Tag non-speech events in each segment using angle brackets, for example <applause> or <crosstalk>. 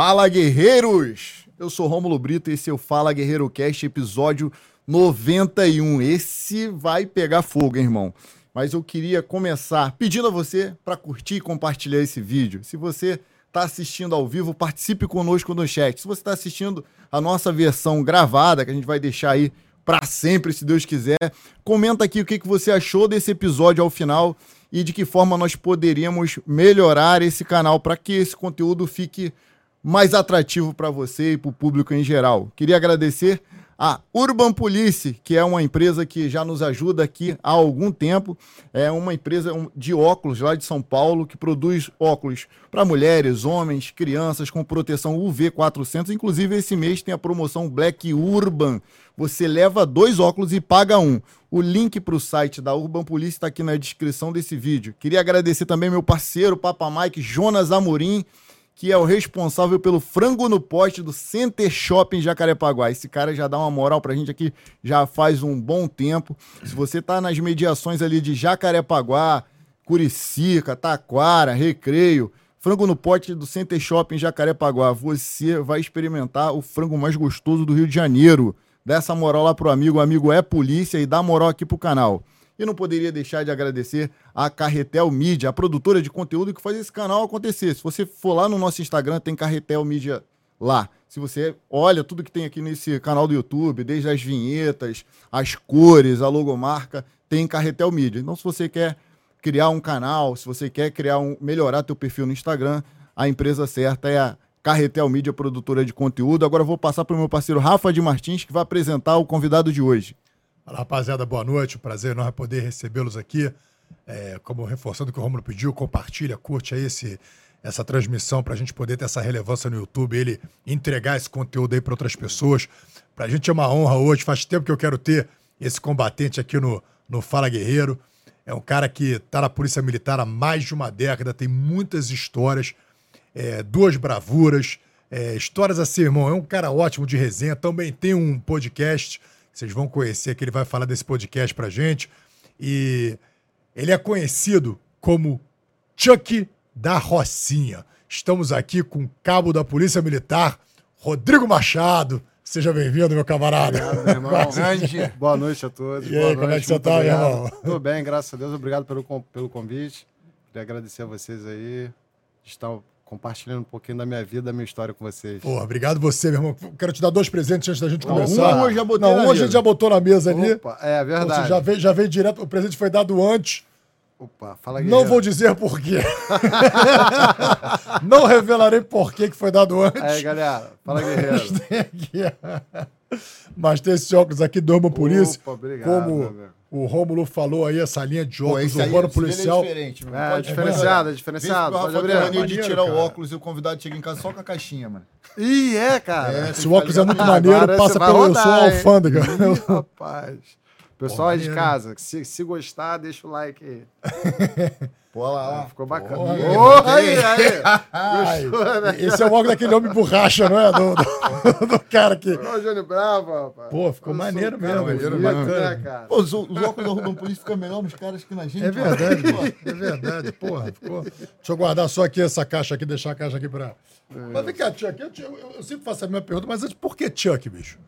Fala guerreiros! Eu sou Rômulo Brito e esse é o Fala Guerreiro Cast, episódio 91. Esse vai pegar fogo, hein, irmão. Mas eu queria começar pedindo a você para curtir e compartilhar esse vídeo. Se você está assistindo ao vivo, participe conosco no chat. Se você está assistindo a nossa versão gravada, que a gente vai deixar aí para sempre, se Deus quiser, comenta aqui o que, que você achou desse episódio ao final e de que forma nós poderíamos melhorar esse canal para que esse conteúdo fique mais atrativo para você e para o público em geral. Queria agradecer a Urban Police, que é uma empresa que já nos ajuda aqui há algum tempo. É uma empresa de óculos lá de São Paulo que produz óculos para mulheres, homens, crianças com proteção UV 400. Inclusive, esse mês tem a promoção Black Urban. Você leva dois óculos e paga um. O link para o site da Urban Police está aqui na descrição desse vídeo. Queria agradecer também meu parceiro, Papa Mike, Jonas Amorim que é o responsável pelo frango no poste do Center Shopping Jacarepaguá. Esse cara já dá uma moral pra gente aqui já faz um bom tempo. Se você tá nas mediações ali de Jacarepaguá, Curicica, Taquara, Recreio, frango no pote do Center Shopping Jacarepaguá, você vai experimentar o frango mais gostoso do Rio de Janeiro. Dá essa moral lá pro amigo, o amigo é polícia e dá moral aqui pro canal. E não poderia deixar de agradecer a Carretel Mídia, a produtora de conteúdo que faz esse canal acontecer. Se você for lá no nosso Instagram, tem Carretel Mídia lá. Se você olha tudo que tem aqui nesse canal do YouTube, desde as vinhetas, as cores, a logomarca, tem Carretel Mídia. Então, se você quer criar um canal, se você quer criar um, melhorar teu perfil no Instagram, a empresa certa é a Carretel Mídia, produtora de conteúdo. Agora vou passar para o meu parceiro Rafa de Martins, que vai apresentar o convidado de hoje. Fala, rapaziada, boa noite. Prazer enorme poder recebê-los aqui. É, como reforçando o que o Romulo pediu, compartilha, curte aí esse, essa transmissão para a gente poder ter essa relevância no YouTube, ele entregar esse conteúdo aí para outras pessoas. Para a gente é uma honra hoje, faz tempo que eu quero ter esse combatente aqui no, no Fala Guerreiro. É um cara que está na Polícia Militar há mais de uma década, tem muitas histórias, é, duas bravuras, é, histórias assim, irmão. É um cara ótimo de resenha, também tem um podcast vocês vão conhecer que ele vai falar desse podcast pra gente. E ele é conhecido como Chuck da Rocinha. Estamos aqui com o cabo da Polícia Militar, Rodrigo Machado. Seja bem-vindo, meu camarada. Obrigado, meu irmão. Grande. Boa noite a todos. E aí, como é que você tá, meu irmão? Tudo bem, graças a Deus. Obrigado pelo, pelo convite. Queria agradecer a vocês aí. Estar compartilhando um pouquinho da minha vida, da minha história com vocês. Pô, obrigado você, meu irmão. Quero te dar dois presentes antes da gente começar. Um hoje já botei Não, um a gente já botou na mesa ali. Opa, é verdade. Você já veio, já veio direto, o presente foi dado antes. Opa, fala Não vou dizer por quê. <laughs> Não revelarei por que foi dado antes. É, galera, fala guerreiro. Mas tem aqui, mas tem esse óculos aqui Urban Police. Opa, obrigado, como o Rômulo falou aí, essa linha de óculos Pô, urbano policial. É diferente, mano. É, Pode- diferenciado, é diferenciado. O Pode Rafa abrir. tem mania de Maneiro, tirar o cara. óculos e o convidado chega em casa só com a caixinha, mano. Ih, é, cara. Se o óculos é muito Agora maneiro, passa você vai pelo. Eu sou rodar, hein? alfândega. Ih, rapaz. Pessoal Pô, aí de maneiro. casa, se, se gostar, deixa o like aí. <laughs> Pô, lá, lá. Ficou bacana. Porra, Porra, aí, aí. <laughs> Gostou, né? esse é o óculos daquele homem borracha, não é? Do, do- <laughs> do cara que. Ô, Júnior Bravo, rapaz. Pô, ficou Eu maneiro mesmo, bonito, ficou né, bacana. cara? Pô, os, os óculos da Urban Police ficam melhor nos caras que na gente. É mano. verdade, Pô, é verdade, porra. Ficou... Deixa eu guardar só aqui essa caixa aqui, deixar a caixa aqui pra. Mas vem cá, Chuck, eu, eu- eu sempre faço a mesma pergunta, mas antes, por que Chuck, bicho?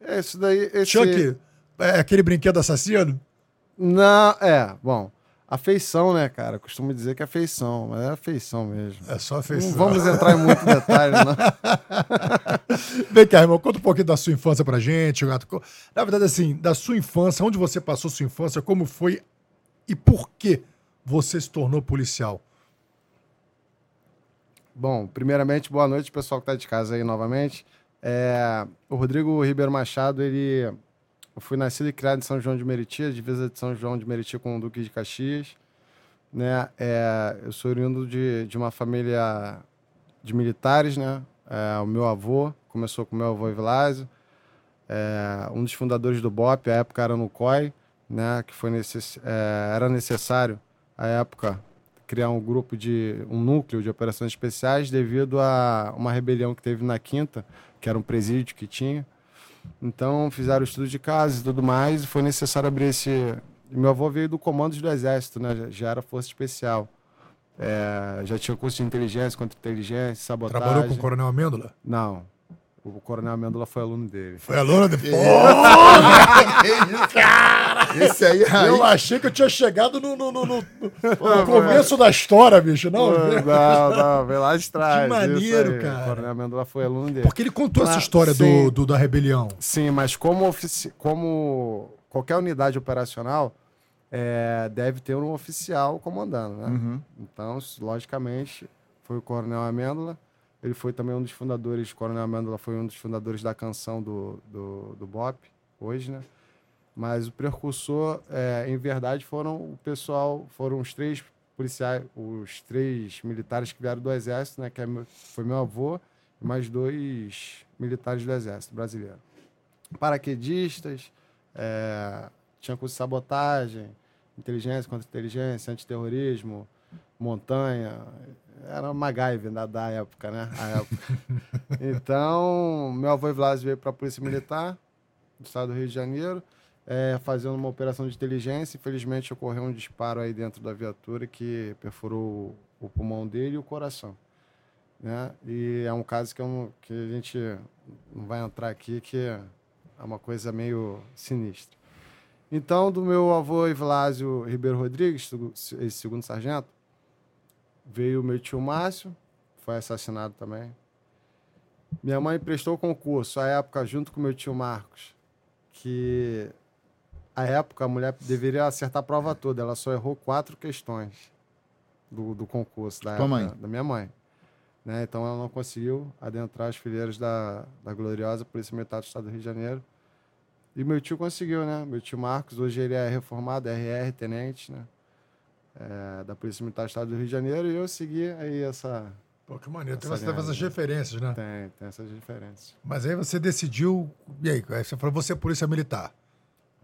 É, Esse daí. Esse... Chuck é aquele brinquedo assassino? Não, é, bom. Afeição, né, cara? Costumo dizer que é afeição, mas é afeição mesmo. É só Não feição. vamos entrar em muito detalhe, não. <laughs> Vem cá, irmão, conta um pouquinho da sua infância pra gente, Gato. Na verdade, assim, da sua infância, onde você passou sua infância, como foi e por que você se tornou policial? Bom, primeiramente, boa noite, pessoal que tá de casa aí novamente. É, o Rodrigo Ribeiro Machado, ele. Eu fui nascido e criado em São João de Meriti, divisa de São João de Meriti com o Duque de Caxias. Né? É, eu sou oriundo de, de uma família de militares, né? É, o meu avô começou com o meu avô Evilásio, é, um dos fundadores do BOP, a época era no COI, né? Que foi necess, é, era necessário, à época, criar um grupo de um núcleo de operações especiais devido a uma rebelião que teve na Quinta, que era um presídio que tinha. Então fizeram o estudo de casa e tudo mais, e foi necessário abrir esse. Meu avô veio do comando do exército, né? Já- era força especial. É, já tinha curso de inteligência, contra-inteligência, sabotagem. Trabalhou com o Coronel Amêndola? Não. O Coronel Amêndola foi aluno dele. Foi aluno de... que isso, cara! Esse aí, aí... Eu achei que eu tinha chegado no, no, no, no, no começo da história, bicho. Não, não, não, veio lá de trás. Que maneiro, cara. O Coronel Amêndola foi aluno dele. Porque ele contou essa história do, do, da rebelião. Sim, mas como, ofici... como qualquer unidade operacional, é, deve ter um oficial comandando, né? Uhum. Então, logicamente, foi o Coronel Amêndola. Ele foi também um dos fundadores, Coronel Amêndola foi um dos fundadores da canção do, do, do BOP, hoje, né? Mas o precursor, é, em verdade, foram o pessoal, foram os três policiais, os três militares que vieram do Exército, né? Que é, foi meu avô e mais dois militares do Exército brasileiro. Paraquedistas, é, tinha curso de sabotagem, inteligência contra inteligência, antiterrorismo, montanha. Era uma MacGyver da, da época, né? Época. <laughs> então, meu avô Vlad veio para a Polícia Militar do estado do Rio de Janeiro, é, fazendo uma operação de inteligência. Infelizmente, ocorreu um disparo aí dentro da viatura que perfurou o pulmão dele e o coração. Né? E é um caso que, eu, que a gente não vai entrar aqui, que é uma coisa meio sinistra. Então, do meu avô Evilásio Ribeiro Rodrigues, esse segundo sargento, veio meu tio Márcio, foi assassinado também. Minha mãe prestou concurso à época junto com meu tio Marcos, que à época a mulher deveria acertar a prova toda, ela só errou quatro questões do, do concurso da, época, mãe. da minha mãe. Né? Então ela não conseguiu adentrar as fileiras da, da gloriosa Polícia Militar do Estado do Rio de Janeiro. E meu tio conseguiu, né? Meu tio Marcos, hoje ele é reformado, RR, tenente, né? É, da Polícia Militar do Estado do Rio de Janeiro, e eu segui aí essa. Pô, que maneiro. Tem, tem essas referências, né? Tem, tem essas referências. Mas aí você decidiu. E aí, aí você falou, você é Polícia Militar.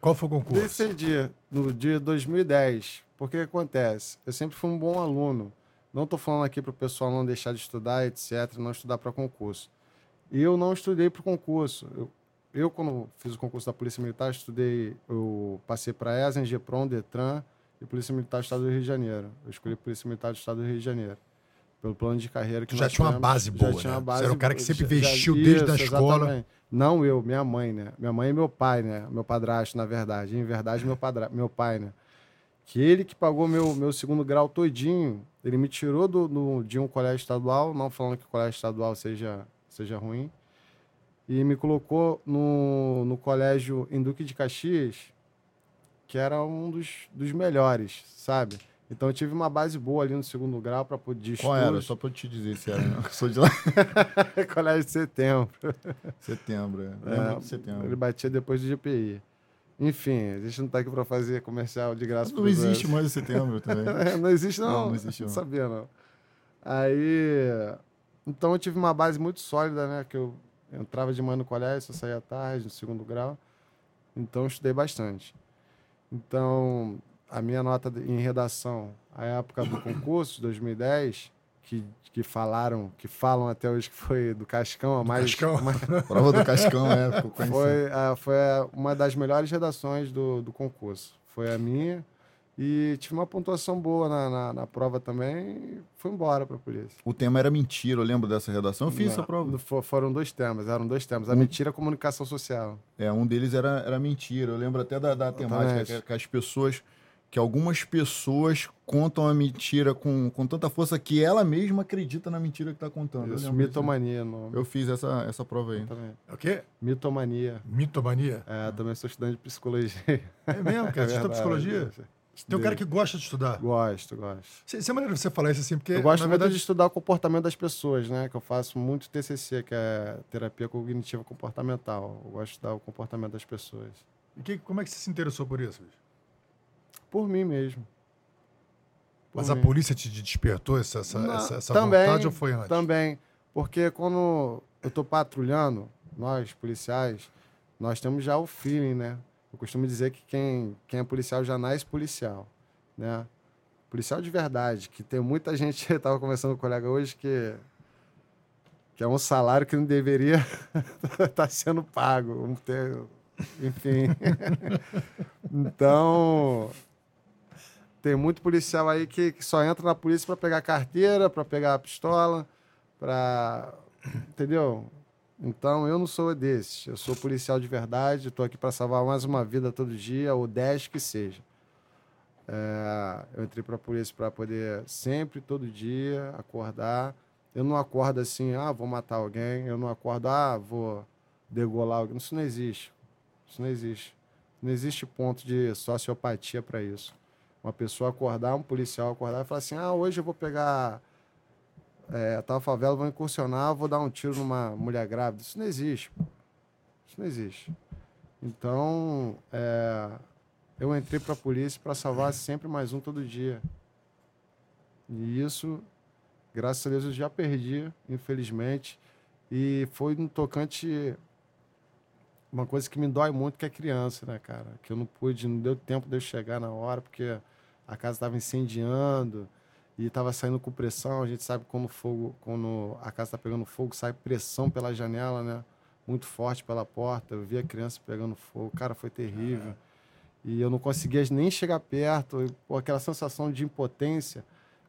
Qual foi o concurso? Decidi, no dia 2010. Porque que acontece? Eu sempre fui um bom aluno. Não estou falando aqui para o pessoal não deixar de estudar, etc., não estudar para concurso. E eu não estudei para concurso. Eu eu, quando fiz o concurso da Polícia Militar, estudei, eu passei para a ESA, GEPRON, DETRAN e Polícia Militar do Estado do Rio de Janeiro. Eu escolhi Polícia Militar do Estado do Rio de Janeiro. Pelo plano de carreira que já tinha uma base boa, já tinha né? uma base, Você era um cara que sempre vestiu já, desde a escola. Exatamente. Não eu, minha mãe, né? Minha mãe e meu pai, né? Meu padrasto, na verdade. Em verdade, meu, padra... meu pai, né? Que ele que pagou meu, meu segundo grau todinho. Ele me tirou do, do, de um colégio estadual, não falando que o colégio estadual seja, seja ruim e me colocou no, no colégio em Duque de Caxias, que era um dos, dos melhores, sabe? Então eu tive uma base boa ali no segundo grau para poder Qual era? Só para te dizer se era. Eu <laughs> sou de lá. <laughs> colégio de setembro. Setembro, é. é de setembro. Ele batia depois do GPI. Enfim, a gente não está aqui para fazer comercial de graça. Não existe mais setembro também. <laughs> não existe, não. Não, não existe, não. não sabia, não. Aí. Então eu tive uma base muito sólida, né? Que eu eu entrava de manhã no colégio, só saía à tarde, no segundo grau. Então, estudei bastante. Então, a minha nota em redação, a época do concurso, 2010, que, que falaram, que falam até hoje que foi do Cascão, a mais. Cascão. Uma, <laughs> Prova do Cascão, é. Foi, a, foi a, uma das melhores redações do, do concurso. Foi a minha. E tive uma pontuação boa na, na, na prova também e fui embora para a polícia. O tema era mentira, eu lembro dessa redação. Eu fiz Não, essa prova. For, foram dois temas, eram dois temas. A mentira e a comunicação social. É, um deles era, era mentira. Eu lembro até da, da temática, que, que as pessoas que algumas pessoas contam a mentira com, com tanta força que ela mesma acredita na mentira que está contando. Isso, mitomania. No... Eu fiz essa, essa prova aí. É o quê? Mitomania. Mitomania? É, também sou estudante de psicologia. É mesmo, <laughs> cara? É você estuda psicologia? Tem um cara que gosta de estudar. Gosto, gosto. Isso é maneiro você falar isso assim, porque. Eu gosto muito verdade... de estudar o comportamento das pessoas, né? Que eu faço muito TCC, que é terapia cognitiva comportamental. Eu gosto de estudar o comportamento das pessoas. E que, como é que você se interessou por isso? Bicho? Por mim mesmo. Por Mas mim. a polícia te despertou essa, essa, Não, essa, essa também, vontade ou foi antes? Também. Porque quando eu tô patrulhando, nós, policiais, nós temos já o feeling, né? Eu costumo dizer que quem, quem é policial já nasce policial, né? Policial de verdade, que tem muita <laughs> gente, eu estava conversando com um colega hoje, que, que é um salário que não deveria estar <laughs> tá sendo pago. Ter, enfim. <laughs> então, tem muito policial aí que, que só entra na polícia para pegar carteira, para pegar a pistola, para. Entendeu? Então eu não sou desses. Eu sou policial de verdade, estou aqui para salvar mais uma vida todo dia, ou dez que seja. É, eu entrei para a polícia para poder sempre, todo dia, acordar. Eu não acordo assim, ah, vou matar alguém. Eu não acordo, ah, vou degolar alguém. Isso não existe. Isso não existe. Não existe ponto de sociopatia para isso. Uma pessoa acordar, um policial acordar e falar assim: ah, hoje eu vou pegar é, tal favela, vou incursionar, vou dar um tiro numa mulher grávida. Isso não existe. Isso não existe. Então, é, eu entrei para a polícia para salvar sempre mais um todo dia. E isso, graças a Deus, eu já perdi, infelizmente. E foi um tocante uma coisa que me dói muito que é criança, né, cara? Que eu não pude, não deu tempo de eu chegar na hora, porque a casa estava incendiando e estava saindo com pressão. A gente sabe quando fogo, quando a casa está pegando fogo, sai pressão pela janela, né? Muito forte pela porta. Eu vi a criança pegando fogo. Cara, foi terrível. E eu não conseguia nem chegar perto. E, pô, aquela sensação de impotência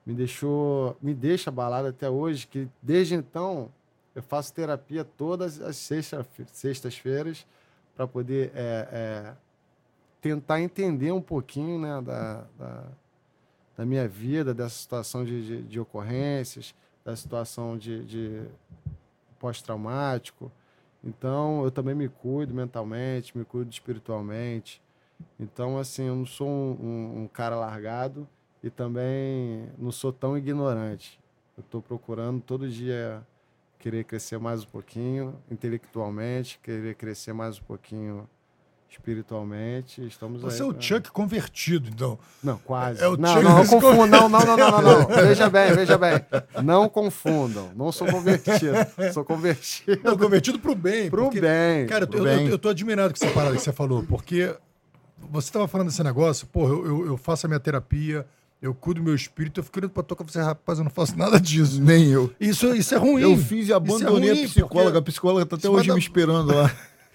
me deixou, me deixa abalado até hoje. Que desde então eu faço terapia todas as sextas-feiras para poder é, é, tentar entender um pouquinho né, da, da, da, minha vida, dessa situação de, de, de ocorrências, da situação de, de pós-traumático. Então, eu também me cuido mentalmente, me cuido espiritualmente. Então, assim, eu não sou um, um, um cara largado e também não sou tão ignorante. Eu estou procurando todo dia querer crescer mais um pouquinho intelectualmente, querer crescer mais um pouquinho espiritualmente. Estamos Você aí, é o Chuck convertido, então. Não, quase. É o não, Chuck não, <laughs> não confundam. Não, não, não, não, não. <laughs> Veja bem, veja bem. Não confundam. Não sou convertido. Sou convertido. Não, convertido pro bem. Pro porque, bem. Cara, pro eu, bem. Eu, eu tô admirado com essa parada que você falou, porque você estava falando desse negócio, pô, eu, eu, eu faço a minha terapia, eu cuido do meu espírito, eu fico olhando pra tocar você, rapaz, eu não faço nada disso. Nem eu. Isso, isso é ruim. Eu fiz e é abandonei ruim, a psicóloga. porque- A psicóloga tá até Isso hoje me esperando lá.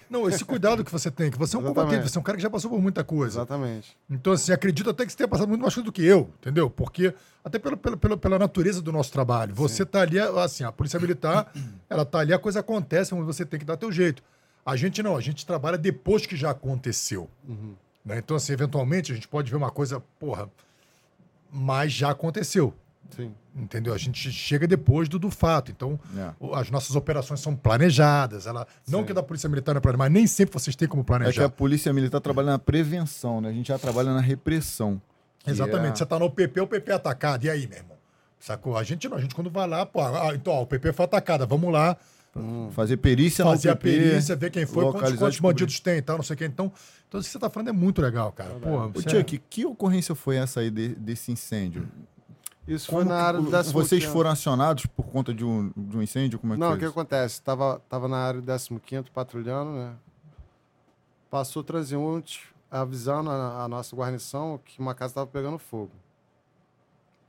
Não, esse cuidado que você tem, que você é um combatente, você é um cara que já passou por muita coisa. Exatamente. Então, assim, acredito até que você tenha passado muito mais coisa do que eu, entendeu? Porque, até pela, pela, pela, pela natureza do nosso trabalho. Você tá ali, assim, a polícia militar, <coughs> ela tá ali, a coisa acontece, mas você tem que dar teu jeito. A gente não, a gente trabalha depois que já aconteceu. né? Então, assim, eventualmente, a gente pode ver uma coisa, porra, mas já aconteceu. Sim. Entendeu? A gente chega depois do, do fato. Então, É. o- as nossas operações são planejadas. Ela, não que a da Polícia Militar não é planejada, mas nem sempre vocês têm como É que a planejar. polícia militar trabalha na prevenção, né? A gente já trabalha na repressão. Exatamente. é- Você tá no PP, o PP é atacado. E aí, meu irmão? Sacou? A gente não. A gente quando vai lá, pô, ah, então, ó, o PP foi atacado. Vamos lá Fazer perícia no fazer a perícia, ver quem foi, quantos, quantos bandidos tem e tal, não sei o que. Então, então, isso que você tá falando é muito legal, cara. Pô, Ô, você é- Chuck, que ocorrência foi essa aí de- desse incêndio? Isso Como foi na área do décimo Vocês quinto. foram acionados por conta de um, de um incêndio? Como é que Não, o que acontece? Tava, tava na área do 15 patrulhando, né? Passou o transeunte avisando a, a nossa guarnição que uma casa estava pegando fogo.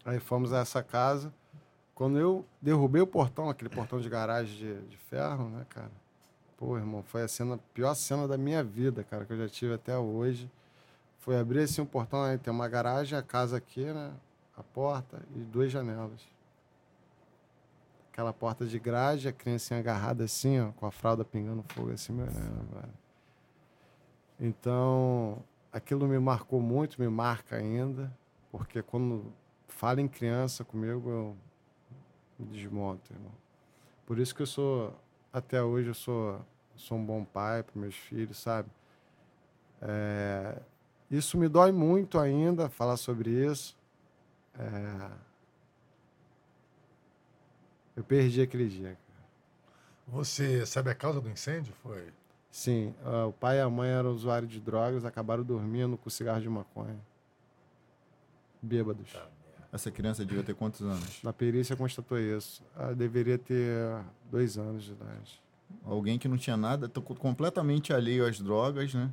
Aí fomos a essa casa. Quando eu derrubei o portão, aquele portão de garagem de, de ferro, né, cara? Pô, irmão, foi a cena, pior cena da minha vida, cara, que eu já tive até hoje. Foi abrir assim um portão, aí tem uma garagem, a casa aqui, né? A porta e duas janelas aquela porta de grade, a criancinha agarrada assim, ó, com a fralda pingando fogo assim, me olhando, velho. Então, aquilo me marcou muito, me marca ainda, porque quando fala em criança comigo, eu me desmonto, irmão. Por isso que eu sou, até hoje, eu sou, sou um bom pai para meus filhos, sabe? É, isso me dói muito ainda, falar sobre isso. É, eu perdi aquele dia. cara. Você sabe a causa do incêndio? Foi. Sim, ah, o pai e a mãe eram usuários de drogas, acabaram dormindo com cigarro de maconha. Bêbados. Essa criança devia ter quantos anos? Na perícia constatou isso. Ela deveria ter dois anos de idade. Alguém que não tinha nada, completamente alheio às drogas, né?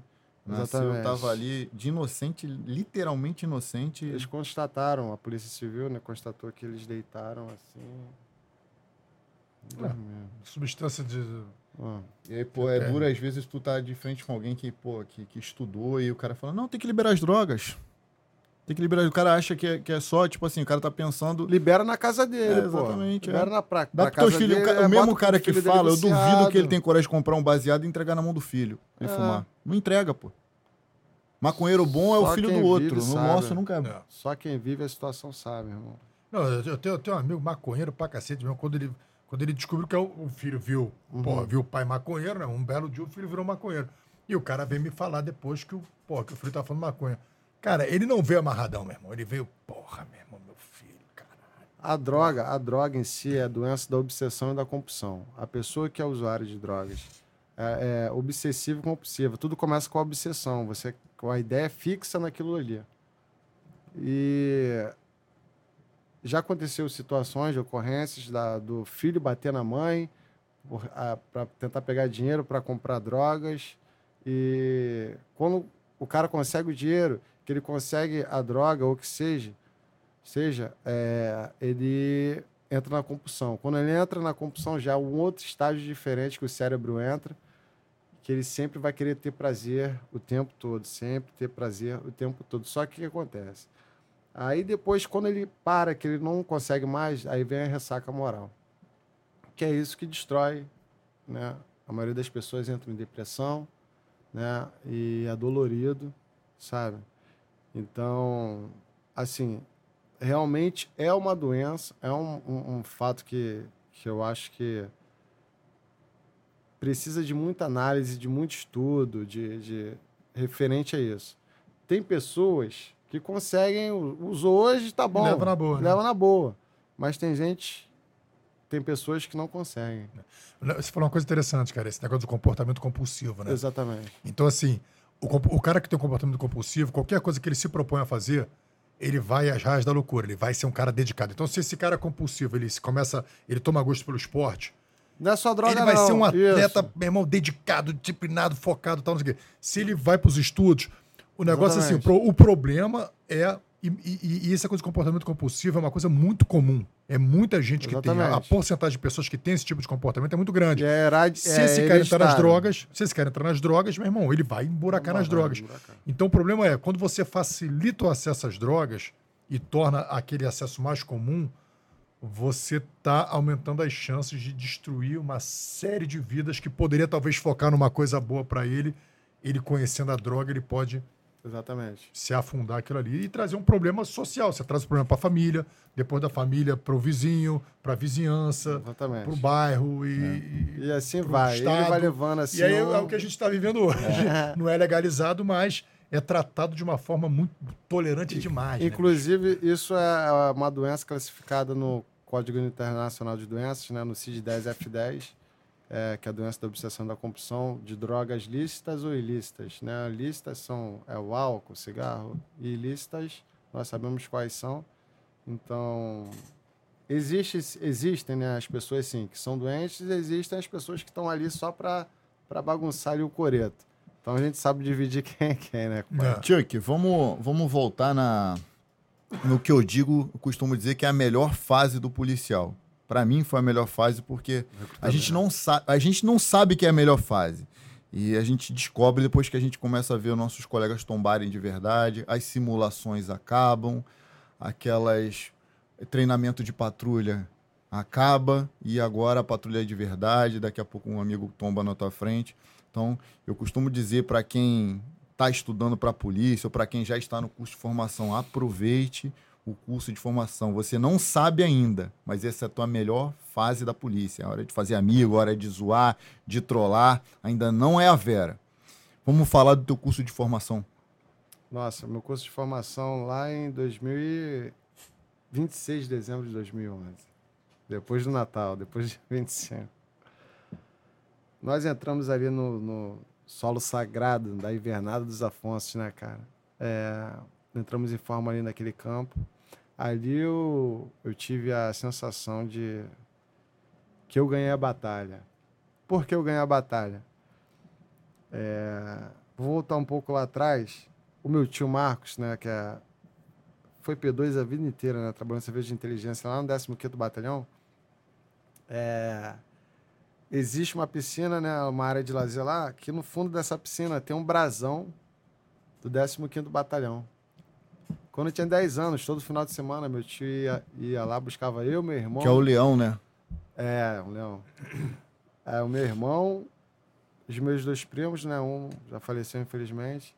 Nasceu, Exatamente. tava ali de inocente, literalmente inocente. Eles constataram, a Polícia Civil né, constatou que eles deitaram assim. dormindo. Substância de. Ah, E aí, pô, é É. duro às vezes tu tá de frente com alguém que, pô, que, que estudou e o cara fala, não, tem que liberar as drogas. Tem que liberar. O cara acha que é, que é só, tipo assim, o cara tá pensando. Libera na casa dele, É, pô. exatamente, é. Libera na pra, Dá pra pro teu casa filho, dele, o, é, o mesmo cara que fala, eu duvido que ele tem coragem de comprar um baseado e entregar na mão do filho e É. fumar. Não entrega, pô. Maconheiro bom é Só o filho do outro. No sabe. nosso nunca é. É. Só quem vive a situação sabe, irmão. Não, eu tenho, eu tenho um amigo maconheiro pra cacete mesmo. Quando ele, quando ele descobriu que é o, o filho viu, porra, viu o pai maconheiro, né? Um belo dia o filho virou maconheiro. E o cara veio me falar depois que o, porra, que o filho tá falando maconha. Cara, ele não veio amarradão, meu irmão. Ele veio, porra, meu irmão, meu filho, caralho. A droga, a droga em si é a doença da obsessão e da compulsão. A pessoa que é usuária de drogas é, é obsessivo e compulsiva. Tudo começa com a obsessão. Você com a ideia fixa naquilo ali. E já aconteceu situações, ocorrências da, do filho bater na mãe para tentar pegar dinheiro para comprar drogas. E quando o cara consegue o dinheiro, que ele consegue a droga ou que seja, seja, é, ele entra na compulsão. Quando ele entra na compulsão, já é um outro estágio diferente que o cérebro entra, que ele sempre vai querer ter prazer o tempo todo, sempre ter prazer o tempo todo. Só que o que acontece? Aí depois, quando ele para, que ele não consegue mais, aí vem a ressaca moral. Que é isso que destrói, né? A maioria das pessoas entra em depressão, né? E é dolorido, sabe? Então, assim, realmente é uma doença, é um, um, um fato que, que eu acho que precisa de muita análise, de muito estudo, de, de referente a isso. Tem pessoas que conseguem, usou hoje, tá bom. Leva na boa, né? Leva na boa. Mas tem gente, tem pessoas que não conseguem. Você falou uma coisa interessante, cara, esse negócio do comportamento compulsivo, né? Exatamente. Então, assim, o, o cara que tem um comportamento compulsivo, qualquer coisa que ele se propõe a fazer, ele vai às raias da loucura, ele vai ser um cara dedicado. Então, se esse cara é compulsivo, ele se começa, ele toma gosto pelo esporte, Não é só droga, ele vai não. ser um atleta, Isso. meu irmão, dedicado, disciplinado, focado, tal, não sei o quê. Se ele vai para os estudos, o negócio é assim, Exatamente. o problema é. E, e- e essa coisa de comportamento compulsivo é uma coisa muito comum. É muita gente que tem. A, Exatamente. porcentagem de pessoas que tem esse tipo de comportamento é muito grande. É era- Se é esse cara entrar nas drogas, se esse cara entrar nas drogas, meu irmão, ele vai emburacar nas vai drogas. emburacar. Então o problema é, quando você facilita o acesso às drogas e torna aquele acesso mais comum, você está aumentando as chances de destruir uma série de vidas que poderia talvez focar numa coisa boa para ele. Ele conhecendo a droga, ele pode Exatamente. se afundar aquilo ali e trazer um problema social. Você traz o problema para a família, depois da família para o vizinho, para a vizinhança, para o bairro e, e- E assim vai. Ele Estado. vai levando assim. e aí um- é o que a gente está vivendo hoje. <laughs> Não é legalizado, mas é tratado de uma forma muito tolerante demais. né? Inclusive, isso é uma doença classificada no Código Internacional de Doenças, né, no CID-10-F10, é, que é a doença da obsessão da compulsão de drogas lícitas ou ilícitas. Né? Lícitas são é, o álcool, o cigarro, e ilícitas nós sabemos quais são. Então, existe, existem né, as pessoas sim, que são doentes, existem as pessoas que estão ali só para bagunçar ali o coreto. Então a gente sabe dividir <laughs> quem é quem, né? É. Chuck, vamos, vamos voltar na, no que eu digo, eu costumo dizer que é a melhor fase do policial. Pra mim foi a melhor fase porque a gente, não sabe, a gente não sabe que é a melhor fase. E a gente descobre depois que a gente começa a ver nossos colegas tombarem de verdade, as simulações acabam, aquelas treinamento de patrulha acaba e agora a patrulha é de verdade, daqui a pouco um amigo tomba na tua frente. Então, eu costumo dizer para quem está estudando para a polícia ou para quem já está no curso de formação, aproveite o curso de formação. Você não sabe ainda, mas essa é a tua melhor fase da polícia. É a hora de fazer amigo, a hora de zoar, de trollar. Ainda não é a Vera. Vamos falar do teu curso de formação. Nossa, meu curso de formação lá em 2000 e- 26 de dezembro de 2011. Depois do Natal, depois de <laughs> 25. Nós entramos ali no, no solo sagrado da Invernada dos Afonsos, né, cara? É, entramos em forma ali naquele campo. Ali eu, eu tive a sensação de que eu ganhei a batalha. Por que eu ganhei a batalha? É, vou voltar um pouco lá atrás. O meu tio Marcos, né, que é, foi P2 a vida inteira, né, trabalhando em serviço de inteligência lá no 15º Batalhão. É, existe uma piscina, né, uma área de lazer lá, que no fundo dessa piscina tem um brasão do 15º Batalhão. Quando eu tinha 10 anos, todo final de semana, meu tio ia, ia lá, buscava eu, meu irmão. Que é o leão, né? É, o Leão. É, o meu irmão, os meus dois primos, né? Um já faleceu, infelizmente.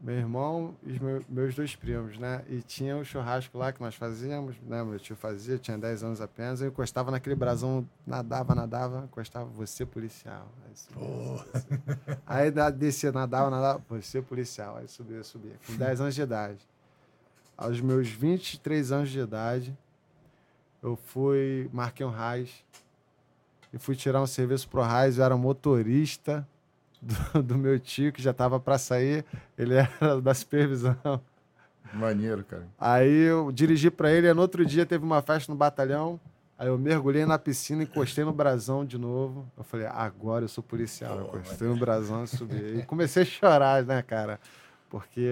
Meu irmão e meu- meus dois primos, né? E tinha o churrasco lá que nós fazíamos, né? Meu tio fazia, tinha 10 anos apenas. Eu encostava naquele brasão, nadava, nadava, encostava, você policial. Aí, subia, aí da- descia, nadava, nadava, você policial. Aí subia, subia. Com 10 anos de idade. Aos meus 23 anos de idade, eu fui, marquei um RAIS e fui tirar um serviço pro RAIS. Eu era motorista do, <laughs> do meu tio, que já estava para sair. Ele <laughs> era da supervisão. Maneiro, cara. Aí eu dirigi para ele. e no outro dia teve uma festa no batalhão. Aí eu mergulhei na piscina, encostei no brasão de novo. Eu falei, agora eu sou policial. Eu encostei no brasão e subi. E comecei a chorar, né, cara? Porque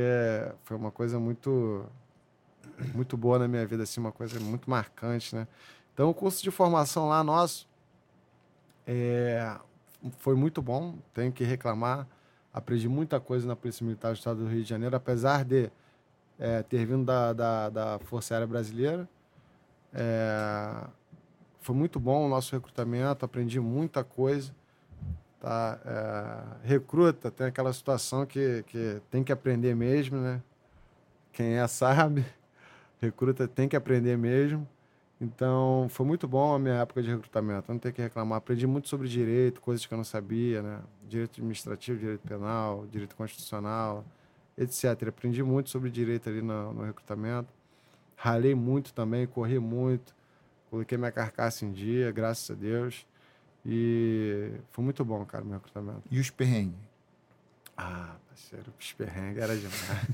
foi uma coisa muito muito boa na minha vida, assim, uma coisa muito marcante, né? Então, o curso de formação lá nosso é, foi muito bom, tenho que reclamar. Aprendi muita coisa na Polícia Militar do Estado do Rio de Janeiro, apesar de é, ter vindo da, da, da Força Aérea Brasileira. É, foi muito bom o nosso recrutamento, aprendi muita coisa. Tá? É, recruta, tem aquela situação que, que tem que aprender mesmo, né? Quem é <laughs> sabe. Recruta tem que aprender mesmo. Então, foi muito bom a minha época de recrutamento. Não tem que reclamar. Aprendi muito sobre direito, coisas que eu não sabia, né? Direito administrativo, direito penal, direito constitucional, etc. Aprendi muito sobre direito ali no, no recrutamento. Ralei muito também, corri muito. Coloquei minha carcaça em dia, graças a Deus. E foi muito bom, cara, meu recrutamento. E os perrengues? Ah, parceiro, os perrengues era demais.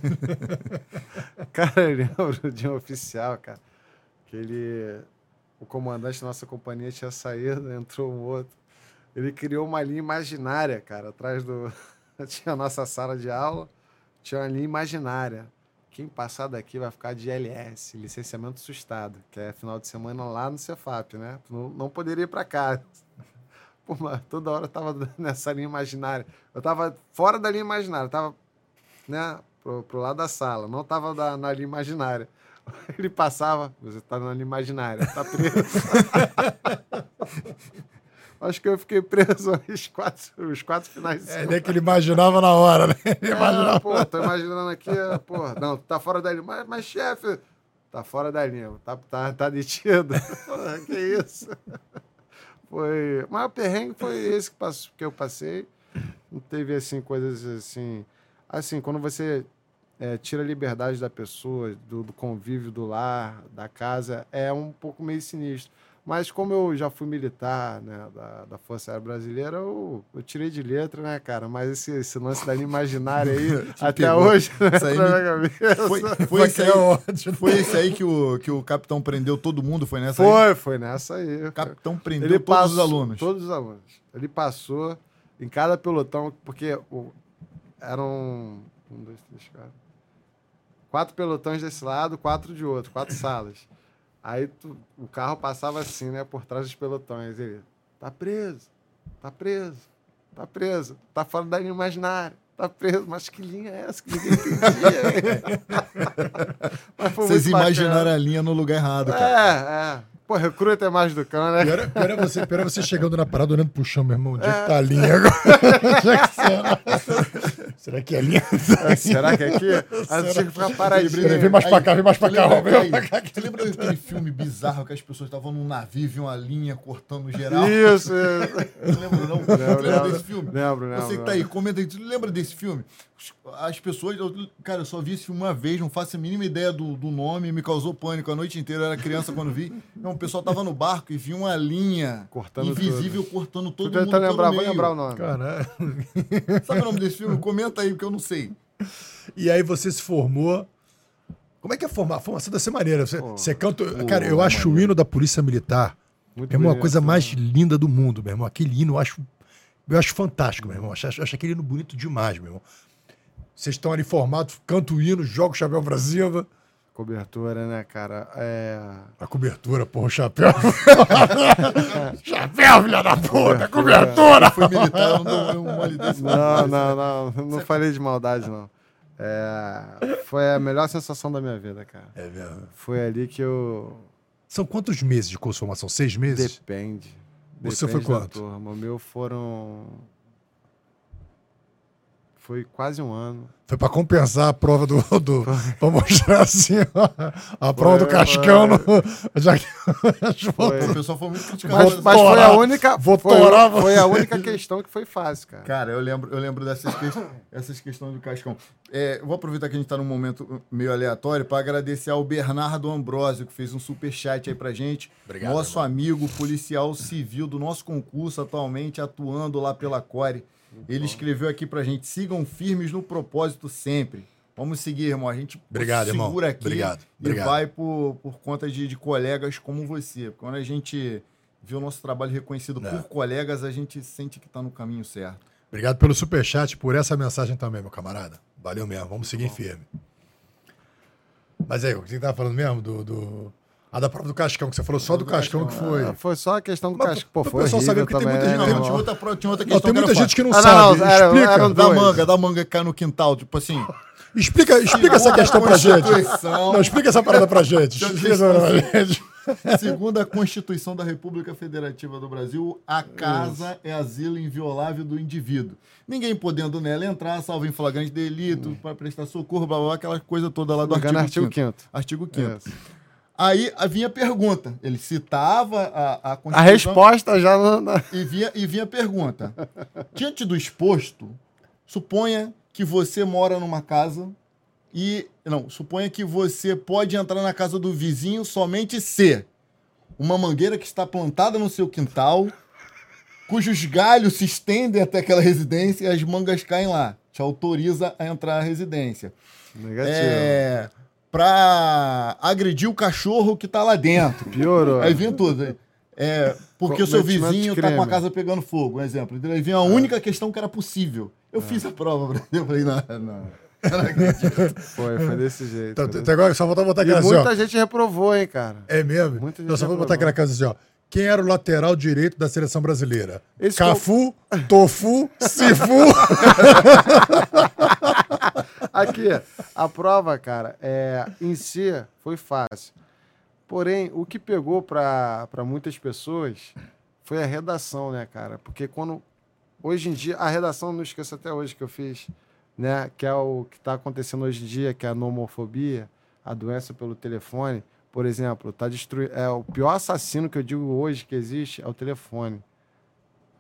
<laughs> cara, eu lembro de um oficial, cara, que ele. O comandante da nossa companhia tinha saído, entrou um outro. Ele criou uma linha imaginária, cara, atrás do. <laughs> tinha a nossa sala de aula, tinha uma linha imaginária. Quem passar daqui vai ficar de LS, licenciamento assustado, que é final de semana lá no Cefap, né? Não, não poderia ir para casa. <laughs> Pô, toda hora eu tava <laughs> nessa linha imaginária. Eu tava fora da linha imaginária, eu tava, né, pro, pro lado da sala, não tava da, na linha imaginária. <laughs> Ele passava, você tá na imaginária, tá preso. <laughs> Acho que eu fiquei preso <laughs> os quatro, os quatro finais de É, semana. nem que ele imaginava na hora, né? Ele É, imaginava. pô, tô imaginando aqui, pô, não, tá fora da linha. Mas, mas chefe, tá fora da linha, tá, tá, tá detido. Que isso? Foi. Mas o perrengue foi esse que, passo, que eu passei. Não teve, assim, coisas assim. Assim, quando você é, tira a liberdade da pessoa, do, do convívio do lar, da casa, é um pouco meio sinistro. Mas como eu já fui militar né, da, da Força Aérea Brasileira, eu, eu tirei de letra, né, cara? Mas esse, esse lance da linha imaginária aí, <laughs> até pegou. hoje, né, aí me-. Foi, <laughs> foi, esse aí, foi esse aí que o, que o capitão prendeu todo mundo? Foi nessa aí? Foi, foi nessa aí. O capitão prendeu Ele todos passou, os alunos. Todos os alunos. Ele passou em cada pelotão, porque o- eram um, dois, três, quatro. Quatro pelotões desse lado, quatro de outro, quatro salas. Aí tu- o carro passava assim, né, por trás dos pelotões. Ele, tá preso, tá preso, tá preso, tá fora da linha imaginária. Tá preso, mas que linha é essa que ninguém entendia? <laughs> Vocês muito bacana. imaginaram a linha no lugar errado, cara. É, é. Pô, recruta é mais do cão, né? Pior é, pior é você, pior é você chegando na parada olhando pro chão, meu irmão. Onde é É. que tá a linha agora? <laughs> <laughs> <laughs> É será? Que é linha? Será que é aqui? Aí você tinha que ficar paradinho. Peraí, vem mais pra cá, vem mais pra Você cá, aí, você lembra daquele filme bizarro que as pessoas estavam num navio e viam uma linha cortando geral? Isso, isso. Não <laughs> lembra, não? Lembro, lembra desse filme? Lembro, lembro, Você que tá aí, comenta aí. Tu lembra desse filme? As pessoas. eu- Cara, eu só vi esse filme uma vez, não faço a mínima ideia do, do nome, me causou pânico a noite inteira. Eu era criança quando vi. Não, o pessoal tava no barco e viu uma linha Cortando invisível cortando Tô todo mundo. tentando pelo lembrar, vou lembrar o nome. Caralho. Sabe o nome desse filme? Comenta aí, porque eu não sei. E aí você se formou. Como é que é formar? A formação ser maneira. Você, Pô. você canta. Pô, cara, eu acho o maneiro. hino da Polícia Militar Muito é uma bonito, coisa né? mais linda do mundo, meu irmão. Aquele hino eu acho, eu acho fantástico, meu irmão. Eu acho, eu acho aquele hino bonito demais, meu irmão. Vocês estão ali formados, canto o hino, joga o chapéu pra cima. Cobertura, né, cara? É... A cobertura, porra, o chapéu. <laughs> chapéu, filha da puta, cobertura! Foi militar, eu não dou um mole desse. Não, <laughs> não, não. Não falei de maldade, não. É, foi a melhor sensação da minha vida, cara. É mesmo. Foi ali que eu. São quantos meses de curso de formação? Seis meses? Depende. Você Depende foi da quanto? Turma. O meu foram. Foi quase um ano. Foi pra compensar a prova do. do <laughs> pra mostrar assim, ó, a prova do Cascão. No, <laughs> já que, Foi. O pessoal foi muito criticado. Mas, mas foi a única. Vou foi, torar, foi a única questão que foi fácil, cara. Cara, eu lembro, eu lembro dessas que- essas questões do Cascão. É, eu vou aproveitar que a gente está num momento meio aleatório para agradecer ao Bernardo Ambrosio, que fez um super chat aí pra gente. Obrigado, Nosso amigo policial civil do nosso concurso, atualmente atuando lá pela Core. Ele escreveu aqui pra gente: sigam firmes no propósito sempre. Vamos seguir, irmão. A gente Obrigado, irmão. segura aqui Obrigado, e obrigado. vai por, por conta de, de colegas como você. Quando a gente vê o nosso trabalho reconhecido É. por colegas, a gente sente que está no caminho certo. Obrigado pelo superchat, por essa mensagem também, meu camarada. Valeu mesmo, vamos seguir firme. Mas aí, o que você tava falando mesmo? Do, do... Ah, da prova do Cascão, que você falou só do Cascão que foi. Ah, foi só a questão do Mas casco. Pô, foi pessoal horrível saber, porque tem muita gente- né, Não, Não, tinha irmão? outra, tinha outra Não, questão tem que muita era gente que não Ah, não, sabe. não, era- explica, eram Da manga, da manga que cai no quintal, tipo assim. <laughs> explica, explica essa questão pra gente. Não, explica essa parada pra gente. Deixa eu Explica essa parada pra gente. <laughs> Segundo a Constituição da República Federativa do Brasil, a casa é asilo inviolável do indivíduo. Ninguém podendo nela entrar, salvo em flagrante delito, para prestar socorro, blá, blá, blá, aquela coisa toda lá do Não artigo, artigo 5 5 Artigo 5 Isso. Aí vinha a pergunta. Ele citava a, a A Constituição resposta já na- e, vinha, e vinha a pergunta. Diante do exposto, suponha que você mora numa casa e. Não, suponha que você pode entrar na casa do vizinho somente se uma mangueira que está plantada no seu quintal, cujos galhos se estendem até aquela residência e as mangas caem lá. Te autoriza a entrar na residência. Negativo. É. Pra agredir o cachorro que tá lá dentro. Piorou. Aí vinha tudo. É, porque o seu vizinho tá com a casa pegando fogo, um exemplo. Aí vinha a única questão que era possível. Eu fiz a prova, <laughs> eu falei, não, não. Eu não acredito. Foi, foi desse jeito. Então, desse- até agora só falta botar aquela assim, ó. muita gente reprovou, hein, cara. É mesmo? Muita Então gente só vou botar aquela casa assim, ó. Quem era o lateral direito da seleção brasileira? Esse Cafu, Tofu, Sifu. <laughs> Aqui, a prova, cara, é, em si foi fácil. Porém, o que pegou para muitas pessoas foi a redação, né, cara? Porque quando. Hoje em dia, a redação, não esqueço até hoje que eu fiz, né? Que é o que está acontecendo hoje em dia, que é a nomofobia, a doença pelo telefone. Por exemplo, tá destruindo. É, o pior assassino que eu digo hoje que existe é o telefone.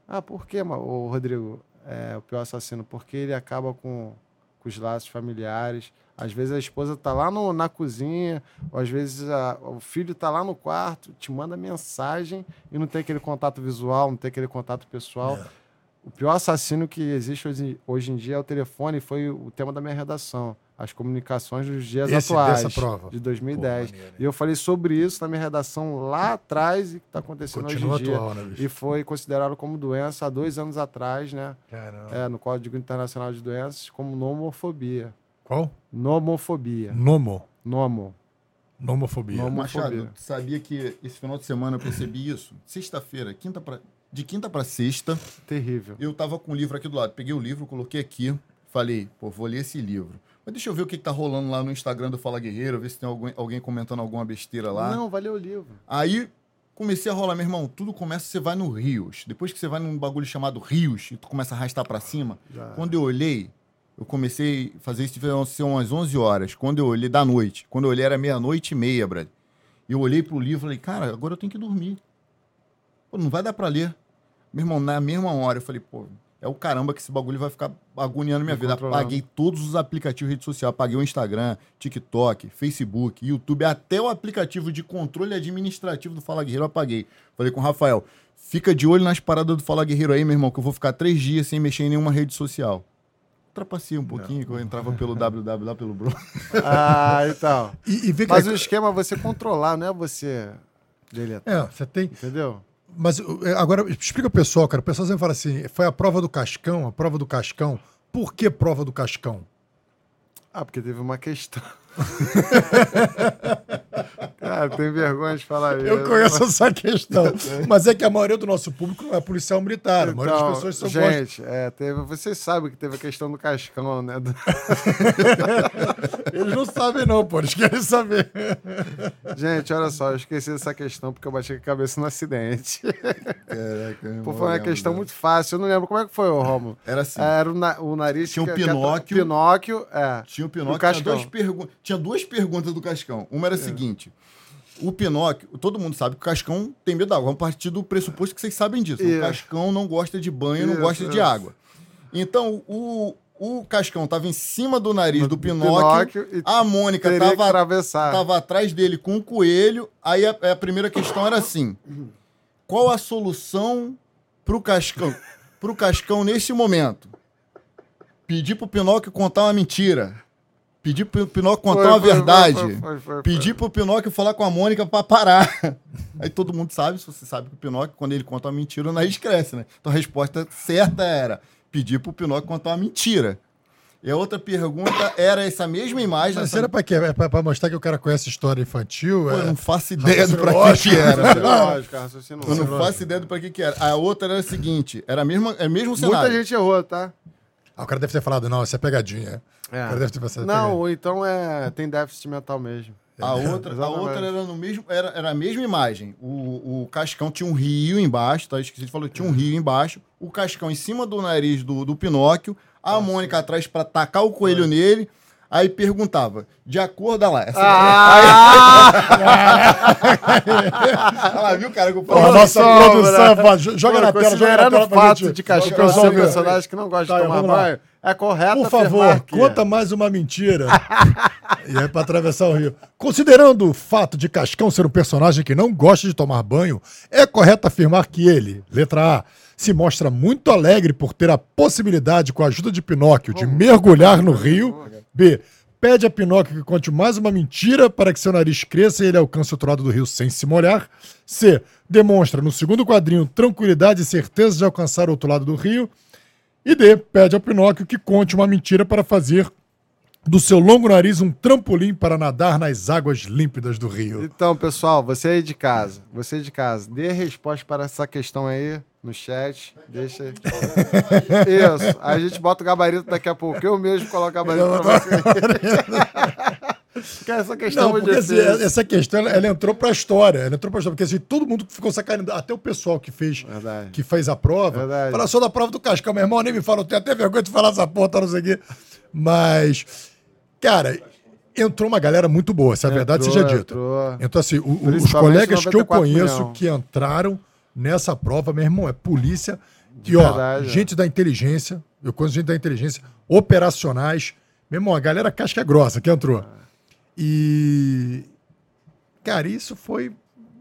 Ah, por ô, Rodrigo? É o pior assassino? Porque ele acaba com, com os laços familiares. Às vezes a esposa tá lá no- na cozinha, ou às vezes a- o filho tá lá no quarto, te manda mensagem e não tem aquele contato visual, não tem aquele contato pessoal. O pior assassino que existe hoje, hoje em dia é o telefone, foi o tema da minha redação. As comunicações dos dias Esse, atuais, dessa prova. de 2010. Pô, maneiro, e eu falei sobre isso na minha redação lá atrás e que está acontecendo Continua hoje em dia. atual, né, bicho? E foi considerado como doença há dois anos atrás, né? Caramba. É, no Código Internacional de Doenças, como nomofobia. Qual? Nomofobia. Nomo. Nomo. Nomofobia. Nomo- Machado, sabia que esse final de semana eu percebi isso? Sexta-feira, quinta pra... de quinta para sexta, Terrível. eu tava com o livro aqui do lado. Peguei o livro, coloquei aqui, falei, pô, vou ler esse livro. Mas deixa eu ver o que, que tá rolando lá no Instagram do Fala Guerreiro, ver se tem alguém, alguém comentando alguma besteira lá. Não, valeu o livro. Aí comecei a rolar, meu irmão, tudo começa, você vai no Rios. Depois que você vai num bagulho chamado Rios e tu começa a arrastar pra cima, Já. quando eu olhei, eu comecei a fazer isso, devia ser umas 11 horas. Quando eu olhei, da noite. Quando eu olhei, era meia-noite e meia, brother. E eu olhei pro livro e falei, cara, agora eu tenho que dormir. Pô, não vai dar pra ler. Meu irmão, na mesma hora, eu falei, pô, é o caramba que esse bagulho vai ficar agoniando minha Me vida. Apaguei todos os aplicativos de rede social. Apaguei o Instagram, TikTok, Facebook, YouTube, até o aplicativo de controle administrativo do Fala Guerreiro eu apaguei. Falei com o Rafael, fica de olho nas paradas do Fala Guerreiro aí, meu irmão, que eu vou ficar três dias sem mexer em nenhuma rede social. Trapacei um pouquinho, que eu entrava pelo <laughs> www lá pelo bro. Ah, então. <laughs> E, e que Mas o esquema é você controlar, não é você deletar. É, você tem. Entendeu? Mas é, agora, explica o pessoal, cara. O pessoal sempre fala assim: foi a prova do Cascão, a prova do Cascão. Por que prova do Cascão? Ah, porque teve uma questão. <laughs> Cara, tem vergonha de falar isso. Eu conheço essa questão. <laughs> Mas é que a maioria do nosso público não é policial militar. A maioria Então, das pessoas são gente, é, teve, vocês sabem que teve a questão do cascão, né? Do- <laughs> Eles não sabem, não, pô. Eles querem saber. Gente, olha só, eu esqueci dessa questão porque eu bati a cabeça no acidente. Caraca, Pô, foi uma questão muito fácil. Eu não lembro como é que foi, ô Romulo. Era assim. Era o, na- o nariz... Tinha o que- Pinóquio. Pinóquio, é. Tinha o O Pinóquio, tinha duas, pergu- tinha duas perguntas do Cascão. Uma É. era a seguinte: o Pinóquio, todo mundo sabe que o Cascão tem medo d'água. Vamos partir do pressuposto que vocês sabem disso. Isso. O Cascão não gosta de banho, não gosta de água. Então, o, o Cascão estava em cima do nariz do, Do Pinóquio, Pinóquio a Mônica estava atrás dele com o coelho. Aí a, a primeira questão era assim: qual a solução pro Cascão, pro Cascão nesse momento? Pedir pro Pinóquio contar uma mentira. Pedir pro Pinóquio contar Foi, uma foi, foi, verdade. foi, foi, foi, Pedir pro Pinóquio falar com a Mônica pra parar. <laughs> Aí todo mundo sabe, se você sabe que o Pinóquio, quando ele conta uma mentira, o nariz cresce, né? Então a resposta certa era pedir pro Pinóquio contar uma mentira. E a outra pergunta era essa mesma imagem. Mas essa- era pra quê? É pra, pra mostrar que o cara conhece história infantil? Pô, é... eu não faço <laughs> ideia do pra que, Lógico. que era. velho. Lógico, raciocínio Eu não faço ideia do pra que, que era. A outra era a seguinte: era a mesma, é o mesmo Muita cenário. gente errou, tá? Ah, o cara deve ter falado, não, isso é pegadinha. É. Cara deve ter Não, ou então é, tem déficit mental mesmo. A outra, a outra era, no mesmo, era, era a mesma imagem. O, o Cascão tinha um rio embaixo, tá? Esqueci de falar, tinha um rio embaixo. O Cascão em cima do nariz do, do Pinóquio. A Mônica atrás pra tacar o coelho nele. Aí perguntava, de acordo lá. Essa, Olha lá, viu, cara? Que eu Pô, a falo, nossa Sombra. produção, pô, joga na tela, joga na Considerando tela o gente- de Cascão Pessoal, ser um ver. personagem que não gosta Tá, de tomar banho, é correto Por favor, conta é. mais uma mentira. <laughs> e é pra atravessar o rio. Considerando o fato de Cascão ser um personagem que não gosta de tomar banho, é correto afirmar que ele, letra A, se mostra muito alegre por ter a possibilidade, com a ajuda de Pinóquio, de mergulhar no rio. B. Pede a Pinóquio que conte mais uma mentira para que seu nariz cresça e ele alcance o outro lado do rio sem se molhar. C. Demonstra no segundo quadrinho tranquilidade e certeza de alcançar o outro lado do rio. E D. Pede ao Pinóquio que conte uma mentira para fazer do seu longo nariz um trampolim para nadar nas águas límpidas do rio. Então, pessoal, você aí de casa, você aí de casa, dê resposta para essa questão aí no chat. Deixa. Isso. Aí a gente bota o gabarito daqui a pouco. Eu mesmo coloco o gabarito pra você. Essa questão é Não, porque assim, essa questão ela, entrou pra história. Ela entrou pra história. Porque assim, todo mundo ficou sacaneando, até o pessoal que fez, Verdade. que fez a prova. Verdade. Fala só da prova do Cascão, meu irmão, nem me fala, eu tenho até vergonha de falar essa porra, tá, não sei o quê. Mas, cara, entrou uma galera muito boa, se a verdade Entrou, seja dita. entrou. Então, assim, o- os colegas que eu 94 conheço milhão. que entraram nessa prova, meu irmão, é polícia. E, ó, verdade, é. gente da inteligência, eu conheço gente da inteligência, operacionais. Meu irmão, a galera casca grossa que entrou. E. Cara, isso foi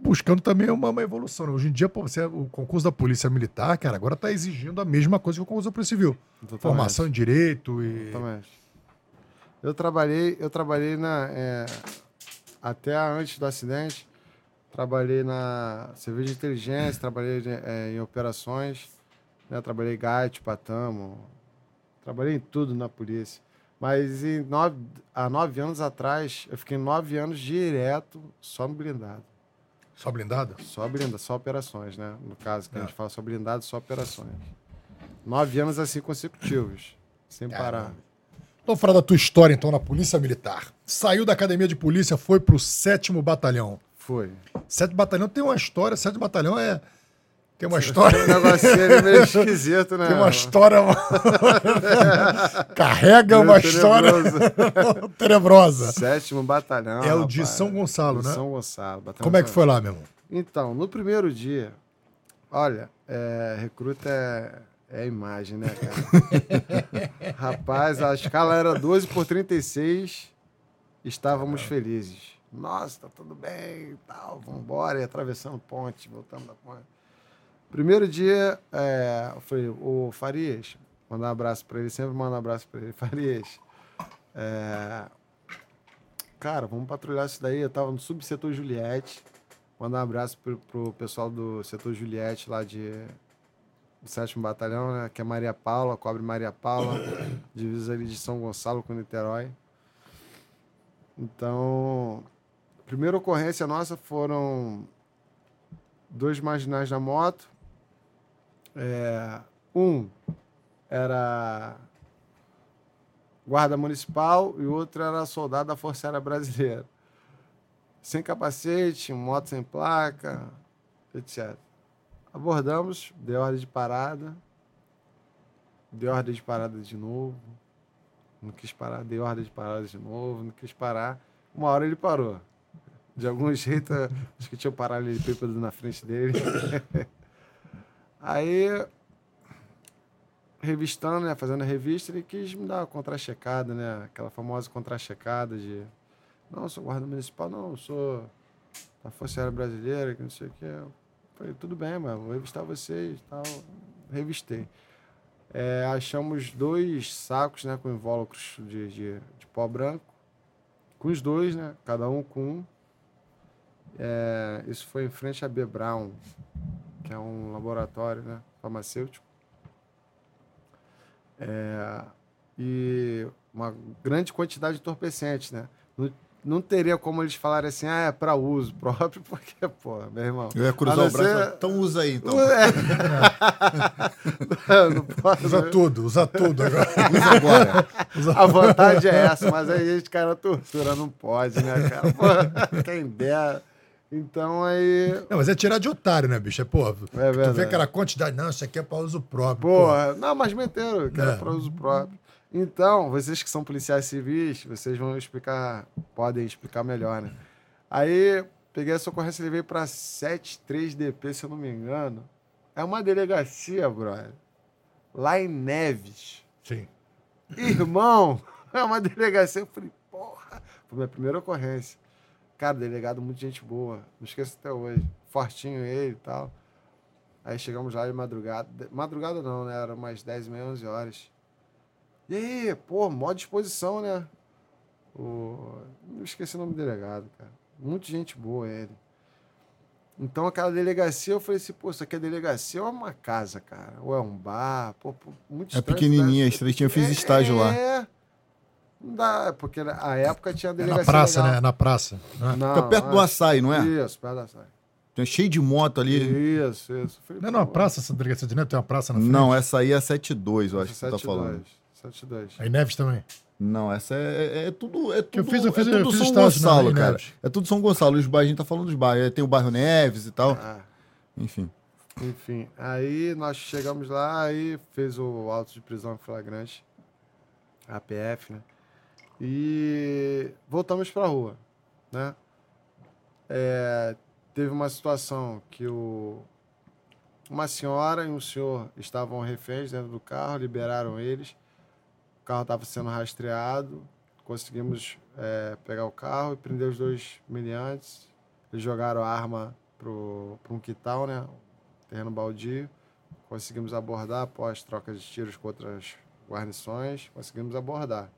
buscando também uma, uma evolução. né? Hoje em dia, pô, você, o concurso da Polícia Militar, cara, agora está exigindo a mesma coisa que o concurso da Polícia Civil. Totalmente. Formação em direito e. Exatamente. Eu trabalhei, eu trabalhei na. é, até antes do acidente, trabalhei na serviço de inteligência, trabalhei é, em operações, né, trabalhei em GAT, Patamo, trabalhei em tudo na polícia. Mas em nove, há nove anos atrás, eu fiquei nove anos direto só no blindado. Só blindada? Só blindado, só operações, né? No caso, que a É. gente fala só blindado, só operações. Nove anos assim consecutivos, sem parar. Vamos falar da tua história, então, na Polícia Militar. Saiu da academia de polícia, foi pro sétimo batalhão. Foi. Sétimo batalhão tem uma história, sétimo batalhão é. Tem uma história. Negocinho ali meio <laughs> esquisito, né? Tem uma história. <laughs> Carrega uma Meio história tenebroso. <laughs> tenebrosa. Sétimo batalhão. É o de rapaz. São Gonçalo, De né? São Gonçalo. batalhão Como é que foi lá, meu irmão? Então, no primeiro dia, olha, é, recruta é, é imagem, né, cara? Rapaz, a escala era 12 por 36, estávamos felizes. Nossa, tá tudo bem e tal, vambora, e atravessando ponte, voltando da ponte. Primeiro dia, é, eu falei, ô Farias, mandar um abraço pra ele, sempre mando um abraço pra ele. <laughs> Farias, é, cara, vamos patrulhar isso daí. Eu tava no subsetor Juliette. Mandar um abraço pro, pro pessoal do setor Juliette lá de do 7 Batalhão, né? Que é Maria Paula, cobre Maria Paula, <coughs> divisa ali de São Gonçalo com Niterói. Então, primeira ocorrência nossa foram dois marginais na moto. É, um era guarda municipal e outro era soldado da Força Aérea Brasileira. Sem capacete, moto sem placa, etc. Abordamos, deu ordem de parada, deu ordem de parada de novo, não quis parar, deu ordem de parada de novo, não quis parar. Uma hora ele parou. De algum <laughs> jeito, acho que tinha um paralelepípedo na frente dele. <laughs> Aí, revistando, né, fazendo a revista, ele quis me dar uma contra-checada, né? Aquela famosa contra-checada de... Não, sou guarda municipal, não, sou da Força Aérea Brasileira, que não sei o que. Eu falei, tudo bem, mas vou revistar vocês e tal. Revistei. É, achamos dois sacos, né, com invólucros de, de, de pó branco. Com os dois, né? Cada um com um. É, isso foi em frente à B Brown, que é um laboratório né, farmacêutico. É, e uma grande quantidade de entorpecentes, né? Não, não teria como eles falarem assim, ah, é para uso <laughs> próprio, porque, pô, meu irmão. Eu ia cruzar o braço. Ser... Então usa aí, então. É. <laughs> não posso, usa né? tudo, usa tudo agora. <laughs> usa agora. Usa... A vantagem é essa, mas aí a gente cai na tortura, não pode, né, cara? Pô, quem dera. Então aí. Não, mas é tirar de otário, né, bicho? É, pô, é tu vê aquela quantidade, não, isso aqui é para uso próprio. Porra, pô. não, mas meteram, que é. era para uso próprio. Então, vocês que são policiais civis, vocês vão explicar, podem explicar melhor, né? Aí, peguei essa ocorrência e levei para 73DP, se eu não me engano. É uma delegacia, brother. Lá em Neves. Sim. Irmão, <laughs> é uma delegacia. Eu falei, porra, foi minha primeira ocorrência. Cara, delegado, muita gente boa. Não esqueço até hoje. Fortinho ele e tal. Aí chegamos lá de madrugada. Madrugada não, né? Era umas 10, meia, 11 horas. E aí, pô, mó disposição, né? O... Não esqueci o nome do delegado, cara. Muita gente boa ele. Então aquela delegacia, eu falei assim, pô, isso aqui é delegacia ou é uma casa, cara? Ou é um bar? Pô, pô muito É pequenininha, estreitinha, eu fiz é, estágio lá. É, não dá, porque a época tinha delegacia. É na praça, legal. né? Na praça. Né? Não, Fica perto do açaí, não é? Isso, perto do açaí. Tem cheio de moto ali. Isso, isso. Falei, não é numa praça essa delegacia de Neves? Tem uma praça na frente? Não, essa aí é 72, eu acho que você tá falando. 72. Aí Neves também? Não, essa é, é, é tudo. É tudo eu fiz, eu fiz, é tudo eu fiz São Gonçalo, cara. Neves. É tudo São Gonçalo. Os bairros, a gente tá falando dos bairros. Tem o bairro Neves e tal. Ah. Enfim. Enfim. Aí nós chegamos lá, aí fez o auto de prisão flagrante. APF, né? E voltamos para a rua, né? É, teve uma situação que o, uma senhora e um senhor estavam reféns dentro do carro, liberaram eles. O carro estava sendo rastreado, conseguimos é, pegar o carro e prender os dois miliantes. Eles jogaram a arma para um quital, né? Terreno baldio. Conseguimos abordar após troca de tiros com outras guarnições. Conseguimos abordar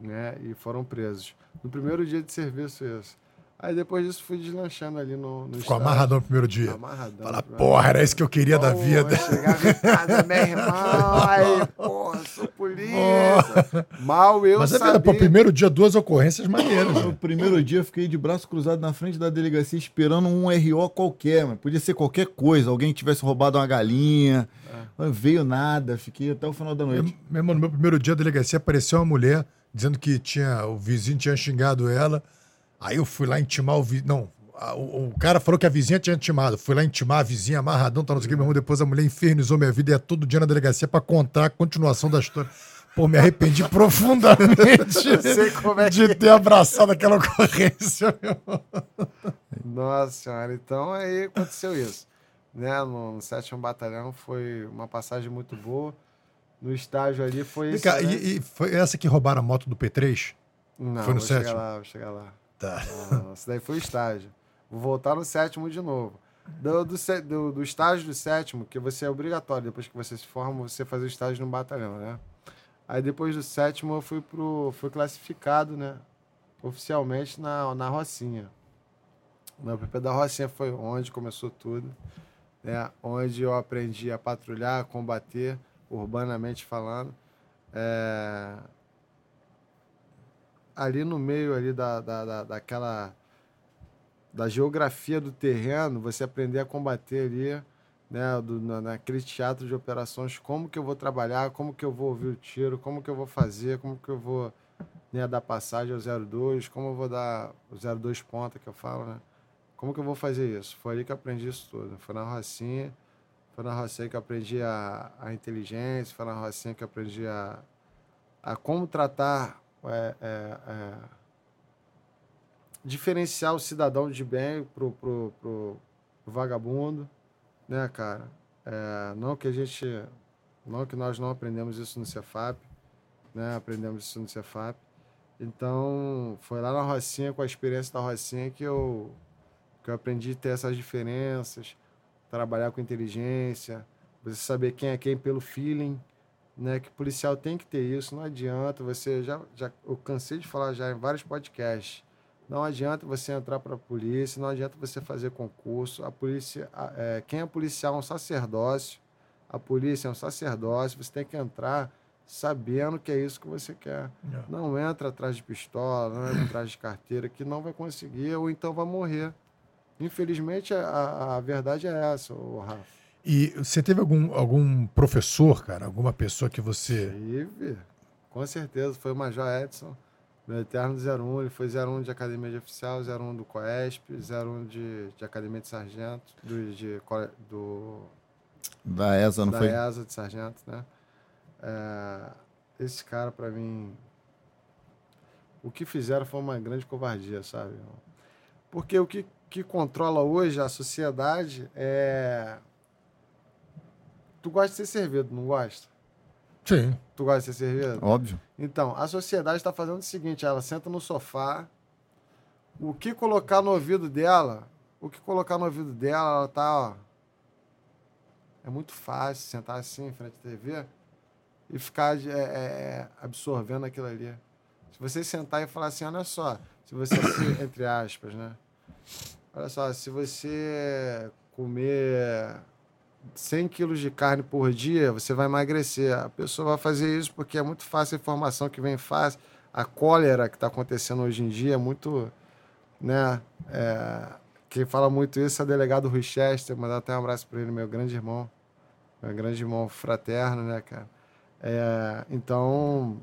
né? E foram presos. No primeiro dia de serviço, isso. Aí depois disso fui deslanchando ali no, no Ficou amarradão no primeiro dia. Amarradão. Fala, porra, era isso que eu queria da vida. Chegava em casa, meu irmão, <laughs> aí, porra, sou polícia. Mal eu Mas é sabia. Mas primeiro dia, duas ocorrências maneiras. No primeiro dia eu fiquei de braço cruzado na frente da delegacia esperando um RO qualquer, mano. Podia ser qualquer coisa, alguém tivesse roubado uma galinha. É. Não veio nada, fiquei até o final da noite. Meu, no meu primeiro dia, a delegacia apareceu uma mulher dizendo que tinha o vizinho tinha xingado ela. Aí eu fui lá intimar o vizinho. Não, o, o, cara falou que a vizinha tinha intimado. Fui lá intimar a vizinha, amarradão, tá no sei meu irmão. Depois a mulher infernizou minha vida e é todo dia na delegacia para contar a continuação da história. Pô, me arrependi <laughs> profundamente é de ter abraçado aquela ocorrência, meu. Nossa senhora, então aí aconteceu isso. Né? No, no sétimo batalhão foi uma passagem muito boa. No estágio ali foi isso. Né? E, e, foi essa que roubaram a moto do P3? Não, foi no vou sétimo? chegar lá, vou chegar lá. Tá. Não, isso daí foi o estágio. Vou voltar no sétimo de novo. Do, do, do, do, estágio do sétimo, que você é obrigatório, depois que você se forma, você fazer o estágio no batalhão, né? Aí depois do sétimo eu fui, pro, fui classificado, né? Oficialmente na, na Rocinha. O PP da Rocinha foi onde começou tudo, né? Onde eu aprendi a patrulhar, a combater urbanamente falando. É... Ali no meio ali da, da, da, daquela da geografia do terreno, você aprender a combater ali, né, do, na, naquele teatro de operações, como que eu vou trabalhar, como que eu vou ouvir o tiro, como que eu vou fazer, como que eu vou né, dar passagem ao 02, como eu vou dar o 02 ponta que eu falo, né? Como que eu vou fazer isso? Foi ali que eu aprendi isso tudo. Foi na Rocinha, foi na Rocinha que eu aprendi a, a inteligência, foi na Rocinha que eu aprendi a, a como tratar, é, é, é, diferenciar o cidadão de bem pro, pro, pro, vagabundo, né, cara? É, não que a gente, não que nós não aprendemos isso no Cefap, né? Aprendemos isso no Cefap. Então, foi lá na Rocinha, com a experiência da Rocinha, que eu, que eu aprendi a ter essas diferenças, trabalhar com inteligência, você saber quem é quem pelo feeling, né? Que policial tem que ter isso, não adianta você já, já eu cansei de falar já em vários podcasts. Não adianta você entrar para a polícia, não adianta você fazer concurso. A polícia, é, quem é policial é um sacerdócio. A polícia é um sacerdócio. Você tem que entrar sabendo que é isso que você quer. Yeah. É. Não entra atrás de pistola, não entra atrás de carteira, que não vai conseguir ou então vai morrer. Infelizmente, a, a verdade é essa, o Rafa. E você teve algum, algum professor, cara, alguma pessoa que você. Tive, com certeza. Foi o Major Edson, meu eterno 01. Ele foi 01 de Academia de Oficial, 01 do COESP, 01 de, de Academia de Sargento, do, de, do da ESA, não da foi? Da ESA de Sargento, né? É, esse cara, para mim, o que fizeram foi uma grande covardia, sabe? Porque o que, que controla hoje a sociedade é. Tu gosta de ser servido, não gosta? Sim. Tu gosta de ser servido? Óbvio. Então, a sociedade está fazendo o seguinte: ela senta no sofá, o que colocar no ouvido dela, o que colocar no ouvido dela, ela tá, ó. É muito fácil sentar assim em frente à TV e ficar é, é, absorvendo aquilo ali. Se você sentar e falar assim, olha só, se você, <coughs> entre aspas, né? Olha só, se você comer 100 quilos de carne por dia, você vai emagrecer. A pessoa vai fazer isso porque é muito fácil a informação que vem fácil. A cólera que está acontecendo hoje em dia é muito, né? É, quem fala muito isso é o delegado Rui Chester, mandar até um abraço para ele, meu grande irmão, meu grande irmão fraterno, né, cara? É, então,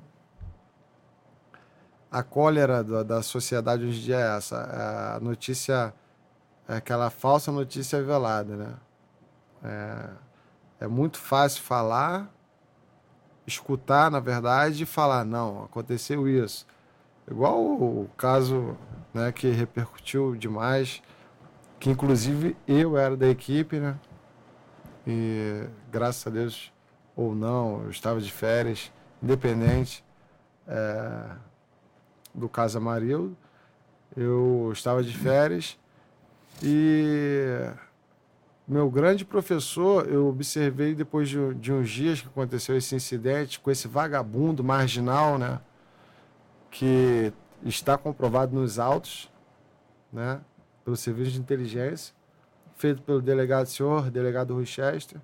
a cólera da, da, sociedade hoje em dia é essa. É a notícia, aquela falsa notícia velada, né? É, é muito fácil falar, escutar, na verdade, e falar, não, aconteceu isso. Igual o caso né, que repercutiu demais, que inclusive eu era da equipe, né? E graças a Deus ou não, eu estava de férias, independente é, do caso Amarildo, eu estava de férias e meu grande professor, eu observei depois de, de uns dias que aconteceu esse incidente com esse vagabundo marginal, né, que está comprovado nos autos, né, pelo serviço de inteligência, feito pelo delegado senhor, delegado Rui Chester,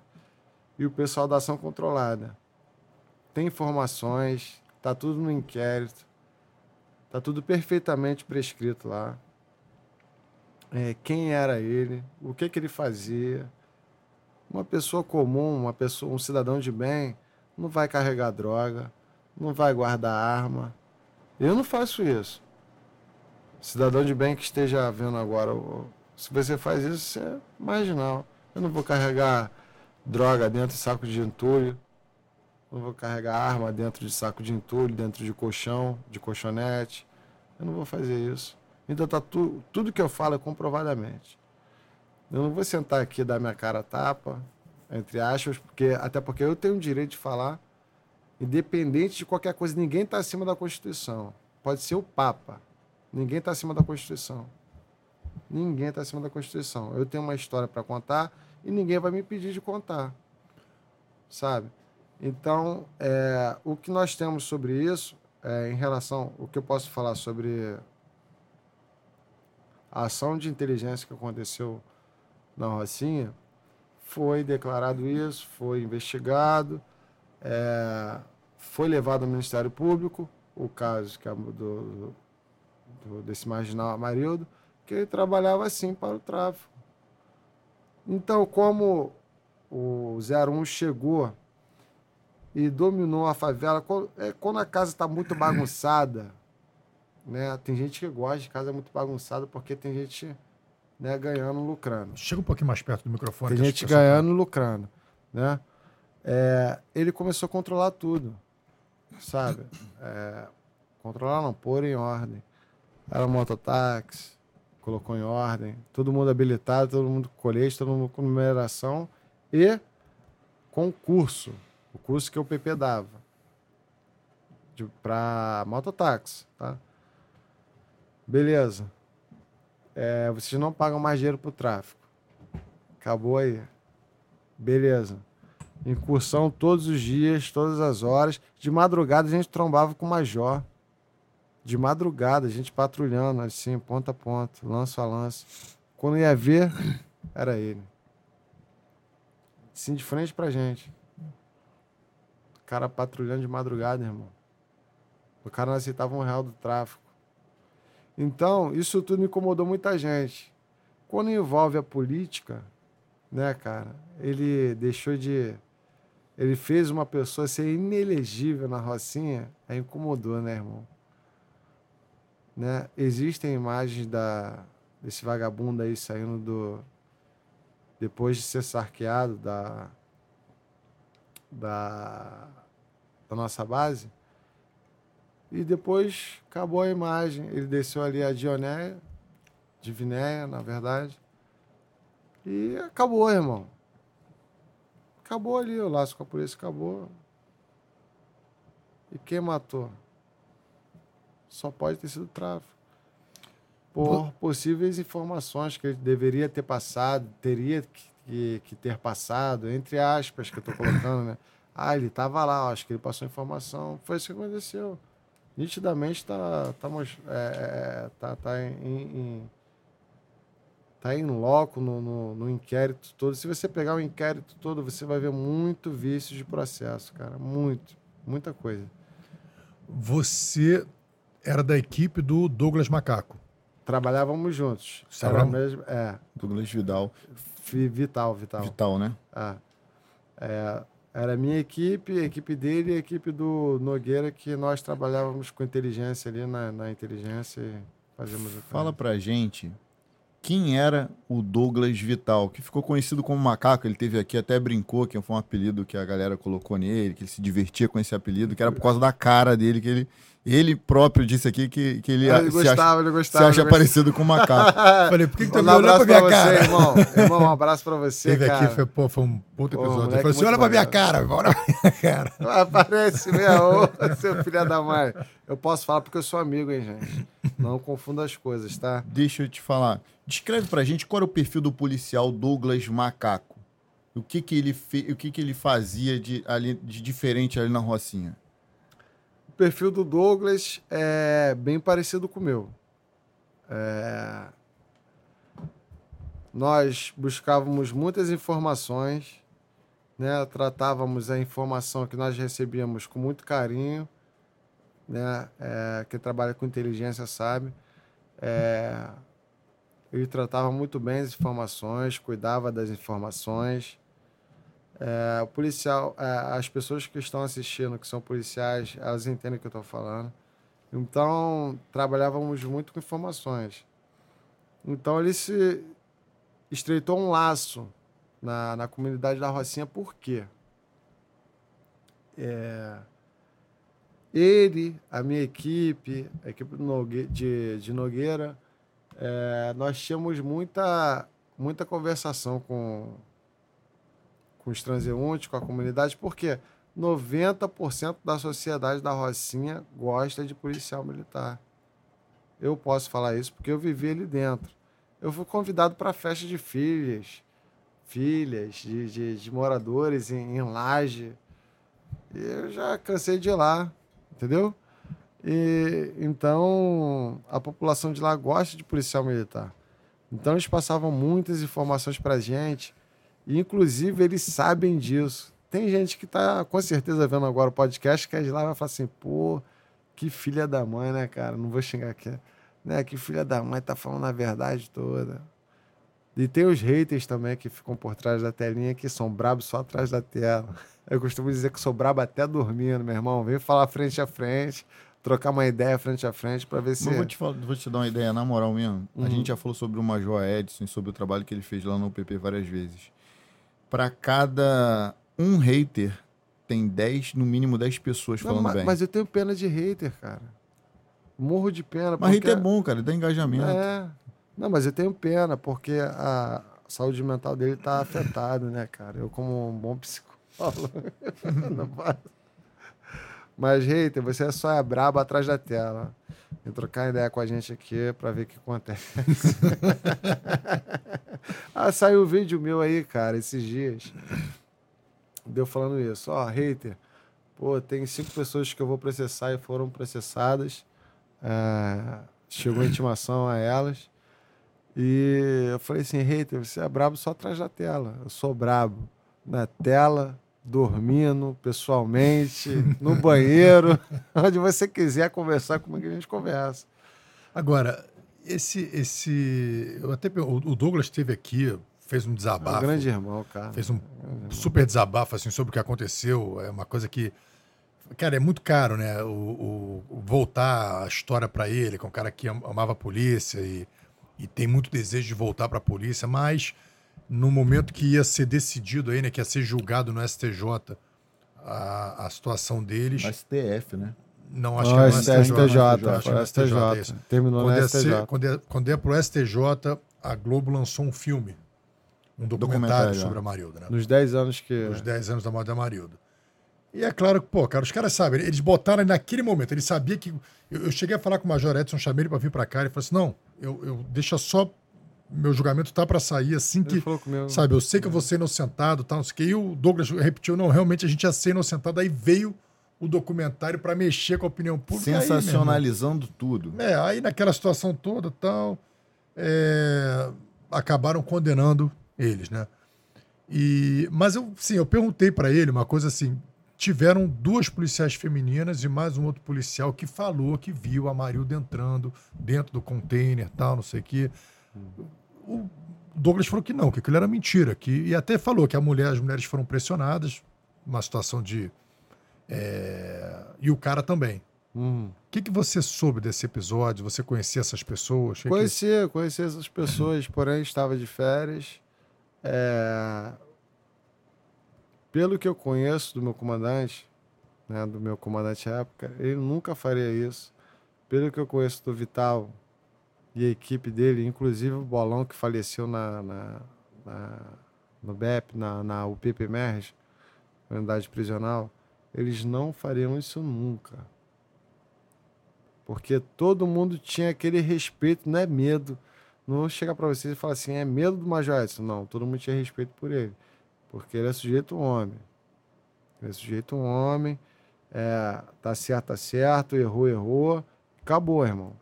e o pessoal da ação controlada. Tem informações, tá tudo no inquérito, tá tudo perfeitamente prescrito lá. É, quem era ele, o que, que ele fazia. Uma pessoa comum, uma pessoa, um cidadão de bem, não vai carregar droga, não vai guardar arma. Eu não faço isso. Cidadão de bem que esteja vendo agora, se você faz isso, você é marginal. Eu não vou carregar droga dentro de saco de entulho. Não vou carregar arma dentro de saco de entulho, dentro de colchão, de colchonete. Eu não vou fazer isso. Então tá tu, tudo que eu falo é comprovadamente. Eu não vou sentar aqui dar minha cara tapa, entre aspas, porque até porque eu tenho o direito de falar, independente de qualquer coisa, ninguém está acima da Constituição. Pode ser o Papa. Ninguém está acima da Constituição. Ninguém está acima da Constituição. Eu tenho uma história para contar e ninguém vai me pedir de contar, sabe? Então, é, o que nós temos sobre isso, é, em relação, o que eu posso falar sobre a ação de inteligência que aconteceu na Rocinha, foi declarado isso, foi investigado, é, foi levado ao Ministério Público, o caso que é do, do, desse marginal Amarildo, que ele trabalhava assim para o tráfico. Então, como o 01 chegou e dominou a favela, é, quando a casa está muito bagunçada, né? Tem gente que gosta de casa muito bagunçada porque tem gente né, ganhando, lucrando. Chega um pouquinho mais perto do microfone. Tem gente ganhando, tá... lucrando, né? É, ele começou a controlar tudo, sabe? É, controlar não, pôr em ordem. Era mototáxi, colocou em ordem, todo mundo habilitado, todo mundo com colete, todo mundo com numeração e concurso, o curso que o PP dava para mototáxi, tá? Beleza. É, vocês não pagam mais dinheiro pro tráfico. Acabou aí. Beleza. Incursão todos os dias, todas as horas. De madrugada a gente trombava com o major. De madrugada, a gente patrulhando assim, ponta a ponta, lanço a lanço. Quando ia ver, era ele. Assim, de frente pra gente. O cara patrulhando de madrugada, irmão. O cara não aceitava um real do tráfico. Então, isso tudo incomodou muita gente. Quando envolve a política, né, cara, ele deixou de. Ele fez uma pessoa ser inelegível na Rocinha, aí incomodou, né, irmão? Né? Existem imagens da, desse vagabundo aí saindo do. Depois de ser sarqueado da. Da, da nossa base e depois acabou a imagem. Ele desceu ali a Dionéia, Divinéia, na verdade. E acabou, irmão. Acabou ali, o laço com a polícia acabou. E quem matou? Só pode ter sido tráfico. Por possíveis informações que ele deveria ter passado, teria que, que, que ter passado, entre aspas, que eu estou colocando, né? Ah, ele estava lá, acho que ele passou informação. Foi isso que aconteceu nitidamente está tá, é, é, tá, tá em, em tá em loco no, no, no, inquérito todo. Se você pegar o inquérito todo, você vai ver muito vício de processo, cara. Muito. Muita coisa. Você era da equipe do Douglas Macaco. Trabalhávamos juntos. Era mesmo, é. Douglas Vidal. Vital, Vital. Vital, né? É. é era a minha equipe, a equipe dele e a equipe do Nogueira, que nós trabalhávamos com inteligência ali na, na inteligência e fazíamos o Fala pra gente quem era o Douglas Vital, que ficou conhecido como Macaco. Ele teve aqui, até brincou, que foi um apelido que a galera colocou nele, que ele se divertia com esse apelido, que era por causa da cara dele, que ele ele próprio disse aqui que, que ele, ele gostava, acha, ele gostava. Se acha parecido com o macaco. <laughs> Falei, por que, que tu um olhando pra minha pra cara? Você, irmão. irmão, um abraço pra você, Teve cara. aqui, foi, pô, foi um puto episódio. Ele falou assim, olha pra minha cara, olha pra minha <laughs> cara. <laughs> Aparece meu, seu filho da mãe. Eu posso falar porque eu sou amigo, hein, gente. Não confunda as coisas, tá? Deixa eu te falar. Descreve pra gente qual era o perfil do policial Douglas Macaco. O que que ele, fe... o que que ele fazia de, ali, de diferente ali na Rocinha? Perfil do Douglas é bem parecido com o meu. É... Nós buscávamos muitas informações, né? tratávamos a informação que nós recebíamos com muito carinho. Né? É... Quem trabalha com inteligência sabe. É... Ele tratava muito bem as informações, cuidava das informações. É, o policial, é, as pessoas que estão assistindo, que são policiais, elas entendem o que eu estou falando. Então, trabalhávamos muito com informações. Então, ele se estreitou um laço na, na comunidade da Rocinha, por quê? É, ele, a minha equipe, a equipe de, de Nogueira, é, nós tínhamos muita, muita conversação com com os transeuntes, com a comunidade, porque 90% da sociedade da Rocinha gosta de policial militar. Eu posso falar isso porque eu vivi ali dentro. Eu fui convidado para festa de filhas, filhas de, de, de moradores em, em Laje. E eu já cansei de ir lá, entendeu? E então a população de lá gosta de policial militar. Então eles passavam muitas informações para gente inclusive, eles sabem disso. Tem gente que está com certeza vendo agora o podcast que é de lá vai falar assim, pô, que filha da mãe, né, cara? Não vou xingar aqui. né? Que filha da mãe tá falando a verdade toda. E tem os haters também que ficam por trás da telinha, que são brabos só atrás da tela. Eu costumo dizer que sou brabo até dormindo, meu irmão. Vem falar frente a frente, trocar uma ideia frente a frente para ver se. Vou te, falar, vou te dar uma ideia, na moral mesmo. Uhum. A gente já falou sobre o Major Edson, sobre o trabalho que ele fez lá no PP várias vezes. Para cada um hater, tem 10, no mínimo 10 pessoas Não, falando mas, bem. mas eu tenho pena de hater, cara. Morro de pena. Mas porque- hater é bom, cara, ele dá engajamento. É. Não, mas eu tenho pena, porque a saúde mental dele tá afetada, né, cara? Eu, como um bom psicólogo. <laughs> não posso. Mas, hater, você só é brabo atrás da tela. Vem trocar ideia com a gente aqui pra ver o que acontece. <laughs> ah, saiu um vídeo meu aí, cara, esses dias. Deu falando isso. Ó, hater. Pô, tem cinco pessoas que eu vou processar e foram processadas. É, chegou a intimação a elas. E eu falei assim, hater, você é brabo só atrás da tela. Eu sou brabo na tela, dormindo, pessoalmente, no banheiro, <laughs> onde você quiser conversar comigo, a gente conversa. Agora, esse. esse eu até, o Douglas esteve aqui, fez um É um desabafo. grande irmão, cara. fez um super desabafo assim, sobre o que aconteceu. É uma coisa que. Cara, é muito caro, né? O, o- voltar a história para ele, que é um cara que am- amava a polícia e, e tem muito desejo de voltar para a polícia, mas no momento que ia ser decidido aí, né? Que ia ser julgado no STJ a, a situação deles. No STF, né? Não, acho Não, que é no STJ, STJ. acho que é STJ. isso. Terminou Quando no é, STJ. ser, quando, é, quando é pro STJ, a Globo lançou um filme, um documentário, Documentário, sobre é. a Marilda, né? Nos 10 anos que. Os 10 anos da morte da Marilda. E é claro que, pô, cara, os caras sabem, eles botaram naquele momento, ele sabia que. Eu, eu cheguei a falar com o Major Edson, chamei ele pra vir pra cá, ele falou assim: não, eu, eu deixa só. Meu julgamento tá pra sair assim que. Sabe, eu sei que eu vou ser inocentado, tal, não sei o quê. E o Douglas repetiu: não, realmente a gente ia ser inocentado. Aí veio o documentário pra mexer com a opinião pública. aí, Sensacionalizando tudo. é, aí naquela situação toda tal, é, acabaram condenando eles, né? E, mas eu, sim, eu perguntei pra ele uma coisa assim: tiveram duas policiais femininas e mais um outro policial que falou que viu a Marilda entrando dentro do container, tal, não sei o quê. O Douglas falou que não, que aquilo era mentira, que e até falou que a mulher, as mulheres foram pressionadas, uma situação de é, e o cara também. Uhum. O que, que você soube desse episódio? Você conhecia essas pessoas? Que que- Conhecia, conhecia essas pessoas, porém estava de férias. É, Pelo que eu conheço do meu comandante, né, do meu comandante à época, ele nunca faria isso. Pelo que eu conheço do Vital e a equipe dele, inclusive o Bolão que faleceu na, na- na- no BEP, na, na UPP MERS, unidade prisional, eles não fariam isso nunca. Porque todo mundo tinha aquele respeito, não é medo. Não chegar pra vocês e falar assim, é medo do Major Edson. Não, todo mundo tinha respeito por ele. Porque ele é sujeito homem. Ele é sujeito homem. É, tá certo, tá certo. Errou, errou. Acabou, irmão.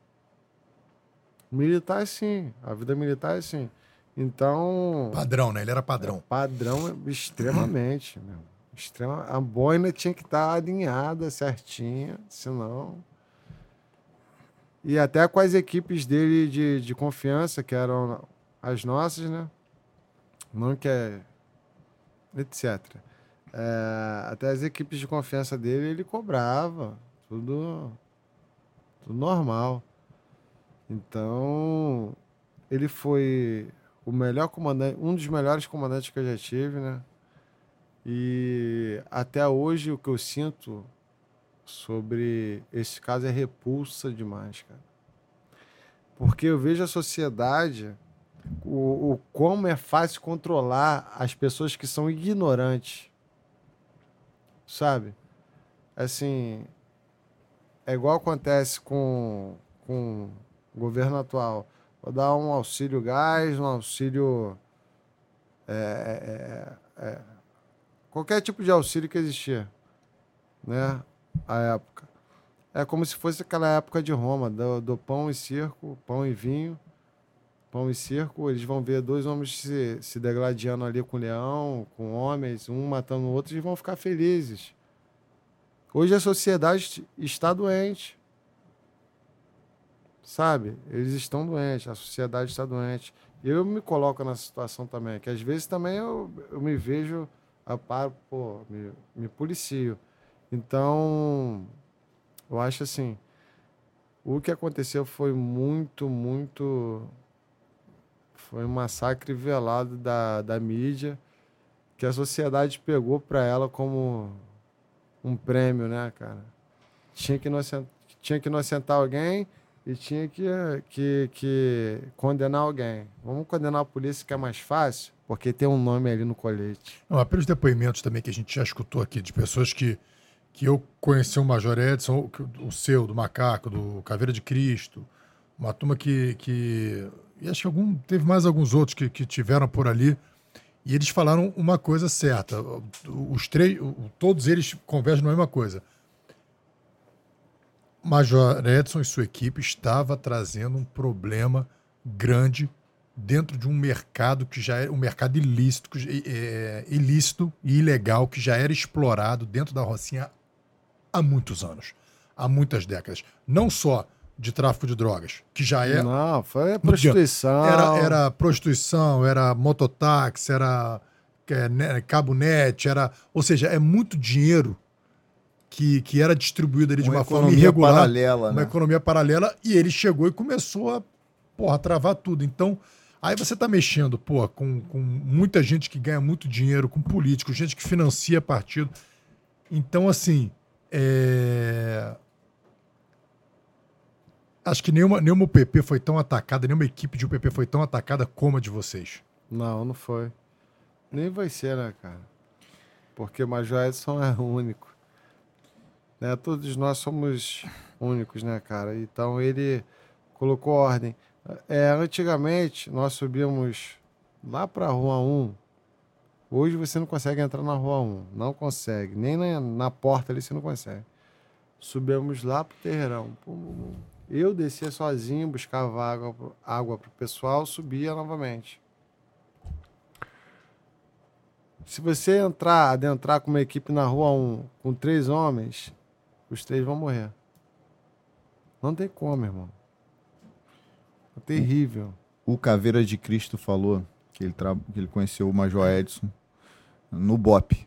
Militar é assim. A vida militar é assim. Então. Padrão, né? Ele era padrão. Padrão extremamente, meu. Extrema, a boina tinha que estar alinhada certinha, senão. E até com as equipes dele de, de confiança, que eram as nossas, né? Não que é. etc. É, até as equipes de confiança dele, ele cobrava. Tudo. Tudo normal. Então. Ele foi o melhor comandante, um dos melhores comandantes que eu já tive, né? E até hoje o que eu sinto sobre esse caso é repulsa demais, cara. Porque eu vejo a sociedade, o, o como é fácil controlar as pessoas que são ignorantes. Sabe? Assim, é igual acontece com, com governo atual. Vou dar um auxílio gás, um auxílio. é, é, é, qualquer tipo de auxílio que existia, né? A época. É como se fosse aquela época de Roma, do, do pão e circo, pão e vinho, pão e circo. Eles vão ver dois homens se, se degladiando ali com leão, com homens, um matando o outro, e vão ficar felizes. Hoje a sociedade está doente. Sabe? Eles estão doentes, a sociedade está doente. Eu me coloco nessa situação também, que às vezes também eu, eu me vejo, eu paro, pô, me, me policio. Então, eu acho assim, o que aconteceu foi muito, muito. Foi um massacre velado da, da mídia, que a sociedade pegou para ela como um prêmio, né, cara? Tinha que inocentar, tinha que inocentar alguém e tinha que, que, que condenar alguém. Vamos condenar a polícia, que é mais fácil, porque tem um nome ali no colete. Não, pelos depoimentos também que a gente já escutou aqui, de pessoas que, que eu conheci o Major Edson, o seu, do Macaco, do Caveira de Cristo, uma turma que. que e acho que algum, teve mais alguns outros que, que tiveram por ali. E eles falaram uma coisa certa. Os três, todos eles convergem na mesma coisa. Major Edson e sua equipe estava trazendo um problema grande dentro de um mercado que já era um mercado ilícito, é, ilícito e ilegal que já era explorado dentro da Rocinha há muitos anos, há muitas décadas. Não só de tráfico de drogas, que já é. Não, foi prostituição. Era, era prostituição, era mototáxi, era é, né, cabo net, era. Ou seja, é muito dinheiro que, que era distribuído ali de uma, forma irregular. Paralela, uma né? economia paralela, e ele chegou e começou a porra, travar tudo. Então, aí você tá mexendo, pô, com, com muita gente que ganha muito dinheiro, com políticos, gente que financia partido. Então, assim, é... acho que nenhuma, nenhuma UPP foi tão atacada, nenhuma equipe de UPP foi tão atacada como a de vocês. Não, não foi. Nem vai ser, né, cara? Porque o Major Edson é único. Né? Todos nós somos únicos, né, cara? Então ele colocou ordem. É, antigamente nós subíamos lá para a Rua 1. Hoje você não consegue entrar na Rua 1. Não consegue. Nem na, na porta ali você não consegue. Subimos lá pro terreirão. Eu descia sozinho, buscava água, água pro pessoal, subia novamente. Se você entrar, adentrar com uma equipe na rua 1 com três homens, os três vão morrer. Não tem como, irmão. É terrível. O Caveira de Cristo falou que ele, tra... que ele conheceu o Major Edson no BOP.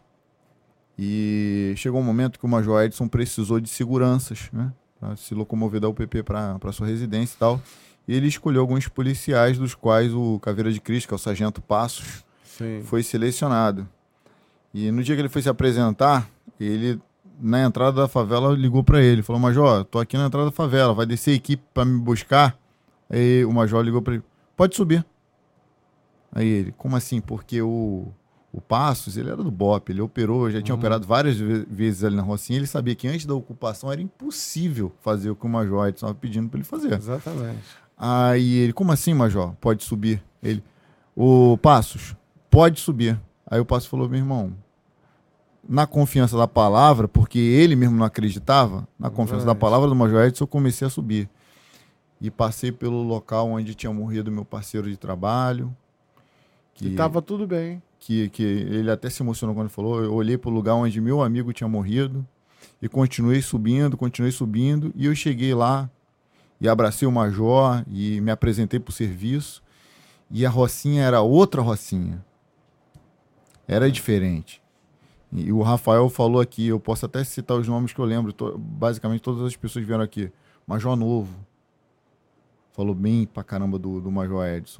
E chegou um momento que o Major Edson precisou de seguranças, né? Pra se locomover da UPP para sua residência e tal. E ele escolheu alguns policiais, dos quais o Caveira de Cristo, que é o Sargento Passos, Sim. foi selecionado. E no dia que ele foi se apresentar, ele na entrada da favela, ligou para ele. Falou, Major, tô aqui na entrada da favela, vai descer a equipe para me buscar? Aí o Major ligou para ele, pode subir. Aí ele, como assim? Porque o, o Passos, ele era do BOP, ele operou, já tinha uhum. operado várias vezes ali na Rocinha, ele sabia que antes da ocupação era impossível fazer o que o Major estava pedindo para ele fazer. Exatamente. Aí ele, como assim, Major? Pode subir? Ele, o Passos, pode subir. Aí o Passos falou, meu irmão, na confiança da palavra, porque ele mesmo não acreditava, na confiança da palavra do Major Edson, eu comecei a subir. E passei pelo local onde tinha morrido meu parceiro de trabalho. Que estava tudo bem. Que, que ele até se emocionou quando falou. Eu olhei para o lugar onde meu amigo tinha morrido e continuei subindo, continuei subindo. E eu cheguei lá e abracei o Major e me apresentei para o serviço. E a Rocinha era outra Rocinha. Era diferente. E o Rafael falou aqui, eu posso até citar os nomes que eu lembro, basicamente todas as pessoas vieram aqui. Major Novo, falou bem pra caramba do, do Major Edson.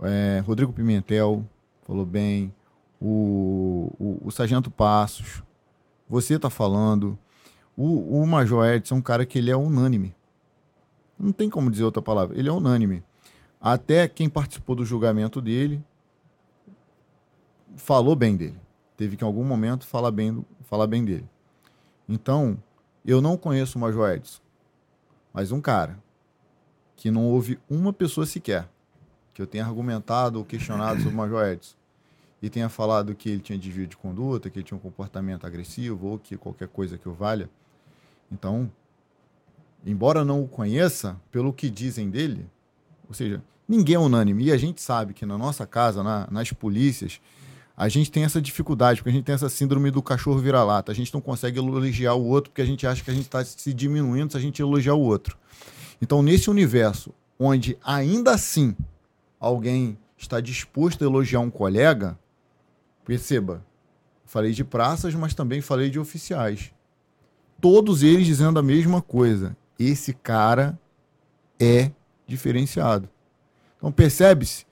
É, Rodrigo Pimentel, falou bem. O, o, o Sargento Passos, você tá falando. O, o Major Edson é um cara que ele é unânime. Não tem como dizer outra palavra. Ele é unânime. Até quem participou do julgamento dele falou bem dele teve que em algum momento falar bem, falar bem dele. Então, eu não conheço o Major Edson, mas um cara que não houve uma pessoa sequer que eu tenha argumentado ou questionado sobre o Major Edson e tenha falado que ele tinha desvio de conduta, que ele tinha um comportamento agressivo ou que qualquer coisa que o valha. Então, embora não o conheça, pelo que dizem dele, ou seja, ninguém é unânime. E a gente sabe que na nossa casa, na, nas polícias, a gente tem essa dificuldade, porque a gente tem essa síndrome do cachorro vira-lata. A gente não consegue elogiar o outro porque a gente acha que a gente está se diminuindo se a gente elogiar o outro. Então, nesse universo onde ainda assim alguém está disposto a elogiar um colega, perceba, falei de praças, mas também falei de oficiais. Todos eles dizendo a mesma coisa. Esse cara é diferenciado. Então percebe-se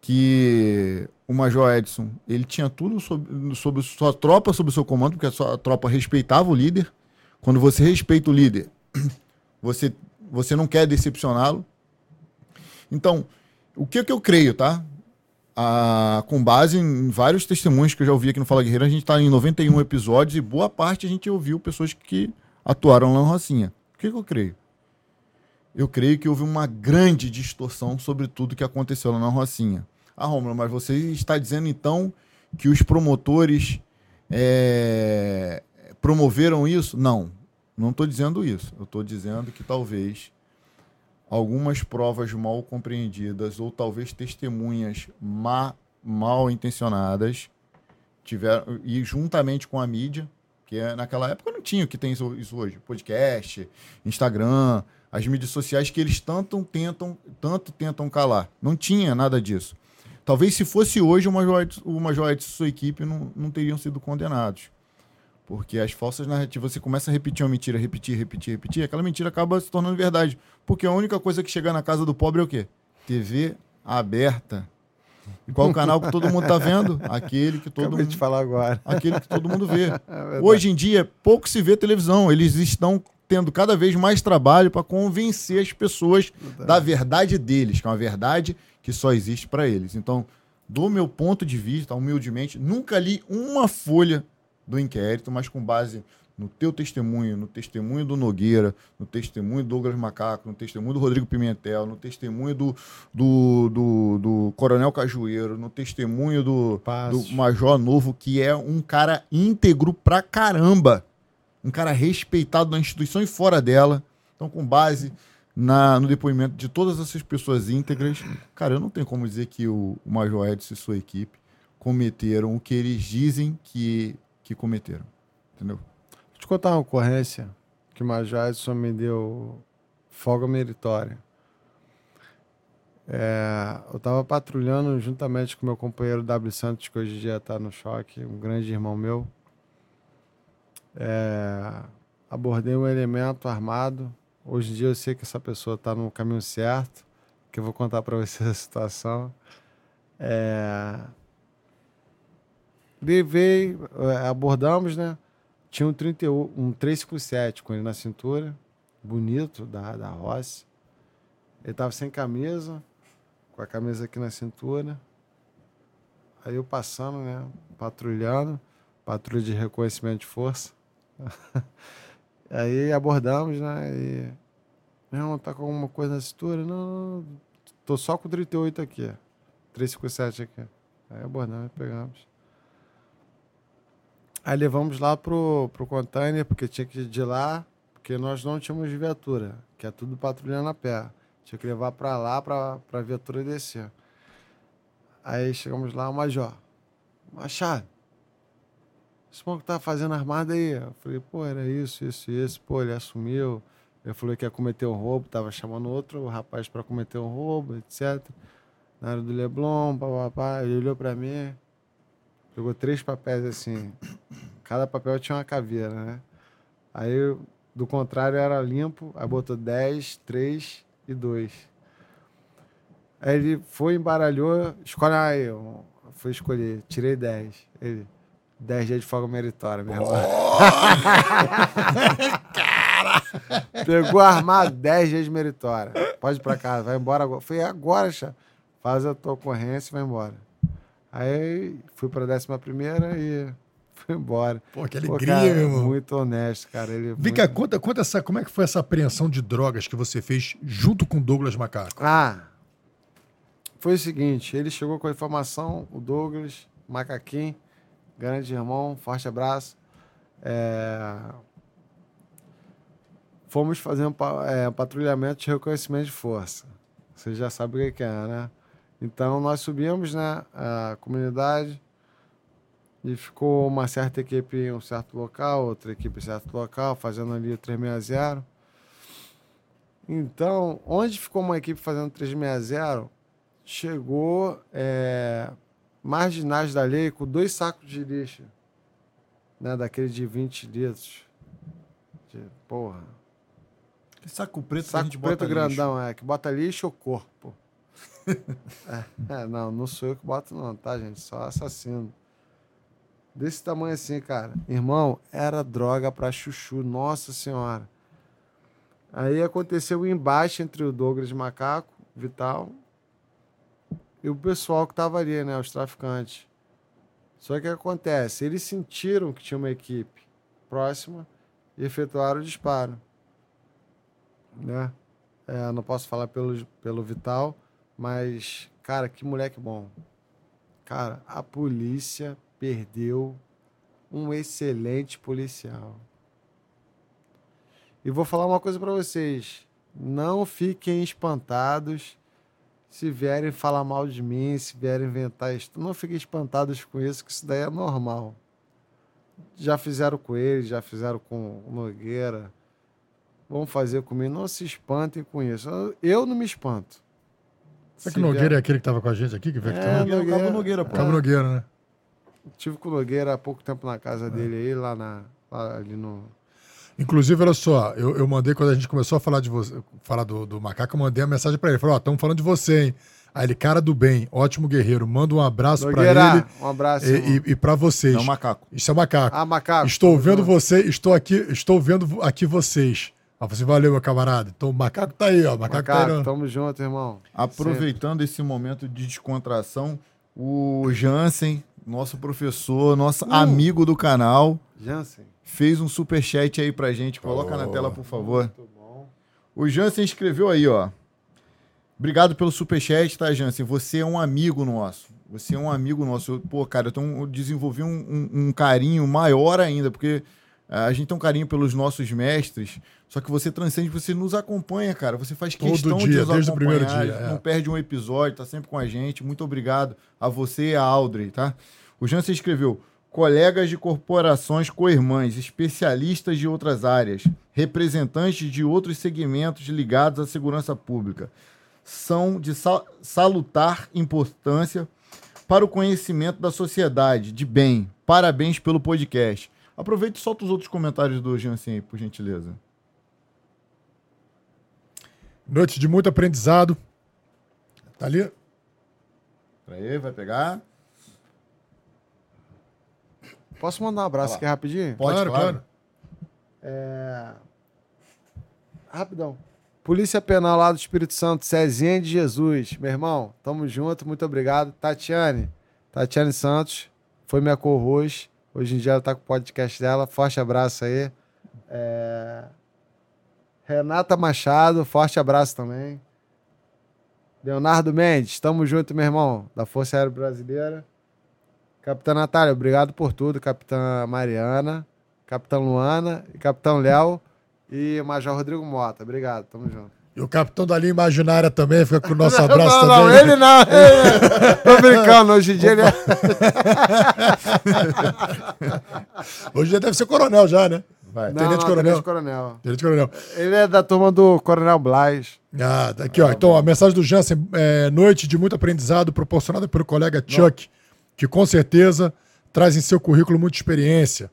que o Major Edson ele tinha tudo sobre, sobre sua tropa sob seu comando, porque a sua tropa respeitava o líder. Quando você respeita o líder, <clears throat> você, você não quer decepcioná-lo. Então, o que, que eu creio, tá? Ah, com base em vários testemunhos que eu já ouvi aqui no Fala Guerreira, a gente está em 91 episódios e boa parte a gente ouviu pessoas que atuaram lá no Rocinha. O que, que eu creio? Eu creio que houve uma grande distorção sobre tudo que aconteceu lá na Rocinha. Ah, Romulo, mas você está dizendo então que os promotores é, promoveram isso? Não, não estou dizendo isso. Eu estou dizendo que talvez algumas provas mal compreendidas ou talvez testemunhas má, mal intencionadas tiveram e juntamente com a mídia, que é, naquela época não tinha o que tem isso, isso hoje, podcast, Instagram, as mídias sociais que eles tanto tentam, tanto tentam calar. Não tinha nada disso. Talvez se fosse hoje, o Major, o Major e sua equipe não, não teriam sido condenados. Porque as falsas narrativas, você começa a repetir uma mentira, repetir, repetir, repetir, aquela mentira acaba se tornando verdade. Porque a única coisa que chega na casa do pobre é o quê? TV aberta. E qual o canal que todo mundo tá vendo? <laughs> Aquele que todo Acabei mundo. de falar agora. Aquele que todo mundo <laughs> vê. É Hoje em dia, pouco se vê televisão. Eles estão tendo cada vez mais trabalho para convencer as pessoas da verdade deles, que é uma verdade que só existe para eles. Então, do meu ponto de vista, humildemente, nunca li uma folha do inquérito, mas com base no teu testemunho, no testemunho do Nogueira, no testemunho do Douglas Macaco, no testemunho do Rodrigo Pimentel, no testemunho do, do, do, do Coronel Cajueiro, no testemunho do, do. Major Novo, que é um cara íntegro pra caramba. Um cara respeitado na instituição e fora dela. Então, com base na, no depoimento de todas essas pessoas íntegras, cara, eu não tenho como dizer que o, o Major Edson e sua equipe cometeram o que eles dizem que, que cometeram. Entendeu? Vou te contar uma ocorrência que o Major Edson me deu folga meritória. É, eu estava patrulhando juntamente com meu companheiro W Santos, que hoje em dia está no choque, um grande irmão meu. É, abordei um elemento armado. Hoje em dia eu sei que essa pessoa está no caminho certo, que eu vou contar para vocês <laughs> a situação. É, levei, é, abordamos, né? Tinha um, 38, um 357 com ele na cintura, bonito, da, da Rossi. Ele tava sem camisa, com a camisa aqui na cintura. Aí eu passando, né? Patrulhando, patrulha de reconhecimento de força. <laughs> Aí abordamos, né? E. Irmão, tá com alguma coisa na cintura? Não, não, tô só com 38 aqui. 357 aqui. Aí abordamos, pegamos. Aí levamos lá pro, pro container, porque tinha que ir de lá, porque nós não tínhamos viatura, que é tudo patrulhando a pé. Tinha que levar para lá para a viatura descer. Aí chegamos lá, o Major. Machado, esse maluco tá fazendo armada aí. Eu falei, pô, era isso, isso isso. Pô, ele assumiu. Ele falou que ia cometer um roubo, tava chamando outro rapaz para cometer um roubo, etc. Na área do Leblon, papapá. Ele olhou para mim, pegou três papéis assim. Cada papel tinha uma caveira, né? Aí, do contrário, era limpo. Aí botou 10, 3 e 2. Aí ele foi, embaralhou, escolhe aí. Eu fui escolher, tirei 10. Ele, 10 dias de folga meritória, meu irmão. <laughs> Pegou armado, 10 dias de meritória. Pode ir pra casa, vai embora agora. Foi agora, chá. Faz a tua ocorrência e vai embora. Aí fui pra décima primeira e fui embora. Pô, que Pô, alegria, cara, meu irmão. Muito honesto, cara. Ele Vem muito- cá, conta, conta essa, como é que foi essa apreensão de drogas que você fez junto com Douglas Macaco? Ah, foi o seguinte, ele chegou com a informação, o Douglas, Macaquinho, grande irmão, forte abraço. É, Fomos pa- é, patrulhamento de reconhecimento de força. Você já sabe o que que é, né? Então nós subimos, né, a comunidade e ficou uma certa equipe em um certo local, outra equipe em certo local, fazendo ali o 360. Então, onde ficou uma equipe fazendo 360, chegou é, marginais da lei com dois sacos de lixo, né, daquele de 20 litros. De, porra. Que saco preto que a Saco gente preto bota lixo. grandão, é, que bota lixo ou corpo. <laughs> é, é, não, não sou eu que boto não, tá, gente? Só assassino. Desse tamanho assim, cara. Irmão, era droga pra chuchu, nossa senhora. Aí aconteceu o embate entre o Douglas Macaco, Vital, e o pessoal que tava ali, né, os traficantes. Só que acontece? Eles sentiram que tinha uma equipe próxima e efetuaram o disparo né? É, não posso falar pelo, pelo Vital, mas, cara, que moleque bom. Cara, a polícia perdeu um excelente policial. E vou falar uma coisa para vocês. Não fiquem espantados se vierem falar mal de mim, se vierem inventar isso. Não fiquem espantados com isso, que isso daí é normal. Já fizeram com ele, já fizeram com o Nogueira vão fazer comigo. Não se espantem com isso. Eu- não me espanto. Será Se que o Nogueira é vier- aquele que tava com a gente aqui, que veio aqui É, também? Nogueira. Cabo Nogueira, pô. Cabo Nogueira, né? Tive com o Nogueira há pouco tempo na casa dele aí, lá, na, lá ali no. Inclusive, olha só, eu, eu mandei, quando a gente começou a falar de você, falar do, do macaco, eu mandei a mensagem pra ele. Falei, ó, estamos falando de você, hein? Aí ele, cara do bem, ótimo guerreiro, manda um abraço pra Nogueira, ele um abraço. e, e, e pra vocês. É um macaco. Isso é macaco. Ah, macaco. estou tamo vendo junto. você, estou aqui, estou vendo aqui vocês. Aí você, valeu, meu camarada. Então o macaco tá aí, ó. O macaco, tá aí. Macaco, ó. tamo junto, irmão. Aproveitando esse momento de descontração, o Jansen, nosso professor, nosso amigo do canal, Jansen. Fez um superchat aí pra gente. Coloca na Oh. tela, por favor. Muito bom. O Jansen escreveu aí, ó. Obrigado pelo superchat, tá, Jansen? Você é um amigo nosso. Você é um amigo nosso. Eu, pô, cara, eu, tenho- eu desenvolvi um, um- um carinho maior ainda, porque ah, a gente tem um carinho pelos nossos mestres, só que você transcende, você nos acompanha, cara. Você faz Todo questão de dia, nos desde o acompanhar, primeiro dia, é. não perde um episódio, tá sempre com a gente. Muito obrigado a você e a Audrey, tá? O Jansen escreveu: colegas de corporações co-irmãs, especialistas de outras áreas, representantes de outros segmentos ligados à segurança pública, são de sa- salutar importância para o conhecimento da sociedade de bem. Parabéns pelo podcast. Aproveita e solta os outros comentários do Jansen aí, por gentileza. Noite de muito aprendizado. Tá ali? Peraí, vai pegar? Posso mandar um abraço aqui rapidinho? Pode, claro, claro. É... Rapidão. Polícia Penal lá do Espírito Santo, Cezinha de Jesus. Meu irmão, tamo junto, muito obrigado. Tatiane, Tatiane Santos, foi minha co-host. Hoje em dia ela tá com o podcast dela. Forte abraço aí. É... Renata Machado, forte abraço também. Leonardo Mendes, tamo junto, meu irmão, da Força Aérea Brasileira. Capitã Natália, obrigado por tudo. Capitã Mariana, Capitão Luana, Capitão Léo e Major Rodrigo Mota. Obrigado, tamo junto. E o capitão da linha imaginária também fica com o nosso <laughs> abraço não, também. não, ele não. ele- Tô brincando, hoje em dia ele é... <laughs> Hoje já deve ser coronel já, né? Vai. Não, Tenente não, Coronel. Tenente Coronel. Tenente coronel. Ele é da turma do Coronel Blas. Ah, tá aqui, ó. Então, a mensagem do Jansen, é, noite de muito aprendizado proporcionada pelo colega Chuck, que com certeza traz em seu currículo muita experiência.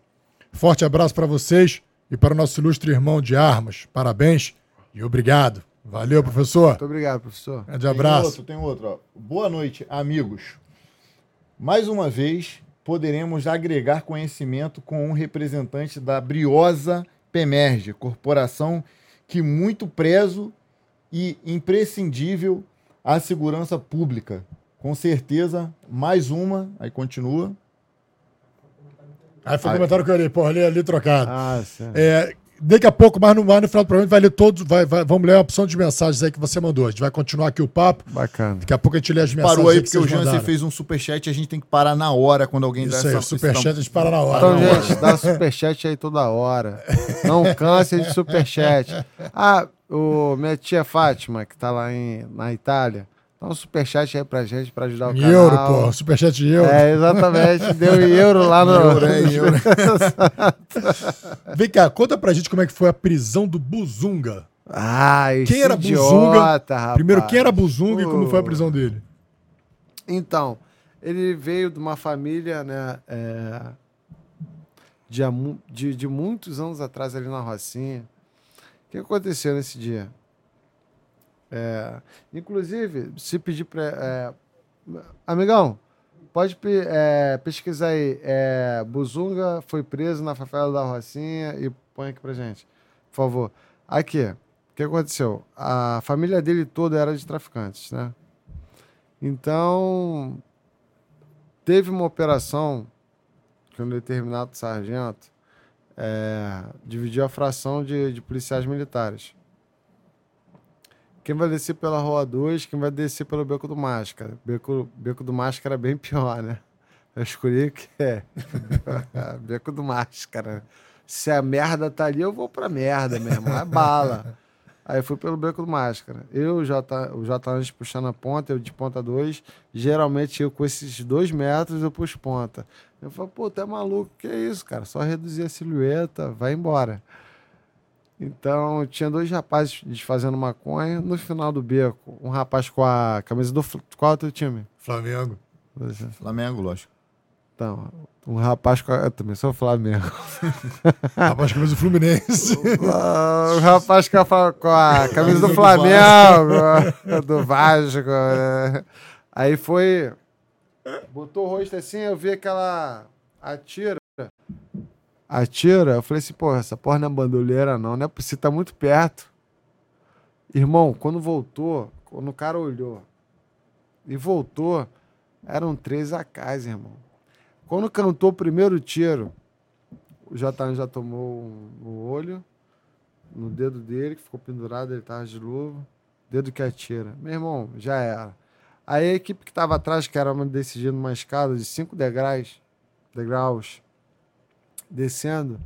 Forte abraço para vocês e para o nosso ilustre irmão de armas. Parabéns e obrigado. Valeu, professor. Muito obrigado, professor. Grande Tem abraço. outro, tem outro. Ó. Boa noite, amigos. Mais uma vez, poderemos agregar conhecimento com um representante da Briosa Pemerge, corporação que muito prezo e imprescindível à segurança pública. Com certeza, mais uma, aí continua. Aí foi o comentário que eu olhei, pô, ali, ali trocado. Ah. É, daqui a pouco, mais no, mais no final do programa, a gente vai ler todos, vai, vai- vamos ler a opção de mensagens aí que você mandou. A gente vai continuar aqui o papo. Bacana. Daqui a pouco a gente lê as mensagens Parou aí que porque o Jansen fez um superchat e a gente tem que parar na hora quando alguém dá Isso aí, essa... superchat a gente para na hora. Então, na hora. gente, dá superchat aí toda hora. Não canse de superchat. Ah, o, minha tia Fátima, que tá lá em, na Itália, dá um superchat aí pra gente, pra ajudar o Em canal. euro, pô. Superchat em euro. É, exatamente. Deu em euro lá no... Euro, é, euro. <laughs> <laughs> Vem cá, conta pra gente como é que foi a prisão do Buzunga. Ah, esse Quem era idiota, Buzunga? rapaz. Primeiro, quem era Buzunga e como Pô. foi a prisão dele? Então, ele veio de uma família, né, é, de, de, de muitos anos atrás ali na Rocinha. O que aconteceu nesse dia? É, inclusive, se pedir para... É, amigão, pode é, pesquisar aí. É, Buzunga foi preso na favela da Rocinha e põe aqui pra gente, por favor. Aqui, o que aconteceu? A família dele toda era de traficantes, né? Então, teve uma operação que um determinado sargento é, dividiu a fração de, de policiais militares. Quem vai descer pela Rua 2, quem vai descer pelo Beco do Máscara. Beco, Beco do Máscara é bem pior, né? Eu escolhi que é. <laughs> Beco do Máscara. Se a merda tá ali, eu vou pra merda, meu irmão. É bala. Aí fui pelo Beco do Máscara. Eu, o J, o puxando a ponta, eu de ponta 2. Geralmente eu com esses dois metros eu puxo ponta. Eu falo, pô, tá maluco, que é isso, cara? Só reduzir a silhueta, vai embora. Então, tinha dois rapazes desfazendo maconha. No final do beco, um rapaz com a camisa do. Qual é o teu time? Flamengo. Flamengo, lógico. Então, um rapaz com a. Eu também sou Flamengo. <laughs> Rapaz, camisa do Fluminense. O <laughs> rapaz com a, com a camisa do do Flamengo, <laughs> do Vasco. né? Aí foi. Botou o rosto assim, eu vi aquela. Atira. Atira. Eu falei assim, porra, essa porra não é bandoleira, não. Não é possível, tá muito perto. Irmão, quando voltou, quando o cara olhou e voltou, eram três AKs, irmão. Quando cantou o primeiro tiro, o Jatan já tomou um no olho, no dedo dele, que ficou pendurado, ele tava de luva, dedo que atira. Meu irmão, já era. Aí a equipe que tava atrás, que era uma decidindo numa escada de cinco degraus, degraus, descendo,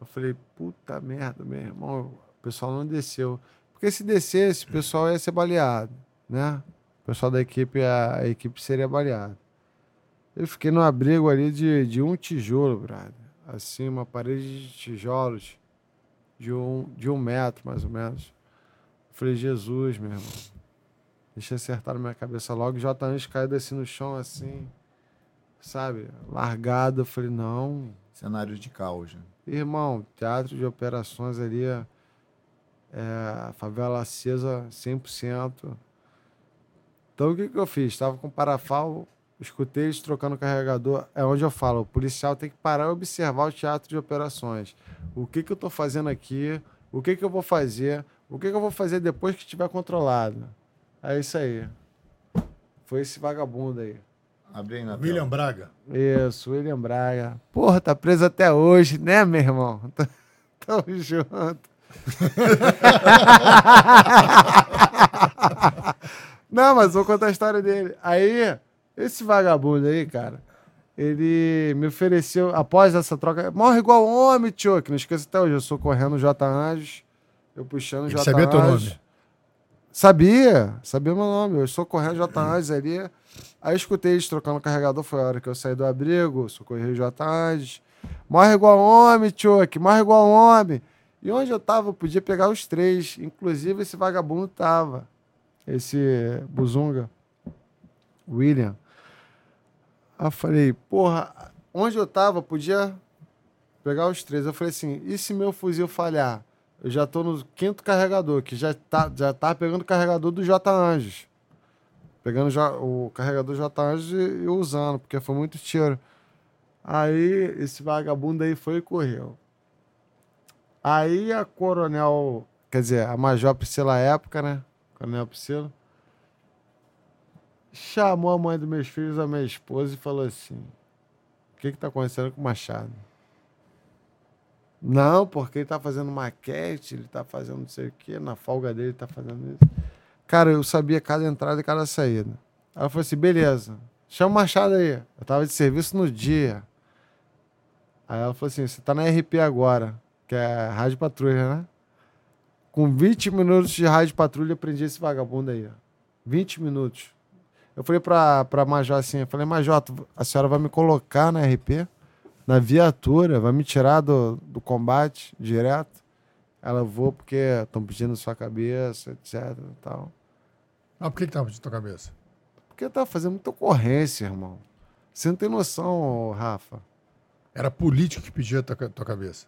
eu falei, puta merda, meu irmão, o pessoal não desceu. Porque se descesse, o pessoal ia ser baleado, né? O pessoal da equipe, a, a equipe seria baleada. Eu fiquei no abrigo ali de, de um tijolo, brother. Assim, uma parede de tijolos de um, de um metro, mais ou menos. Eu falei, Jesus, meu irmão. Deixa acertar na minha cabeça logo. J. Anjos caído assim no chão, assim, sabe? Largado. Eu falei, não, Cenários de caos. né? Irmão, teatro de operações ali, é, favela acesa 100%. Então o que, que eu fiz? Estava com parafal, escutei eles trocando carregador. É onde eu falo, o policial tem que parar e observar o teatro de operações. O que, que eu estou fazendo aqui? O que, que eu vou fazer? O que, que eu vou fazer depois que estiver controlado? É isso aí. Foi esse vagabundo aí. Na William tela. Braga. Isso, William Braga. Porra, tá preso até hoje, né, meu irmão? <laughs> Tamo junto. <laughs> Não, mas vou contar a história dele. Aí, esse vagabundo aí, cara, ele me ofereceu, após essa troca, morre igual homem, tio, que não esqueça até hoje, eu sou correndo o J. Anjos, eu puxando Ele J. sabia teu Anjos. nome? Sabia, sabia meu nome. Eu sou correndo J. Anjos ali. Aí eu escutei eles trocando carregador. Foi a hora que eu saí do abrigo, socorri o J. Anjos. Morre igual homem, Tchoque, morre igual homem. E onde eu tava, eu podia pegar os três. Inclusive esse vagabundo tava. Esse Buzunga. William. Aí eu falei, porra, onde eu tava, eu podia pegar os três. Eu falei assim, e se meu fuzil falhar? Eu já tô no quinto carregador, que já tá, já tá pegando o carregador do J Anjos. Pegando já o carregador J Anjos e, usando, porque foi muito tiro. Aí esse vagabundo aí foi e correu. Aí a coronel, quer dizer, a major Priscila época, né? Coronel Priscila. Chamou a mãe dos meus filhos, a minha esposa, e falou assim: O que que tá acontecendo com o Machado? Não, porque ele tá fazendo maquete, ele tá fazendo não sei o quê, na folga dele ele tá fazendo isso. Cara, eu sabia cada entrada e cada saída. Aí ela falou assim: beleza, chama o Machado aí. Eu tava de serviço no dia. Aí ela falou assim: você tá na RP agora, que é Rádio Patrulha, né? Com 20 minutos de Rádio Patrulha, eu prendi esse vagabundo aí. Ó. 20 minutos. Eu falei pra, pra Major assim: eu falei, Major, a senhora vai me colocar na RP? na viatura, vai me tirar do, do combate direto. Ela, vou porque estão pedindo sua cabeça, etc tal. Ah, por que que tava de tua cabeça? Porque tá fazendo muita ocorrência, irmão. Você não tem noção, Rafa. Era político que pedia a tua, tua cabeça.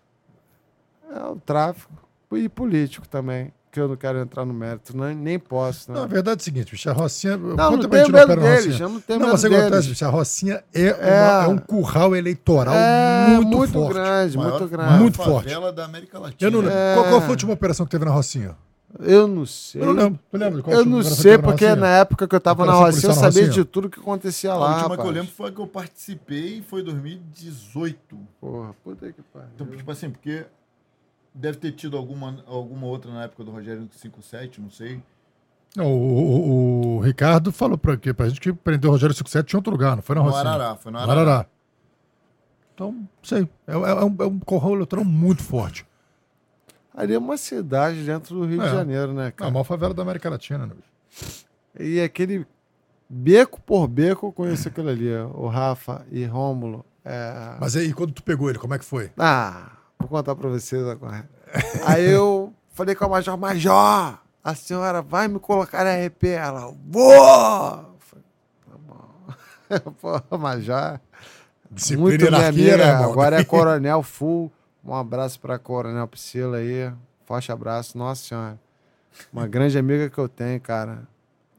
É o tráfico. E político também. Que eu não quero entrar no mérito, nem, nem posso. Né? Não, a verdade é o seguinte, bicho, a Rocinha... Não, não tenho medo deles, Rocinha. eu não tenho Não, medo mas que acontece, deles. bicho, a Rocinha é, É. uma- é um curral eleitoral É muito, muito, forte. grande, Maior- muito grande. Muito forte. favela da América Latina. Eu não. É. Qual, qual foi a última operação que teve na Rocinha? Eu não sei. Eu não lembro. De qual Eu não sei, na porque Rocinha? na época que eu tava na Operação Rocinha, eu na sabia Rocinha? de tudo que acontecia A lá. última que eu rapaz. lembro foi a que eu participei e foi 2018. Porra, puta que pariu. Então, tipo assim, porque deve ter tido alguma, alguma outra na época do Rogério 57, não sei. Não, o, o- o Ricardo falou pra, quê? pra gente que prendeu o Rogério 57 tinha outro lugar, não foi na No Rocinha? Arará, foi no No Arará. Arará. Então, sei. É, é- é um, é um curral eleitoral muito forte. Ali é uma cidade dentro do Rio É. de Janeiro, né, É a cara? maior favela da América Latina, né? bicho? E aquele beco por beco eu conheço aquilo ali. O Rafa e Rômulo. É... Mas aí, quando tu pegou ele, como é que foi? Ah, vou contar pra vocês agora. Aí eu falei com a Major, Major, a senhora vai me colocar na RP? Ela, vou! Tá bom. <laughs> Pô, Major, Disciplina muito minha amiga, né, agora é <laughs> Coronel Full. Um abraço pra Coronel Priscila aí. Forte abraço, nossa senhora. Uma grande amiga que eu tenho, cara.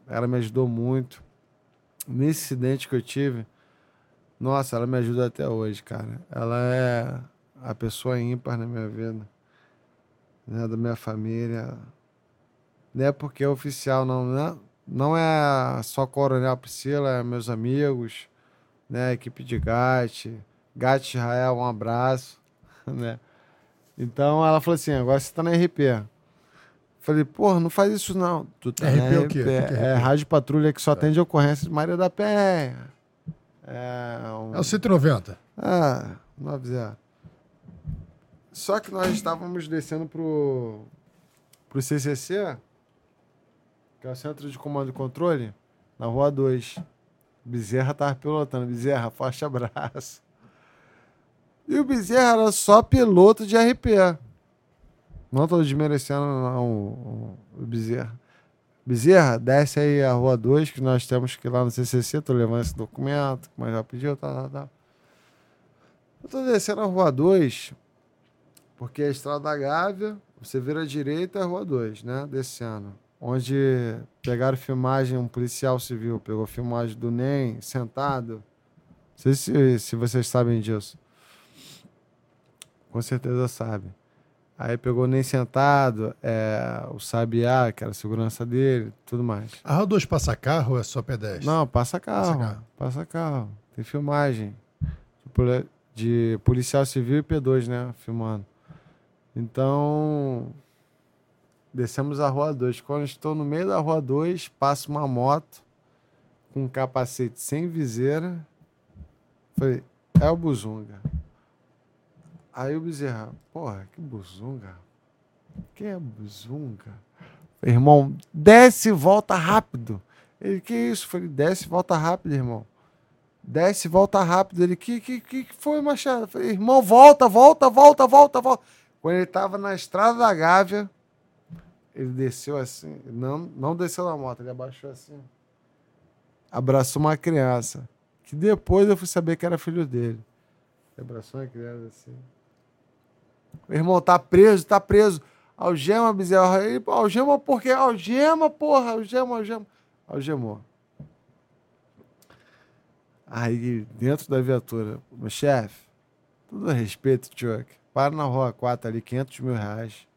Ela me ajudou muito. Nesse acidente que eu tive, nossa, ela me ajuda até hoje, cara. Ela é a pessoa ímpar na minha vida. Né, da minha família. Não é porque é oficial, não. Não, não é só Coronel Priscila, é meus amigos, né? Equipe de GAT. GAT Israel, um abraço. <laughs> Né? Então ela falou assim: agora você tá na RP. Falei, porra, não faz isso não. Tu tá RP na é o quê? O que que é É, RP? Rádio Patrulha que só atende ocorrência de Maria da Penha. É, um... É o 190. Ah, 90. Só que nós estávamos descendo pro, pro CCC, que é o Centro de Comando e Controle, na Rua 2. Bezerra tava pilotando. Bezerra, forte abraço. E o Bezerra era só piloto de RP. Não tô desmerecendo não, o, o Bezerra. Bezerra, desce aí a Rua 2, que nós temos que ir lá no CCC, tô levando esse documento, mas já pediu, tá, tá, tá. Eu tô descendo a Rua 2, porque é a Estrada da Gávea, você vira à direita, é a Rua 2, né, descendo. Onde pegaram filmagem, um policial civil pegou filmagem do NEM sentado. Não sei se, se vocês sabem disso. Com certeza sabem. Aí pegou nem sentado, é, o Sabiá, que era a segurança dele, tudo mais. A Rua 2 passa carro ou é só pedestre? Não, passa carro. carro. Passa carro. Tem filmagem. De poli- De policial civil e P2, né? Filmando. Então. Descemos a rua 2. Quando estou no meio da rua 2, passa uma moto com um capacete sem viseira. Falei, é o Buzunga. Aí o Bezerra, porra, que Buzunga? Quem é Buzunga? Irmão, desce e volta rápido. Ele, que isso? Falei, desce e volta rápido, irmão. Desce e volta rápido. Ele, que, que, que que foi, Machado? Falei, irmão, volta, volta, volta, volta, volta. Quando ele tava na estrada da Gávea, ele desceu assim, não, não desceu da moto, ele abaixou assim. Abraçou uma criança, que depois eu fui saber que era filho dele. Ele abraçou uma criança assim. Meu irmão, tá preso, tá preso. Algema, bezerra. Ele, algema por quê? Algema, porra, algema, algema. Algemou. Aí, dentro da viatura, meu chefe, tudo a respeito, Chuck, para na rua 4 ali, 500 mil reais.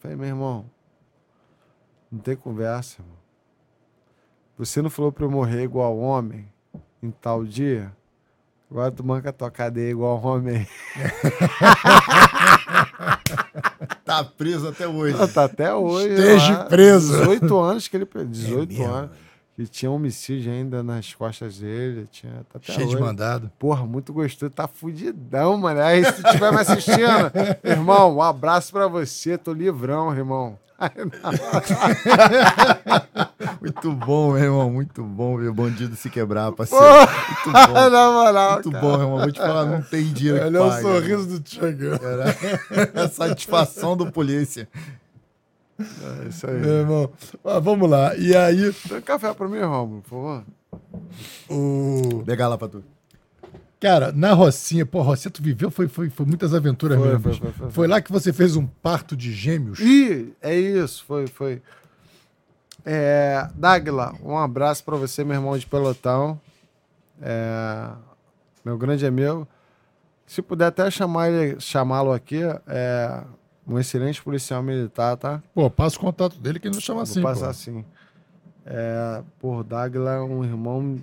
Falei, meu irmão, não tem conversa, irmão. Você não falou pra eu morrer igual homem em tal dia? Agora tu manca a tua cadeia igual homem. <laughs> Tá preso até hoje. Tá até hoje. Esteja lá, preso. 18 anos que ele. 18 mesmo, anos. E tinha homicídio ainda nas costas dele. Tinha, tá até Cheio de hoje. mandado. Porra, muito gostoso. Tá fudidão, mano. Aí se tu estiver me assistindo, <laughs> irmão, um abraço pra você. Tô livrão, irmão. <laughs> Muito bom, meu irmão. Muito bom ver o bandido se quebrar, parceiro. Muito bom. <laughs> Na moral, Muito cara. bom, meu irmão. Vou te falar, não tem dinheiro que Olha o paga, sorriso do Thiago. Cara. <laughs> A satisfação do polícia. É isso aí. Meu irmão. Ah, vamos lá. E aí, Tem um café pra mim, Romulo, por favor. o. Pegar lá pra tu. Cara, na Rocinha, pô, Rocinha, tu viveu, foi, foi, foi muitas aventuras Foi, mesmo. foi, foi, foi, Foi lá que você fez um parto de gêmeos. Ih, é isso, foi, foi. É, Dagla, um abraço pra você, meu irmão de pelotão. É, meu grande amigo. Se puder até chamá-lo aqui, é um excelente policial militar, tá? Pô, passa o contato dele que ele não chama assim. Vou passar pô. assim. É, por Dagla é um irmão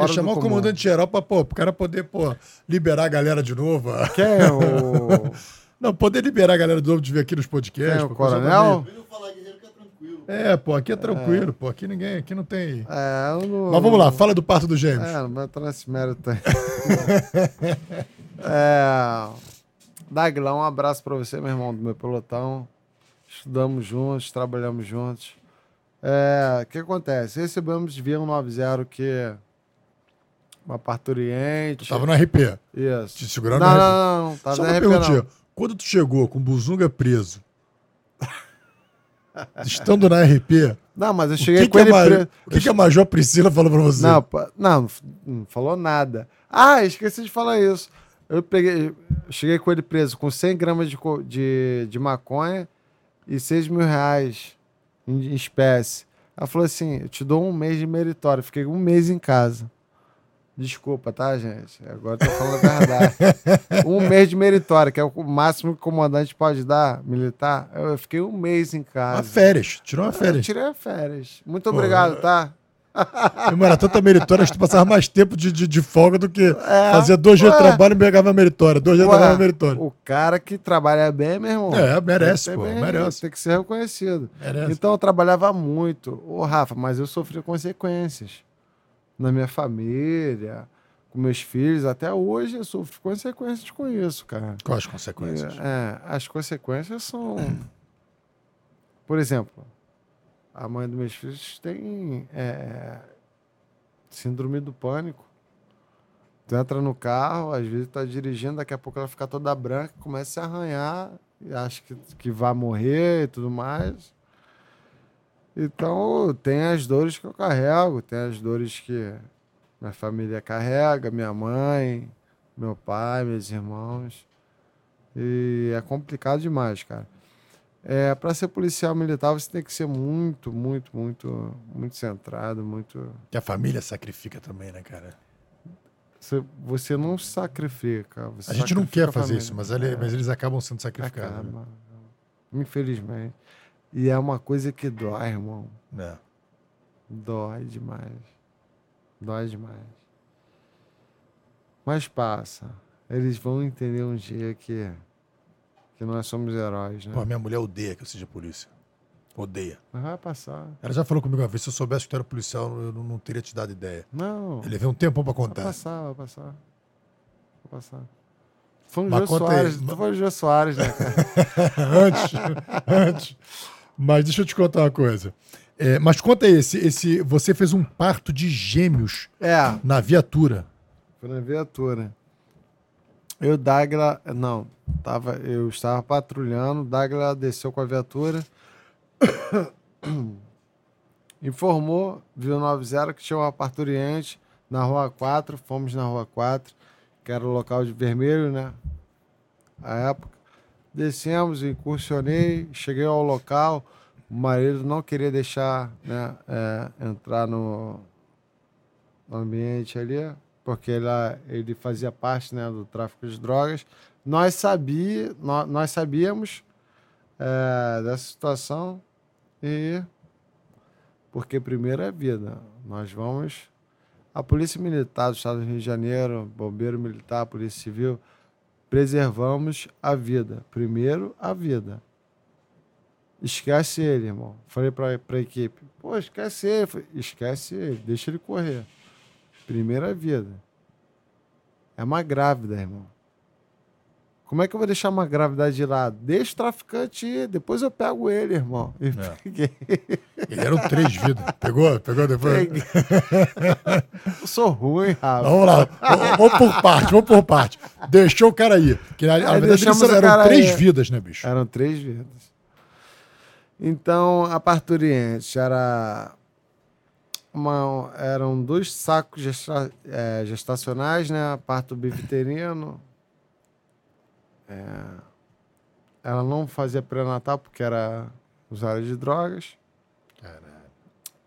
Fora chamar do o comandante geral pra, pô, pro cara poder, pô, liberar a galera de novo. Quem é o, <laughs> Não, poder liberar a galera de novo de vir aqui nos quem podcasts. é o coronel? maneira. É, pô, aqui é tranquilo, pô, aqui ninguém, aqui não tem... É, eu não, Mas vamos lá, fala do parto dos gêmeos. É, não vai entrar nesse mérito aí. <laughs> é, Dagla, um abraço pra você, meu irmão, do meu pelotão. Estudamos juntos, trabalhamos juntos. É, o que acontece? Recebemos via 190 que uma parturiente. Tu tava no RP. Isso. te segurando não, no RP. não, não, não. Tava Só no uma RP, perguntinha. não. Quando tu chegou com o Buzunga preso, <laughs> estando na RP, Não, mas eu cheguei que, com que, a, ele preso. o que, que a Major Priscila falou pra você? Não, não, não falou nada. Ah, esqueci de falar isso. Eu peguei, eu cheguei com ele preso com 100 gramas de, de, de maconha e 6 mil reais em, em espécie. Ela falou assim: eu te dou um mês de meritório. Fiquei um mês em casa. Desculpa, tá, gente? Agora eu tô falando a verdade. <laughs> um mês de meritório, que é o máximo que o comandante pode dar, militar. Eu eu fiquei um mês em Uma casa. férias. Tirou uma Eu férias. tirei férias. Muito obrigado, tá? Irmão, era tanta meritória que tu passava mais tempo de, de, de folga do que É, fazia dois dias de trabalho e pegava a meritória. Dois dias pegava a meritória. O cara que trabalha bem, meu irmão. É, merece, pô, bem, merece. Tem que ser reconhecido. Merece. Então eu trabalhava muito. Ô, Rafa, mas eu sofri consequências. Na minha família, com meus filhos. Até hoje eu sofro consequências com isso, cara. Quais as consequências? É, as consequências são. Por exemplo, a mãe dos meus filhos tem é, síndrome do pânico. Tu entra no carro, às vezes tá dirigindo, daqui a pouco ela fica toda branca, começa a se arranhar, e acha que, que vai morrer e tudo mais. Então, tem as dores que eu carrego, tem as dores que minha família carrega, minha mãe, meu pai, meus irmãos. E é complicado demais, cara. É, para ser policial militar, você tem que ser muito, muito, muito, muito centrado, muito. Que a família sacrifica também, né, cara? Você, você não sacrifica. Você A gente não sacrifica quer a fazer família. isso, mas, ele- mas eles acabam sendo sacrificados. né? Acaba. Infelizmente. E é uma coisa que dói, irmão. né? Dói demais. Dói demais. Mas passa. Eles vão entender um dia que, que nós somos heróis, né? Pô, minha mulher odeia que eu seja polícia. Odeia. Mas vai passar. Ela já falou comigo uma vez, se eu soubesse que tu era policial, eu não, não teria te dado ideia. Não. Ele levei um tempão pra Vai contar. passar, vai passar. Vai passar. Foi Mas Jô aí. Soares. Tu foi o Jô Soares, né, cara? <laughs> antes, antes. Mas deixa eu te contar uma coisa. É, mas conta aí, esse, esse, você fez um parto de gêmeos É, na viatura. foi na viatura. Eu, Dagla, não, tava, eu estava patrulhando, Dagla desceu com a viatura, <coughs> informou, viu 90 que tinha uma parturiente na Rua 4, fomos na Rua 4, que era o local de vermelho, né? A época. Descemos, incursionei, cheguei ao local, o marido não queria deixar né, é, entrar no, ambiente ali, porque ele, ele fazia parte né, do tráfico de drogas. Nós, sabia, nós, nós sabíamos é, dessa situação e porque primeiro é vida. Nós vamos. A Polícia Militar do Estado do Rio de Janeiro, Bombeiro Militar, Polícia Civil, preservamos a vida. Primeiro, a vida. Esquece ele, irmão. Falei pra, pra equipe, pô, esquece ele. Falei, esquece ele, deixa ele correr. Primeira vida. É uma grávida, irmão. Como é que eu vou deixar uma gravidade de lado? Deixa o traficante ir, depois eu pego ele, irmão. E peguei. Ele eram três vidas. Pegou? Pegou depois? Eu sou ruim, Rafa. Vamos lá. Vamos- por parte, vamos por parte. Deixou o cara aí. Que, na, na verdade, eles eram três aí. vidas, né, bicho? Eram três vidas. Então, a parturiente era uma, eram dois sacos gesta- eh, gestacionais, né? Parto biviterino. É, ela não fazia pré-natal porque era usuária de drogas.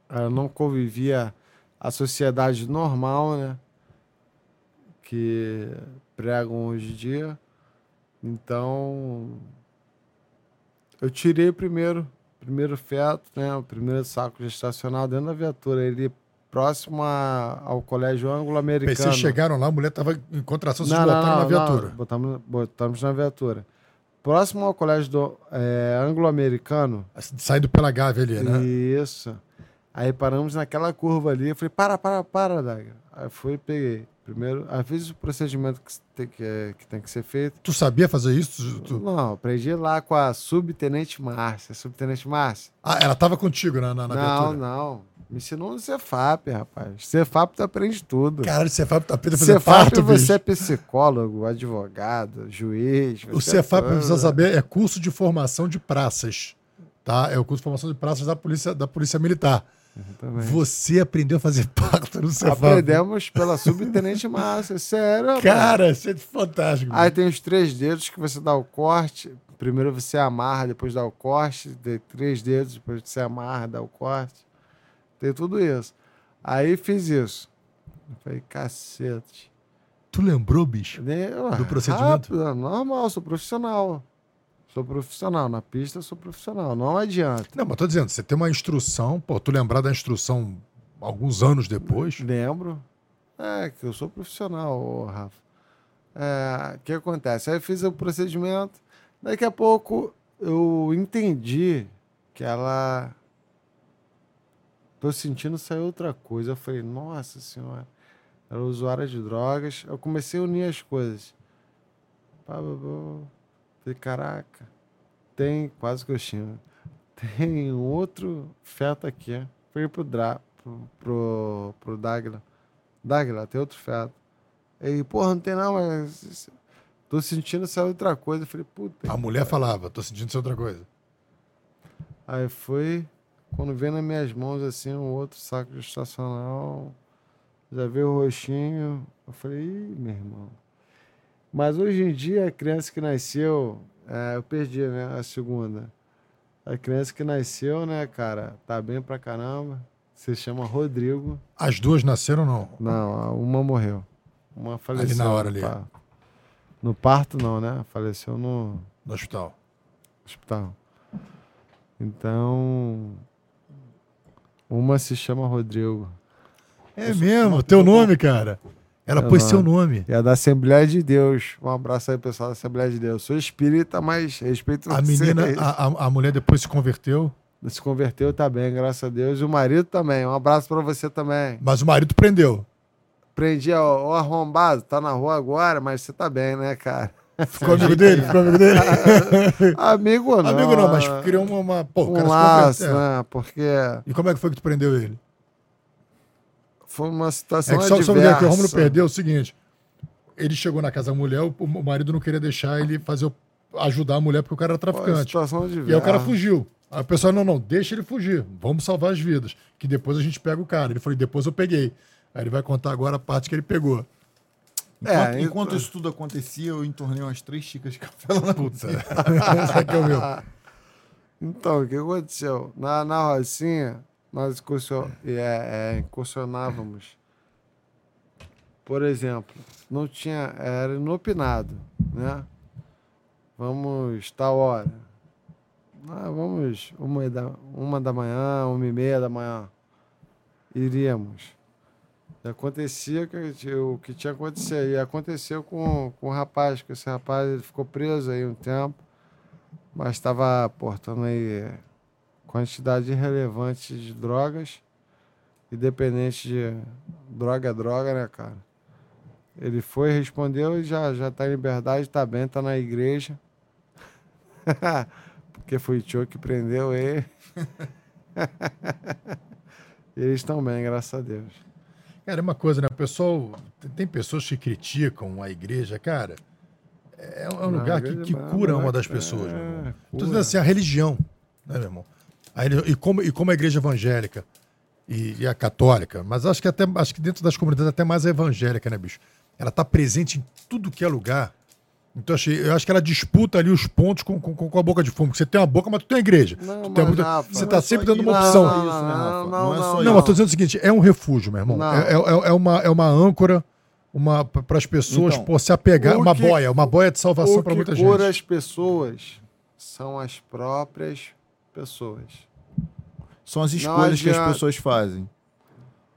Ela não convivia a sociedade normal, né? Que pregam hoje em dia. Então, eu tirei o primeiro, primeiro feto, né? O primeiro saco gestacional dentro da viatura. Ele próximo a- ao colégio anglo-americano. Vocês chegaram lá, a mulher tava em contração, vocês Não, não, botaram na não, viatura. não. Botamos, botamos na viatura. Próximo ao colégio do é, anglo-americano. Saindo pela Gávea ali, né? Isso. Aí paramos naquela curva ali. Eu falei, para, para, para, Daga. Aí fui e peguei. Primeiro, aí fiz o procedimento que tem que, é, que, tem que ser feito. Tu sabia fazer isso? Tu- Não, aprendi lá com a subtenente Márcia. Subtenente Márcia? Ah, ela tava contigo na, na, na não, viatura? não. Me ensinou no Cefap, rapaz. Cefap tu aprende tudo. Caralho, você vai aprender a fazer Cefap parto, você bicho. é psicólogo, advogado, juiz. O é Cefap, tudo. precisa saber, é curso de formação de praças. Tá? É o curso de formação de praças da Polícia, da polícia Militar. Você aprendeu a fazer <laughs> parto no Cefap. Aprendemos pela subtenente Márcia. Sério, rapaz. Cara, isso é fantástico. Aí tem os três dedos que você dá o corte. Primeiro você amarra, depois dá o corte. Três dedos, depois você amarra, dá o corte. Tem tudo isso. Aí fiz isso. Eu falei, cacete. Tu lembrou, bicho? Nem- Do procedimento? Rápido, normal, sou profissional. Sou profissional. Na pista sou profissional. Não adianta. Não, mas tô dizendo, você tem uma instrução, pô, tu lembrar da instrução alguns anos depois. Lembro. É, que eu sou profissional, ô, Rafa. É, O que acontece? Aí eu fiz o procedimento. Daqui a pouco eu entendi que ela. Tô sentindo sair outra coisa. Eu falei, nossa senhora. Ela é usuária de drogas. Eu comecei a unir as coisas. Pá, pá, pá. Falei, caraca. Tem quase que eu xingo. Tem outro feto aqui. Fui pro, Dra, pro, pro, pro Dagla. Dagla, tem outro feto. Ele, porra, não tem não, mas. Tô sentindo sair outra coisa. Eu falei, puta. A mulher falava, tô sentindo isso outra coisa. Aí foi, quando veio nas minhas mãos assim, um outro saco gestacional, já veio o roxinho. Eu falei, Ih, meu irmão. Mas hoje em dia, a criança que nasceu, é, eu perdi, né, a segunda. A criança que nasceu, né, cara, tá bem pra caramba. Se chama Rodrigo. As duas nasceram não? Não, uma morreu. Uma faleceu. na hora ali. No parto, não, né? Faleceu no, No hospital. hospital. Então, uma se chama Rodrigo. É mesmo, teu nome, cara. Ela pôs seu nome. É da Assembleia de Deus. Um abraço aí, pessoal da Assembleia de Deus. Sou espírita, mas respeito A vocês. menina, a, a, a mulher depois se converteu, Se converteu, tá bem, graças a Deus. E o marido também. Um abraço pra você também. mas o marido prendeu. Prendi ó, o arrombado, tá na rua agora, mas você tá bem, né, cara? Ficou amigo dele? Ficou amigo dele? <laughs> Amigo não. amigo não, mas criou uma. uma pô, um cara laço, né? Porque E como é que foi que tu prendeu ele? foi uma É situação que só, adversa. dizer que o Romulo perdeu o seguinte: ele chegou na casa da mulher, o, marido não queria deixar ele fazer ajudar a mulher porque o cara era traficante. situação adversa. E aí o cara fugiu. Aí o pessoal, não, não, deixa ele fugir. Vamos salvar as vidas. Que depois a gente pega o cara. Ele falou, depois eu peguei. Aí ele vai contar agora a parte que ele pegou. Enquanto, É, enquanto então- isso tudo acontecia, eu entornei umas três xícaras de café lá na Puta. <laughs> Esse aqui é o meu. Então, o que aconteceu? Na, na Rocinha, nós incursion, é, é, incursionávamos. Por exemplo, não tinha. Era inopinado, né? Vamos tal hora. Ah, vamos uma da, uma da manhã, uma e meia da manhã. Iríamos. Acontecia que, o que tinha acontecido. E aconteceu com, com o rapaz, que esse rapaz ele ficou preso aí um tempo mas estava portando aí quantidade irrelevante de drogas, independente de droga é droga, né, cara? Ele foi, respondeu e já, já tá em liberdade, tá bem, tá na igreja. <laughs> Porque foi o tio que prendeu ele. <laughs> eles estão bem, graças a Deus. Cara, é uma coisa, né? O pessoal. Tem pessoas que criticam a igreja, cara. É um Não, lugar que, que é cura uma- uma das é, pessoas, meu irmão. Tô dizendo assim, a religião, né, meu irmão? A e, como, e como a igreja evangélica e, e a católica, mas acho que até acho que dentro das comunidades até mais a evangélica, né, bicho? Ela tá presente em tudo que é lugar. Então achei, eu acho que ela disputa ali os pontos com, com, com a boca de fumo. Você tem uma boca, mas tu tem a igreja. Não, Tu tem mas, Rafa, você não tá é sempre dando uma opção. Não, Não, isso, né, Rafa? não, Não é não, só não. Não, mas tô dizendo o seguinte, é um refúgio, meu irmão. Não. É, é- é uma, é uma âncora uma, para as pessoas Então, pô, se apegar. Uma que- boia, uma boia de salvação para muita gente. as pessoas são as próprias pessoas. São as escolhas que as pessoas fazem.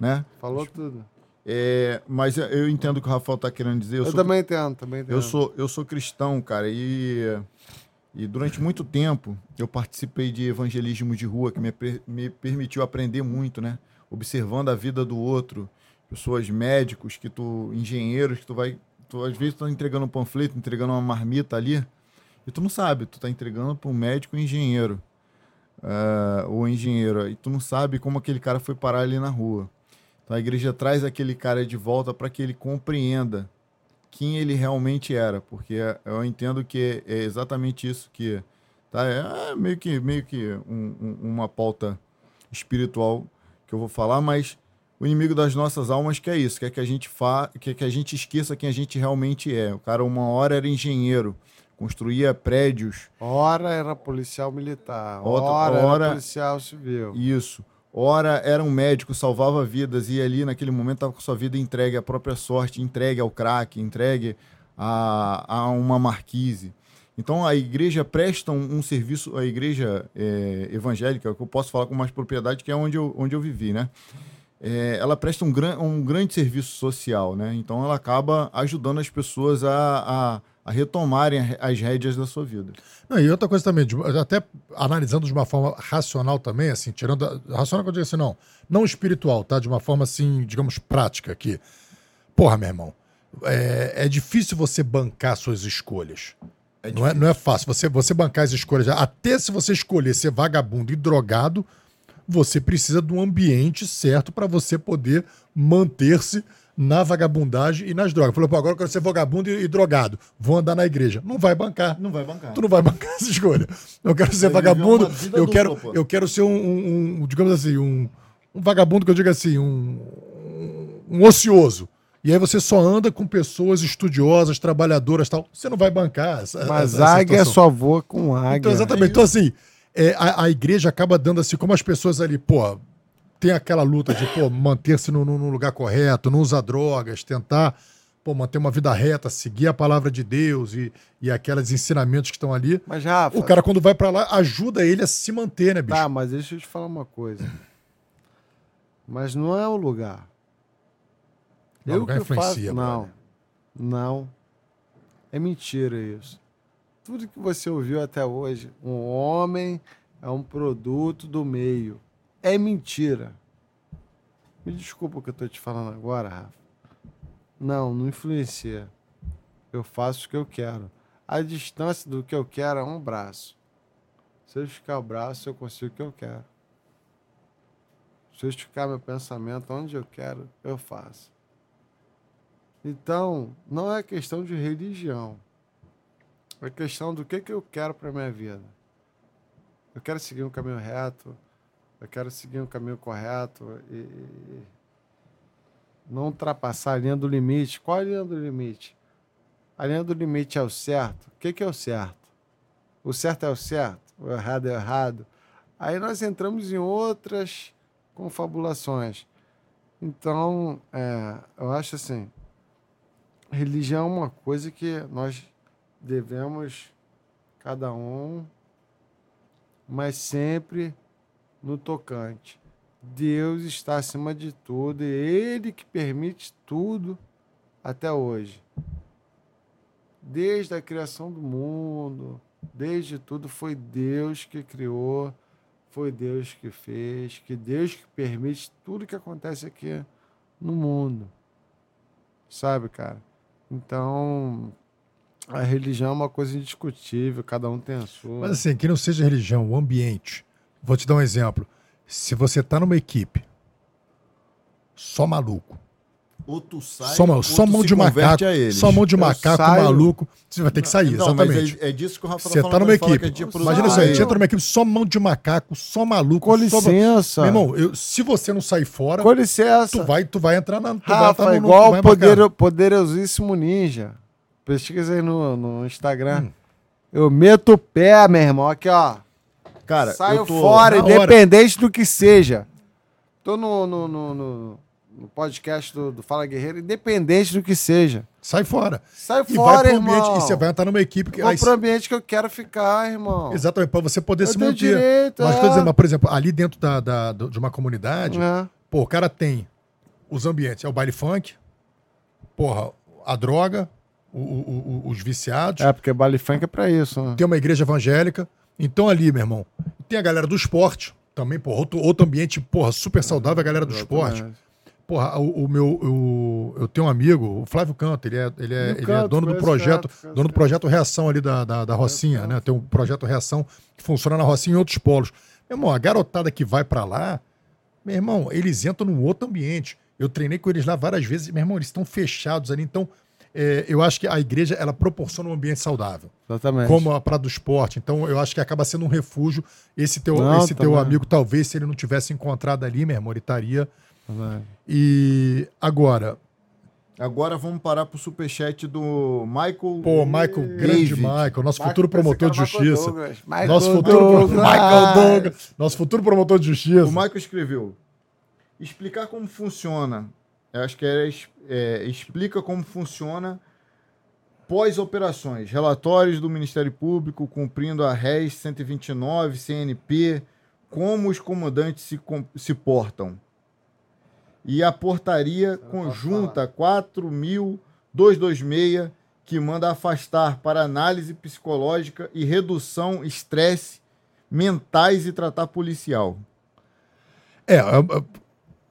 Né? Falou tudo. É, mas eu- entendo o que o Rafael tá querendo dizer. Eu, Eu, sou, também entendo, também entendo. eu, sou, eu sou cristão, cara, e, e durante muito tempo eu participei de evangelismo de rua que me, me permitiu aprender muito, né? Observando a vida do outro, pessoas médicos, que tu, engenheiros, que tu vai. Tu, às vezes tu tá entregando um panfleto, entregando uma marmita ali, e tu não sabe, tu tá entregando para um médico e engenheiro. ah, ou engenheiro, e tu não sabe como aquele cara foi parar ali na rua. Então a igreja traz aquele cara de volta para que ele compreenda quem ele realmente era, porque eu entendo que é exatamente isso que tá é meio que meio que um- um- uma pauta espiritual que eu vou falar, mas o inimigo das nossas almas quer isso, quer que a gente fa quer que a gente esqueça quem a gente realmente é. O cara uma hora era engenheiro, construía prédios, Ora era policial militar, Outra- ora, ora- era policial civil. Isso. Ora era um médico, salvava vidas e ali naquele momento estava com sua vida entregue à própria sorte, entregue ao crack, entregue a, a uma marquise. Então a igreja presta um, um serviço, a igreja é, evangélica, que eu posso falar com mais propriedade, que é onde eu, onde eu vivi, né? É, ela presta um, gran, um grande serviço social, né? Então ela acaba ajudando as pessoas a, a, a retomarem as rédeas da sua vida. Não, e outra coisa também, de- até analisando de uma forma racional também, assim, tirando. A, racional que eu digo assim, não. Não espiritual, tá? De uma forma assim, digamos, prática aqui. Porra, meu irmão. É, é difícil você bancar suas escolhas. não, é, não é fácil. Você, você bancar as escolhas. Até se você escolher ser vagabundo e drogado, você precisa de um ambiente certo para você poder manter-se na vagabundagem e nas drogas. Falou, pô, agora eu quero ser vagabundo e, e drogado. Vou andar na igreja. Não vai bancar. Não vai bancar. Tu não vai <laughs> bancar essa escolha. Eu quero ser vagabundo. Eu dupla, quero, eu quero ser um, um- um, digamos assim, um, um vagabundo que eu diga assim, um, um ocioso. E aí você só anda com pessoas estudiosas, trabalhadoras tal. Você não vai bancar essa, Mas essa águia situação. só voa com águia. Então, exatamente. Então, assim, é, a, a igreja acaba dando assim, como as pessoas ali, pô, tem aquela luta de, pô, manter-se no, no- lugar correto, não usar drogas, tentar, pô, manter uma vida reta, seguir a palavra de Deus e, e aqueles ensinamentos que estão ali. Mas, Rafa, O cara, quando vai pra lá, ajuda ele a se manter, né, bicho? Tá, mas deixa eu te falar uma coisa. Mas não é o lugar. Não, o eu lugar que faço. influencia, Não. brother. Não. É mentira isso. Tudo que você ouviu até hoje, um homem é um produto do meio. É mentira. Me desculpa o que eu tô te falando agora, Rafa. Não, não influencia. Eu faço o que eu quero. A distância do que eu quero é um braço. Se eu esticar o braço, eu consigo o que eu quero. Se eu esticar meu pensamento onde eu quero, eu faço. Então, não é questão de religião. É questão do que, que eu quero para minha vida. Eu quero seguir um caminho reto, eu quero seguir um caminho correto e, não ultrapassar a linha do limite. Qual a linha do limite? A linha do limite é o certo. O que, que é o certo? O certo é o certo, o errado é o errado. Aí nós entramos em outras confabulações. Então, é, eu acho assim, religião é uma coisa que nós devemos, cada um, mas sempre no tocante. Deus está acima de tudo e Ele que permite tudo até hoje. Desde a criação do mundo, desde tudo, foi Deus que criou, foi Deus que fez, que Deus que permite tudo que acontece aqui no mundo. Sabe, cara? Então, a religião é uma coisa indiscutível, cada um tem a sua. Mas assim, que não seja religião, o ambiente. Vou te dar um exemplo. Se você tá numa equipe só maluco, Ou tu sai, só, ou só mão de macaco, só mão de Eu macaco saio- maluco, você vai ter que sair, Não, mas exatamente. é, é disso que o Rafa Você falando tá numa equipe. é Imagina usar só, a aí. gente entra numa equipe só mão de macaco, só maluco. Com só- licença. Meu irmão, eu- se você não sair fora, Com licença. tu vai, tu vai entrar na. Tu vai Rafa, entrar no- no- igual o vai poder, poderosíssimo ninja. Pesquisa aí no, no Instagram. Hum. Eu meto o pé, meu irmão. Aqui, ó. Cara, Saio eu tô... fora, na hora. independente do que seja. Tô no, no, no, no- no podcast do, do Fala Guerreiro, independente do que seja. Sai fora. Sai E fora, vai pro irmão. ambiente. E você vai entrar numa equipe que. Vou aí- pro ambiente que eu quero ficar, irmão. Exatamente, para você poder Eu se manter. direito, mas, é. dizendo, mas, por exemplo, ali dentro da, da- de uma comunidade, É. pô, o cara tem os ambientes, é o baile funk, porra, a droga, o- o- o- os viciados, É, porque baile funk é pra isso, né? tem uma igreja evangélica. Então ali, meu irmão, tem a galera do esporte, também, porra, outro, outro ambiente, porra, super saudável, a galera do esporte. Porra, o, o meu. Eu, eu tenho um amigo, o Flávio Canto, ele é, ele é, ele é Canto, dono do projeto, Canto, dono do projeto Reação ali da, da, da Rocinha, né? Tem um projeto Reação que funciona na Rocinha em outros polos. Meu irmão, a garotada que vai pra lá, meu irmão, eles entram num outro ambiente. Eu treinei com eles lá várias vezes, meu irmão, eles estão fechados ali. Então, é, eu acho que a igreja ela proporciona um ambiente saudável Exatamente. como a Praia do Esporte. Então, eu acho que acaba sendo um refúgio. Esse teu, Não, esse teu também. amigo, talvez, se ele não tivesse encontrado ali, meu irmão, ele estaria. Exatamente. E agora, Agora vamos parar pro superchat do Michael. pô, Michael, grande. Michael, nosso Michael, futuro promotor de é justiça. Douglas. Michael Nosso futuro Douglas. Michael Douglas, nosso futuro promotor de justiça. O Michael escreveu: explicar como funciona. Eu acho que era é, explica como funciona pós-operações, relatórios do Ministério Público cumprindo a RES 129, CNP, como os comandantes se, com- se portam. E a portaria conjunta 4.226, que manda afastar para análise psicológica e redução estresse mentais e tratar policial. É,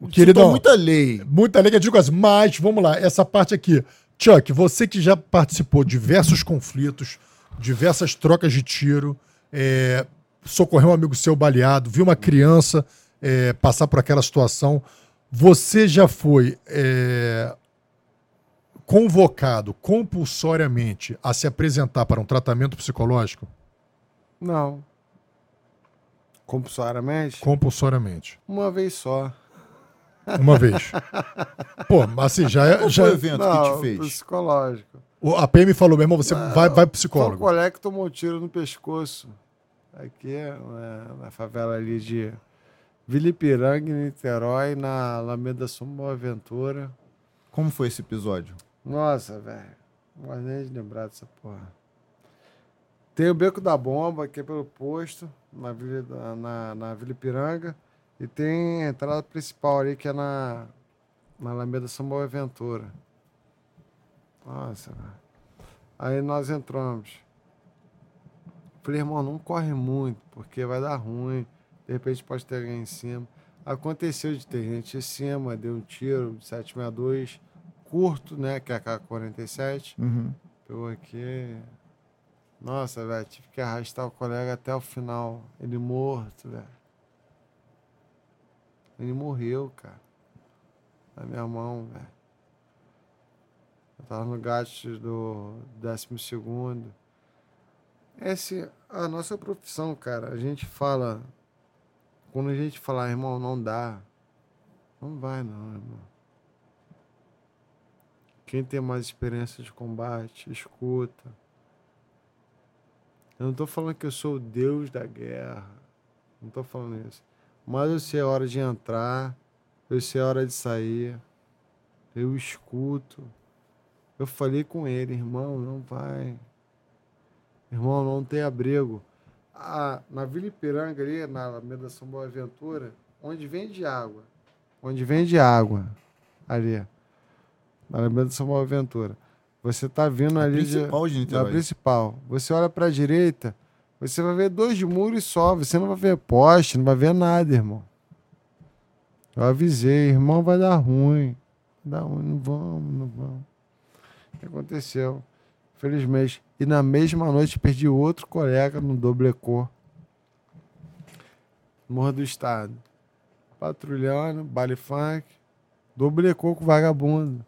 queridão, muita lei. muita lei que eu digo assim, mas vamos lá, essa parte aqui. Chuck, você que já participou de diversos conflitos, diversas trocas de tiro, é, socorreu um amigo seu baleado, viu uma criança é, passar por aquela situação, você já foi é, convocado compulsoriamente a se apresentar para um tratamento psicológico? Não. Compulsoriamente? Compulsoriamente. Uma vez só. Uma vez. Pô, mas assim, já é. Qual Já, foi o evento que Não, te fez? psicológico. o- a PM falou, meu irmão, você vai, vai pro um psicólogo. colega que tomou um tiro no pescoço. Aqui, né, na favela ali de Vilipiranga, em Niterói, na Alameda São Boaventura. Como foi esse episódio? Nossa, velho. Não gosto nem de lembrar dessa porra. Tem o Beco da Bomba, que é pelo posto, na Vila, na, na Vila Ipiranga. E tem a entrada principal ali, que é na, na Alameda São Boaventura. Nossa. Aí nós entramos. Falei, irmão, não corre muito, porque vai dar ruim. De repente pode ter alguém em cima. Aconteceu de ter gente em cima, deu um tiro de 762 curto, né? Que é a K-47. Uhum. Pegou aqui. Nossa, velho, tive que arrastar o colega até o final. Ele morto, velho. Ele morreu, cara. Na minha mão, velho. Eu tava no gato do décimo segundo. Essa é a nossa profissão, cara. A gente fala. Quando a gente fala, irmão, não dá. Não vai, não, irmão. Quem tem mais experiência de combate, escuta. Eu não tô falando que eu sou o deus da guerra. Não tô falando isso. Mas eu sei a hora de entrar, eu sei a hora de sair. Eu escuto. Eu falei com ele, irmão, não vai. Irmão, não tem abrigo. Ah, na Vila Ipiranga ali, na Alameda São Boaventura, onde vende água. Onde vende água. Ali. Na Alameda São Boaventura. Você tá vindo A ali de- principal de na Niterói. principal. Você olha pra direita, você vai ver dois muros só. Você não vai ver poste, não vai ver nada, irmão. Eu avisei, irmão, vai dar ruim. Dar ruim, não vamos, não vamos. Aconteceu. Felizmente. E na mesma noite perdi outro colega no Doblecô. Morro do Estado. Patrulhando, baile funk. Doblecô com vagabundo.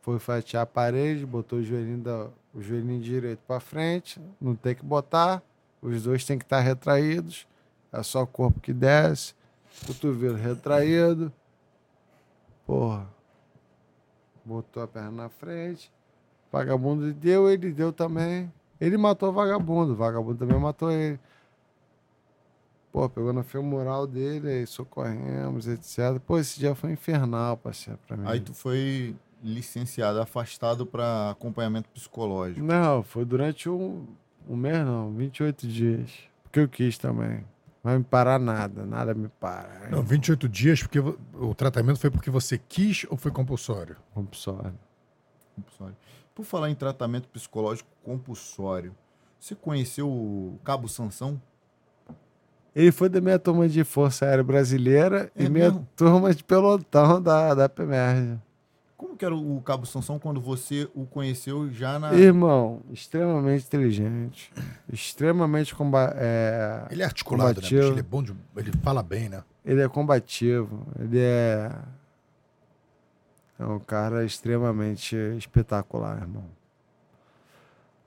Foi fatiar a parede, botou o joelhinho, da, o joelhinho direito para frente. Não tem que botar. Os dois têm que estar retraídos. É só o corpo que desce. Cotovelo retraído. Porra. Botou a perna na frente. Vagabundo deu, ele deu também. Ele matou o vagabundo. O vagabundo também matou ele. Pô, pegou na femoral dele, aí socorremos, etc. Pô, esse dia foi infernal, parceiro, pra mim. Aí tu foi licenciado, afastado para acompanhamento psicológico. Não, foi durante um, um mês, não, 28 dias. Porque eu quis também. Não vai me parar nada, nada me para. Não, 28 dias, porque o tratamento foi porque você quis ou foi compulsório? Compulsório. compulsório. Por falar em tratamento psicológico compulsório, você conheceu o Cabo Sansão? Ele foi da minha turma de Força Aérea Brasileira É e minha mesmo? turma de pelotão da, da PMERG. Como que era o Cabo Sansão quando você o conheceu já na... Irmão, extremamente inteligente, extremamente comba é, Ele é articulado, né? Combativo. bicho? Ele é bom de... Ele fala bem, né? ele é combativo, ele é é um cara extremamente espetacular, irmão.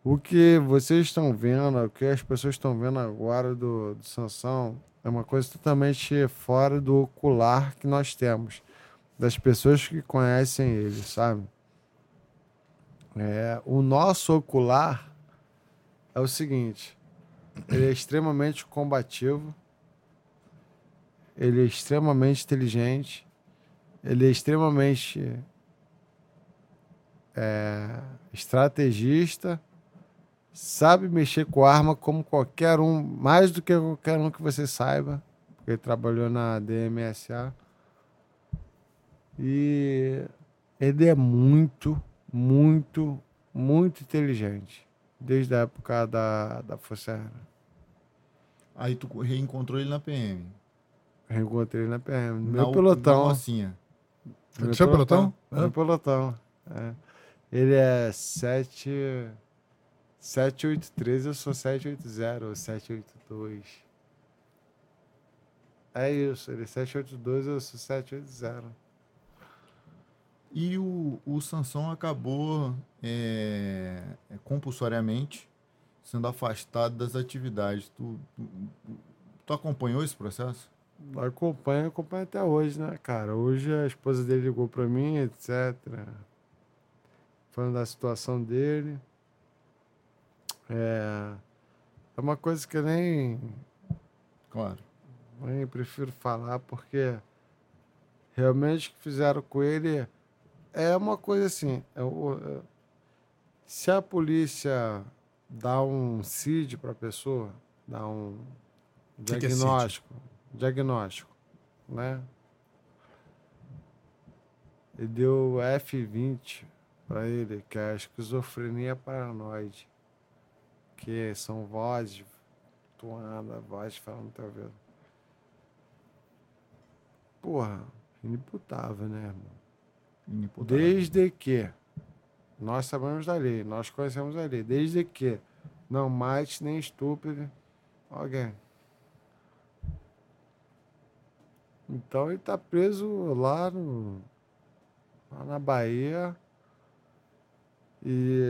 O que vocês estão vendo, o que as pessoas estão vendo agora do, do Sansão é uma coisa totalmente fora do ocular que nós temos, das pessoas que conhecem ele, sabe? É, o nosso ocular é o seguinte: ele é extremamente combativo, ele é extremamente inteligente, ele é extremamente é, estrategista, sabe mexer com arma como qualquer um, mais do que qualquer um que você saiba, porque ele trabalhou na DMSA. E ele é muito, muito, muito inteligente, desde a época da, da Força Aérea. Aí tu reencontrou ele na PM. Reencontrei ele na PM, no meu pelotão. Na Mocinha. Meu Seu pelotão? Meu pelotão. É. Ele é 7. 783, eu sou 780 ou 782. É isso, ele é 782, eu sou 780. E o, o Sansão acabou é, é, compulsoriamente sendo afastado das atividades. Tu, tu, tu acompanhou esse processo? Acompanha, acompanha até hoje, né, cara? Hoje a esposa dele ligou pra mim, etc. Falando da situação dele. É, é uma coisa que eu nem, Claro. nem prefiro falar, porque realmente o que fizeram com ele é uma coisa assim. é é- se a polícia dá um CID para a pessoa, dá um que é diagnóstico, diagnóstico, né? Ele deu F20 para ele, que é a esquizofrenia paranoide, que são vozes tuando, voz falando no teu ouvido. Porra, inimputável, né, irmão? Desde que nós sabemos da lei, nós conhecemos a lei, desde que não mate nem estúpido alguém. Então ele tá preso lá, no, lá na Bahia. E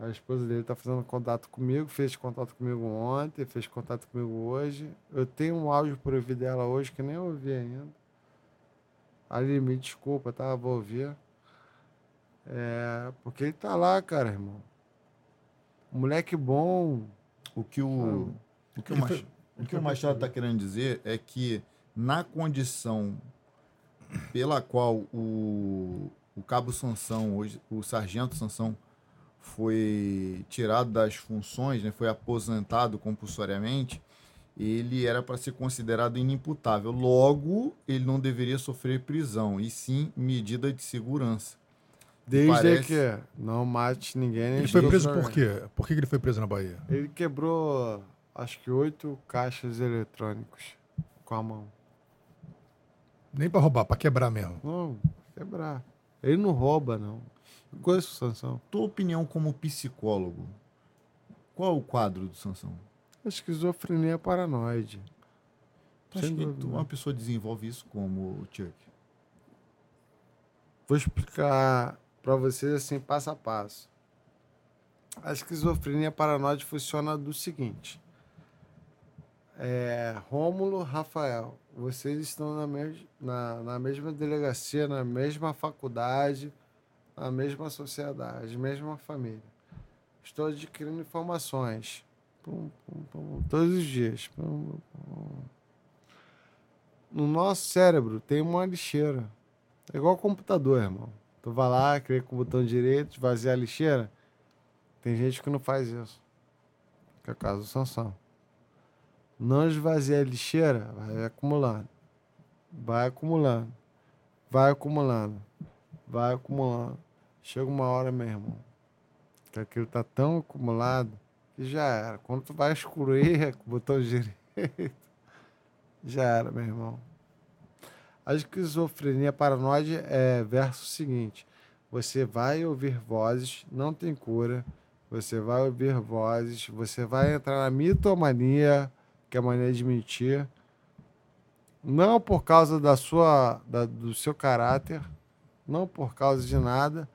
a esposa dele tá fazendo contato comigo, fez contato comigo ontem, fez contato comigo hoje. Eu tenho um áudio por ouvir dela hoje que nem ouvi ainda. Ali, me desculpa, tá? Vou ouvir. É, porque ele tá lá, cara, irmão. Moleque bom. O que o, o, que o, Mach- foi- o que o Machado está querendo dizer é que, na condição pela qual o, o Cabo Sansão, hoje, o Sargento Sansão, foi tirado das funções, né, foi aposentado compulsoriamente, ele era para ser considerado inimputável. Logo, ele não deveria sofrer prisão, e sim medida de segurança. Desde Parece- que não mate ninguém. Ele foi preso por quê? Por que ele foi preso na Bahia? Ele quebrou, acho que oito caixas eletrônicos com a mão. Nem pra roubar, pra quebrar mesmo. Não, quebrar. Ele não rouba, não. Conheço o Sansão. Tua opinião como psicólogo. Qual é o quadro do Sansão? A esquizofrenia paranoide. Tu acha que uma pessoa desenvolve isso como Chuck? Vou explicar para vocês assim, passo a passo. A esquizofrenia paranoide funciona do seguinte. É, Rômulo, Rafael, vocês estão na, mes na, na mesma delegacia, na mesma faculdade, na mesma sociedade, mesma família. Estou adquirindo informações. Pum, pum, pum, todos os dias. No nosso cérebro tem uma lixeira. É igual computador, irmão. Tu vai lá, clica com o botão direito, esvazia a lixeira. Tem gente que não faz isso. Que é o caso do Sansão. Não esvazia a lixeira, vai acumulando. Vai acumulando. Vai acumulando. Vai acumulando. Chega uma hora, meu irmão, que aquilo tá tão acumulado já era. Quando tu vai excluir com o botão <laughs> direito, já era, meu irmão. A esquizofrenia paranoide é verso seguinte: você vai ouvir vozes, não tem cura. Você vai ouvir vozes, você vai entrar na mitomania, que é a mania de mentir. Não por causa da sua, da- do seu caráter, não por causa de nada.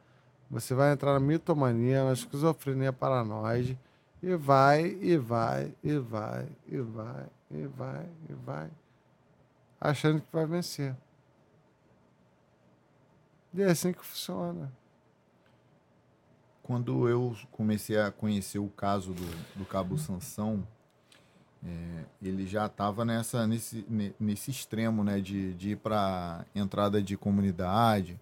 Você vai entrar na mitomania, na esquizofrenia paranoide, e vai, e vai, e vai, e vai, e vai, e vai, achando que vai vencer. E é assim que funciona. Quando eu comecei a conhecer o caso do, do Cabo Sansão, é, ele já estava nessa nesse, ne- nesse extremo, né, de, de ir para entrada de comunidade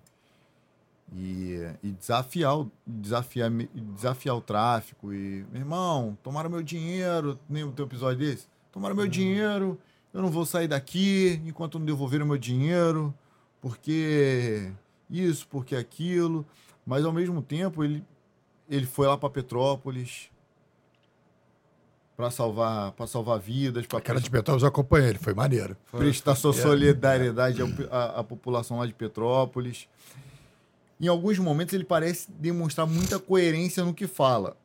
e, e desafiar, o- desafiar, desafiar o tráfico e meu irmão, tomaram meu dinheiro, nem o teu episódio desse, tomaram meu dinheiro, eu não vou sair daqui enquanto não devolveram meu dinheiro, porque isso, porque aquilo, mas ao mesmo tempo ele ele foi lá para Petrópolis para salvar para salvar vidas, para Aquela de Petrópolis eu acompanhei, ele foi maneiro. prestar sua É. solidariedade à, à população lá de Petrópolis. Em alguns momentos ele parece demonstrar muita coerência no que fala.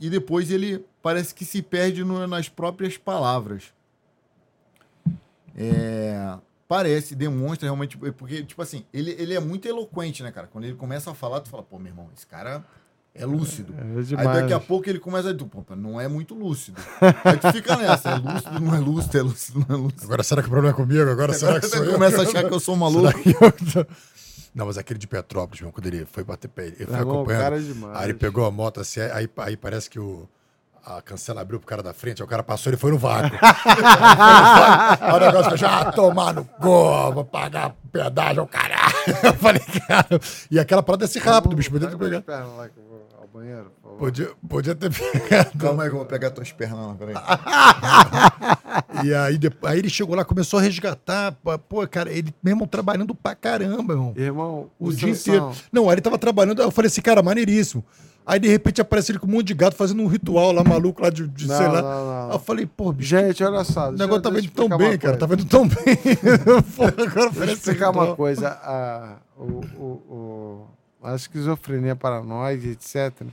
E depois ele parece que se perde no- nas próprias palavras. É, parece, demonstra realmente. Porque, tipo assim, ele, ele é muito eloquente, né, cara? Quando ele começa a falar, tu fala, pô, meu irmão, esse cara é lúcido. É Aí demais. daqui a pouco ele começa a dizer, pô, não é muito lúcido. Aí tu fica nessa, é lúcido, não é lúcido, é lúcido, não é lúcido. Agora será que o problema é comigo? Agora será que Você sou eu? começa a achar que eu sou maluco. Será que eu tô- Não, mas aquele de Petrópolis, meu, quando ele foi bater pé, ele foi acompanhando. cara é demais. Aí ele pegou a moto assim, aí, aí parece que o, a cancela abriu pro cara da frente, aí o cara passou, ele foi no vácuo. <laughs> aí o negócio fechou, ah, tomar no cu, vou pagar pedágio, caralho. <laughs> Eu falei, cara. E aquela parada desse rápido, bicho, podia ter Pega pegado. minhas pernas banheiro, por favor. Podia, podia ter <laughs> pegado. Calma aí que eu vou pegar tuas pernas lá, peraí. <laughs> E aí, depois, aí ele chegou lá, começou a resgatar. Pô, cara, ele mesmo trabalhando pra caramba, irmão. Irmão, O dia Sansão, inteiro. Não, aí ele tava trabalhando, eu falei assim, cara, maneiríssimo. Aí de repente aparece ele com um monte de gato fazendo um ritual lá maluco lá de, de Não, sei lá. não, não, não. Aí eu falei, pô, bicho, Gente, olha só. o negócio tá vendo tão bem, cara. Tá vendo tão bem. Porra, agora Deixa eu explicar uma coisa. A, o, o, o, a esquizofrenia paranoide, etc.,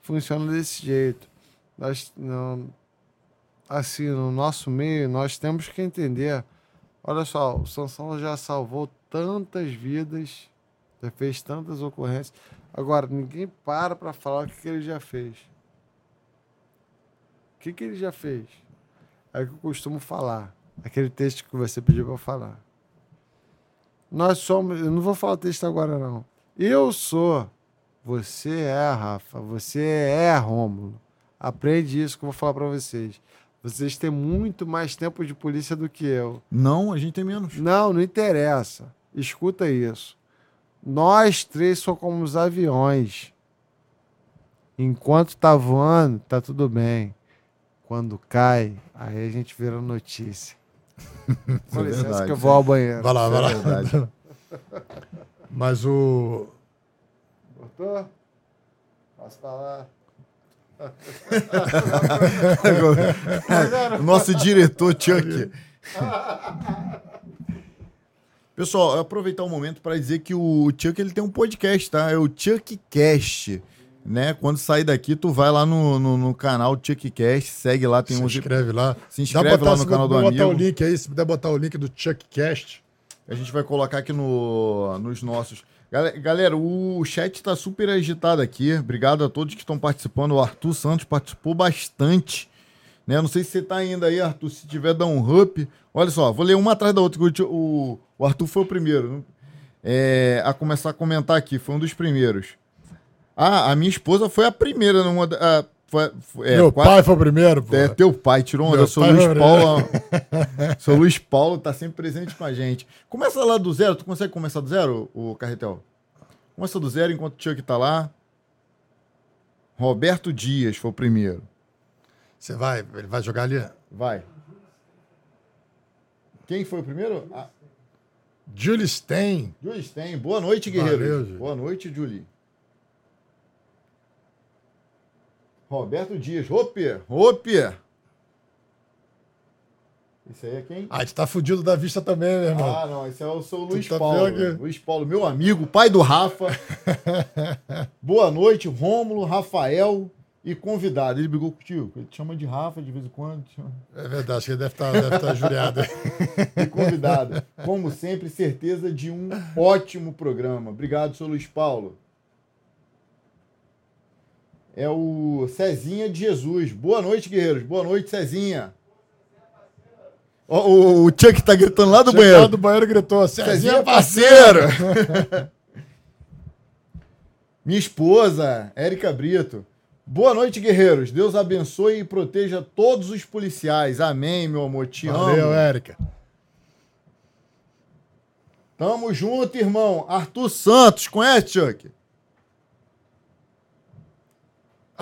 funciona desse jeito. Nós, não, assim, no nosso meio, nós temos que entender. Olha só, o Sansão já salvou tantas vidas, já fez tantas ocorrências. Agora, ninguém para para falar o que, que ele já fez. O que, que ele já fez? É o que eu costumo falar. Aquele texto que você pediu para falar. Nós somos. Eu não vou falar o texto agora, não. Eu sou. Você é, Rafa. Você é, Rômulo. Aprende isso que eu vou falar para vocês. Vocês têm muito mais tempo de polícia do que eu. Não, a gente tem menos. Não, não interessa. Escuta isso. Nós três somos como os aviões. Enquanto tá voando, tá tudo bem. Quando cai, aí a gente vira notícia. <laughs> Com é licença verdade, que eu vou ao banheiro. Vai lá, vai é lá. verdade. <laughs> Mas o. Cortou? Posso falar? <laughs> o nosso diretor, Chuck. Pessoal, aproveitar o momento para dizer que o Chuck ele tem um podcast, tá? É o Chuckcast. Né? Quando sair daqui, tu vai lá no, no, no canal Chuckcast, segue lá, tem Se uns. inscreve lá. Se Dá inscreve lá no se canal do puder botar o amigo. link aí, se puder botar o link do Chuckcast. A gente vai colocar aqui no, nos nossos. Gal- Galera, o chat tá super agitado aqui. Obrigado a todos que estão participando. O Arthur Santos participou bastante. Né? Não sei se você tá ainda aí, Arthur. Se tiver, dá um up. Olha só, vou ler uma atrás da outra. o O, Arthur foi o primeiro é, a começar a comentar aqui. Foi um dos primeiros. Ah, a minha esposa foi a primeira. Numa, ah, foi, foi- é, Meu quase- pai foi o primeiro, pô. é, teu pai tirou onda. Meu Seu pai Luiz Paulo. seu Luiz Paulo tá sempre presente com a gente. Começa lá do zero. Tu consegue começar do zero, o Carretel? Começa do zero enquanto o Chuck tá lá. Roberto Dias foi o primeiro. Você vai, ele vai jogar ali? Vai. Quem foi o primeiro? Ah, Julie Stein. Julie Stein. Boa noite, Julie. Boa noite, Julie. Roberto Dias. Ope! Ope! Esse aí é quem? Ah, tu tá fudido da vista também, meu irmão. Ah, não, esse é o seu Luiz tá Paulo. que- Luiz Paulo, meu amigo, pai do Rafa. <laughs> Boa noite, Rômulo, Rafael e convidado. Ele brigou contigo? Ele te chama de Rafa de vez em quando. chama- É verdade, acho que ele deve estar deve tá juriado. <laughs> E convidado. Como sempre, certeza de um ótimo programa. Obrigado, seu Luiz Paulo. É o Cezinha de Jesus. Boa noite, guerreiros. Boa noite, Cezinha. Ó, o, o Chuck tá gritando lá do Chegou banheiro. do banheiro gritou: Cezinha Cezinha, é parceiro! parceiro! <laughs> Minha esposa, Érica Brito. Boa noite, guerreiros. Deus abençoe e proteja todos os policiais. Amém, meu amor. Te Valeu, amo. Érica. Tamo junto, irmão. Arthur Santos, conhece, Chuck?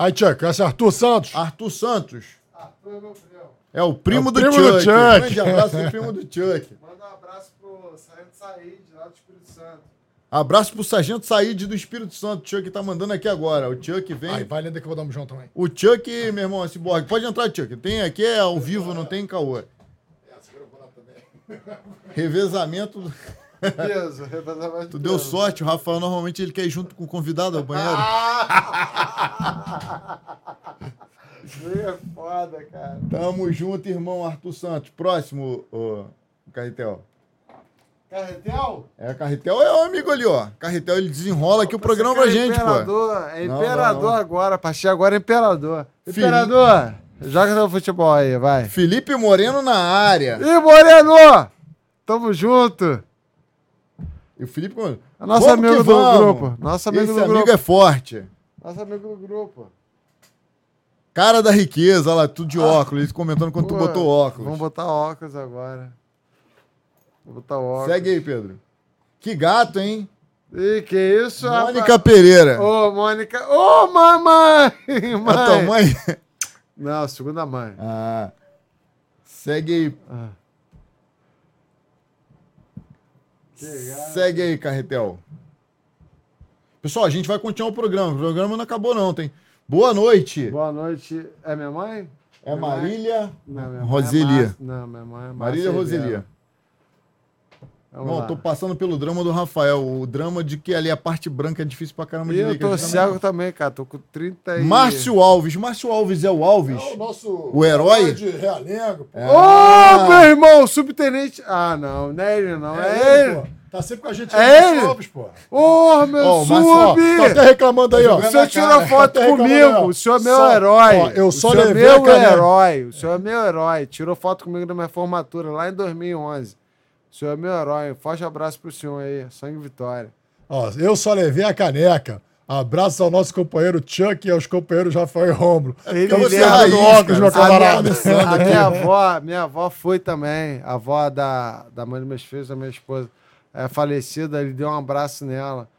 Aí, Chuck, esse é Arthur Santos. Arthur Santos. Arthur, meu primo. É o primo, É o do, primo Chuck. do Chuck. Grande abraço pro primo do Chuck. <laughs> Manda um abraço pro Sargento Said, lá do Espírito Santo. Abraço pro Sargento Said do Espírito Santo. O Chuck tá mandando aqui agora. O Chuck vem. Aí, vai lendo que eu vou dar um mijão também. O Chuck, meu irmão, esse borg. Pode entrar, Chuck. Tem aqui, é ao vivo, não tem caô. Revezamento. <laughs> Peso, revezamento Tu deu sorte, o Rafael normalmente ele quer ir junto com o convidado ao banheiro. <laughs> Meio é foda, cara. Tamo junto, irmão Arthur Santos. Próximo, ô, Carretel. Carretel? É, Carretel é o amigo ali, ó. Carretel, ele desenrola aqui o programa pra é gente, pô. imperador, É Não, imperador não, não. agora. A partir agora é imperador. Imperador, joga seu futebol aí, vai. Felipe Moreno na área. Ih, Moreno! Tamo junto. E o Felipe Moreno. É nosso amigo do vamos. grupo. Nosso amigo Esse do amigo grupo. é forte. Nosso amigo do grupo. Cara da riqueza, olha lá, tudo de óculos. Ele comentando quando tu Ah. Pô, botou óculos. Vamos botar óculos agora. Vou botar óculos. Segue aí, Pedro. Que gato, hein? Ih, que isso, Mônica Pereira. Ô, Mônica. Ô, mamãe! <laughs> Mãe. A tua mãe? Não, segunda mãe. Ah. Segue aí. Ah. Que legal. Segue aí, Carretel. Pessoal, a gente vai continuar o programa. O programa não acabou, não, tem. Boa noite. Boa noite. É minha mãe? É Minha mãe? Marília. Não, minha Roselia. Mãe é Márcia- Não, minha mãe é Marília Roselia. Vamos Não, lá. tô passando pelo drama do Rafael. O drama de que ali a parte branca é difícil pra caramba E de eu tô gente cego também, cara. Tô com 30 e... Márcio Alves. Márcio Alves é o Alves? É o nosso. O herói? De Realengo, pô. Ô, Ah. meu irmão, subtenente. Ah, não, não é ele, não. É, ele. pô. Tá sempre com a gente É Márcio ele? Alves, pô. Ô, meu Ó, o Márcio, ó, sub! Tá até reclamando aí, ó. O senhor tirou foto Tá comigo. O senhor é meu Só- herói. ó, eu o só senhor é meu herói. O senhor é meu herói. Tirou foto comigo na minha formatura lá em 2011. O senhor é meu herói. Um forte abraço pro senhor aí. Sangue e vitória. Ó, eu só levei a caneca. Abraço ao nosso companheiro Chuck e aos companheiros Rafael e Rômulo. Ele Então você leva- é do óculos, meu A camarada. minha, a minha <laughs> avó, minha avó foi também, a avó da, da mãe dos meus filhos, da minha esposa, é falecida, ele deu um abraço nela.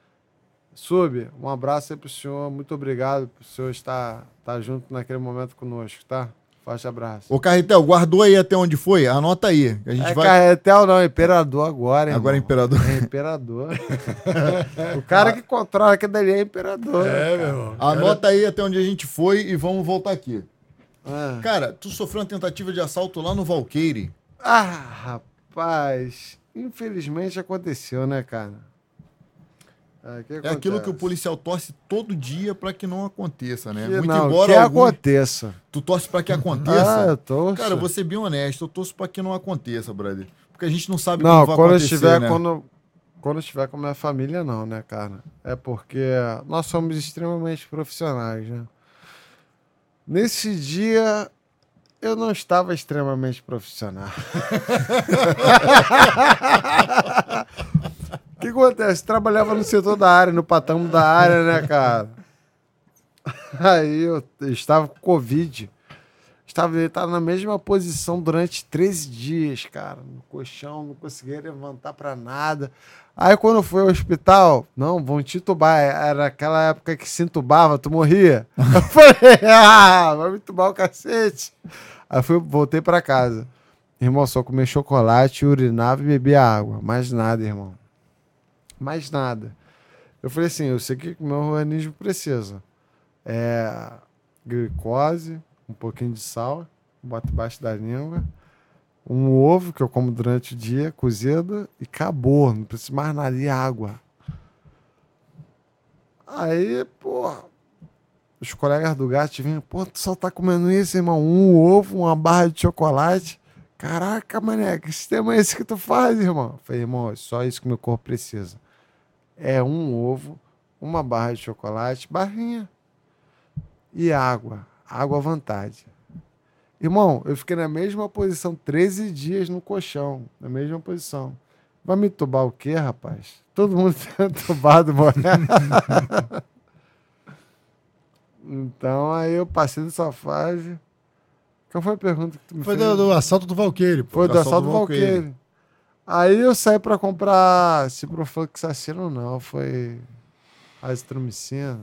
Sub, um abraço aí pro senhor, muito obrigado por senhor estar, estar junto naquele momento conosco, tá? Forte abraço. Ô, Carretel, guardou aí até onde foi? Anota aí. A gente É vai. Carretel não, é imperador agora, hein? Agora é imperador. É imperador. <laughs> o cara que controla aquele dali é imperador. É, meu irmão. Anota aí até onde a gente foi e vamos voltar aqui. Ah. Cara, tu sofreu uma tentativa de assalto lá no Valqueire. Ah, rapaz. Infelizmente aconteceu, né, cara? É, é aquilo que o policial torce todo dia para que não aconteça, né? Que Muito não, embora que alguns... aconteça. Tu torce para que aconteça? ah, eu torço. Cara, vou ser bem honesto, eu torço para que não aconteça, brother. Porque a gente não sabe não, como vai quando acontecer, estiver, né? Quando, quando estiver com a minha família, não, né, cara? É porque nós somos extremamente profissionais, né? Nesse dia, eu não estava extremamente profissional. <laughs> O que acontece? Trabalhava no setor da área, no patamo da área, né, cara? Aí eu estava com Covid. Estava deitado na mesma posição durante 13 dias, cara. No colchão, não conseguia levantar para nada. Aí quando eu fui ao hospital, não, vão te tubar. Era aquela época que se entubava, tu morria. <laughs> eu falei, ah, vai me tubar o cacete. Aí fui, voltei para casa. Irmão, só comer chocolate, urinava e bebia água. Mais nada, irmão. Mais nada. Eu falei assim, eu sei que o meu organismo precisa. É glicose, um pouquinho de sal, boto embaixo da língua um ovo que eu como durante o dia, cozido, e acabou. Não preciso mais nada. E água. Aí, pô, os colegas do gato vinham, pô, tu só tá comendo isso, irmão? Um ovo, uma barra de chocolate. Caraca, mané, que sistema é esse que tu faz, irmão? Eu falei, irmão, é só isso que meu corpo precisa. É um ovo, uma barra de chocolate, barrinha e água. Água à vontade. Irmão, eu fiquei na mesma posição 13 dias no colchão, na mesma posição. Vai me tubar o quê, rapaz? Todo mundo <laughs> tem tubado, mano. então, aí eu passei dessa fase. Qual foi a pergunta que tu me foi fez? Foi do, do, assalto do Valqueire. Foi do, do assalto do Valqueire. Valqueire. Aí eu saí pra comprar ciprofloxacino, não. Foi azitromicina.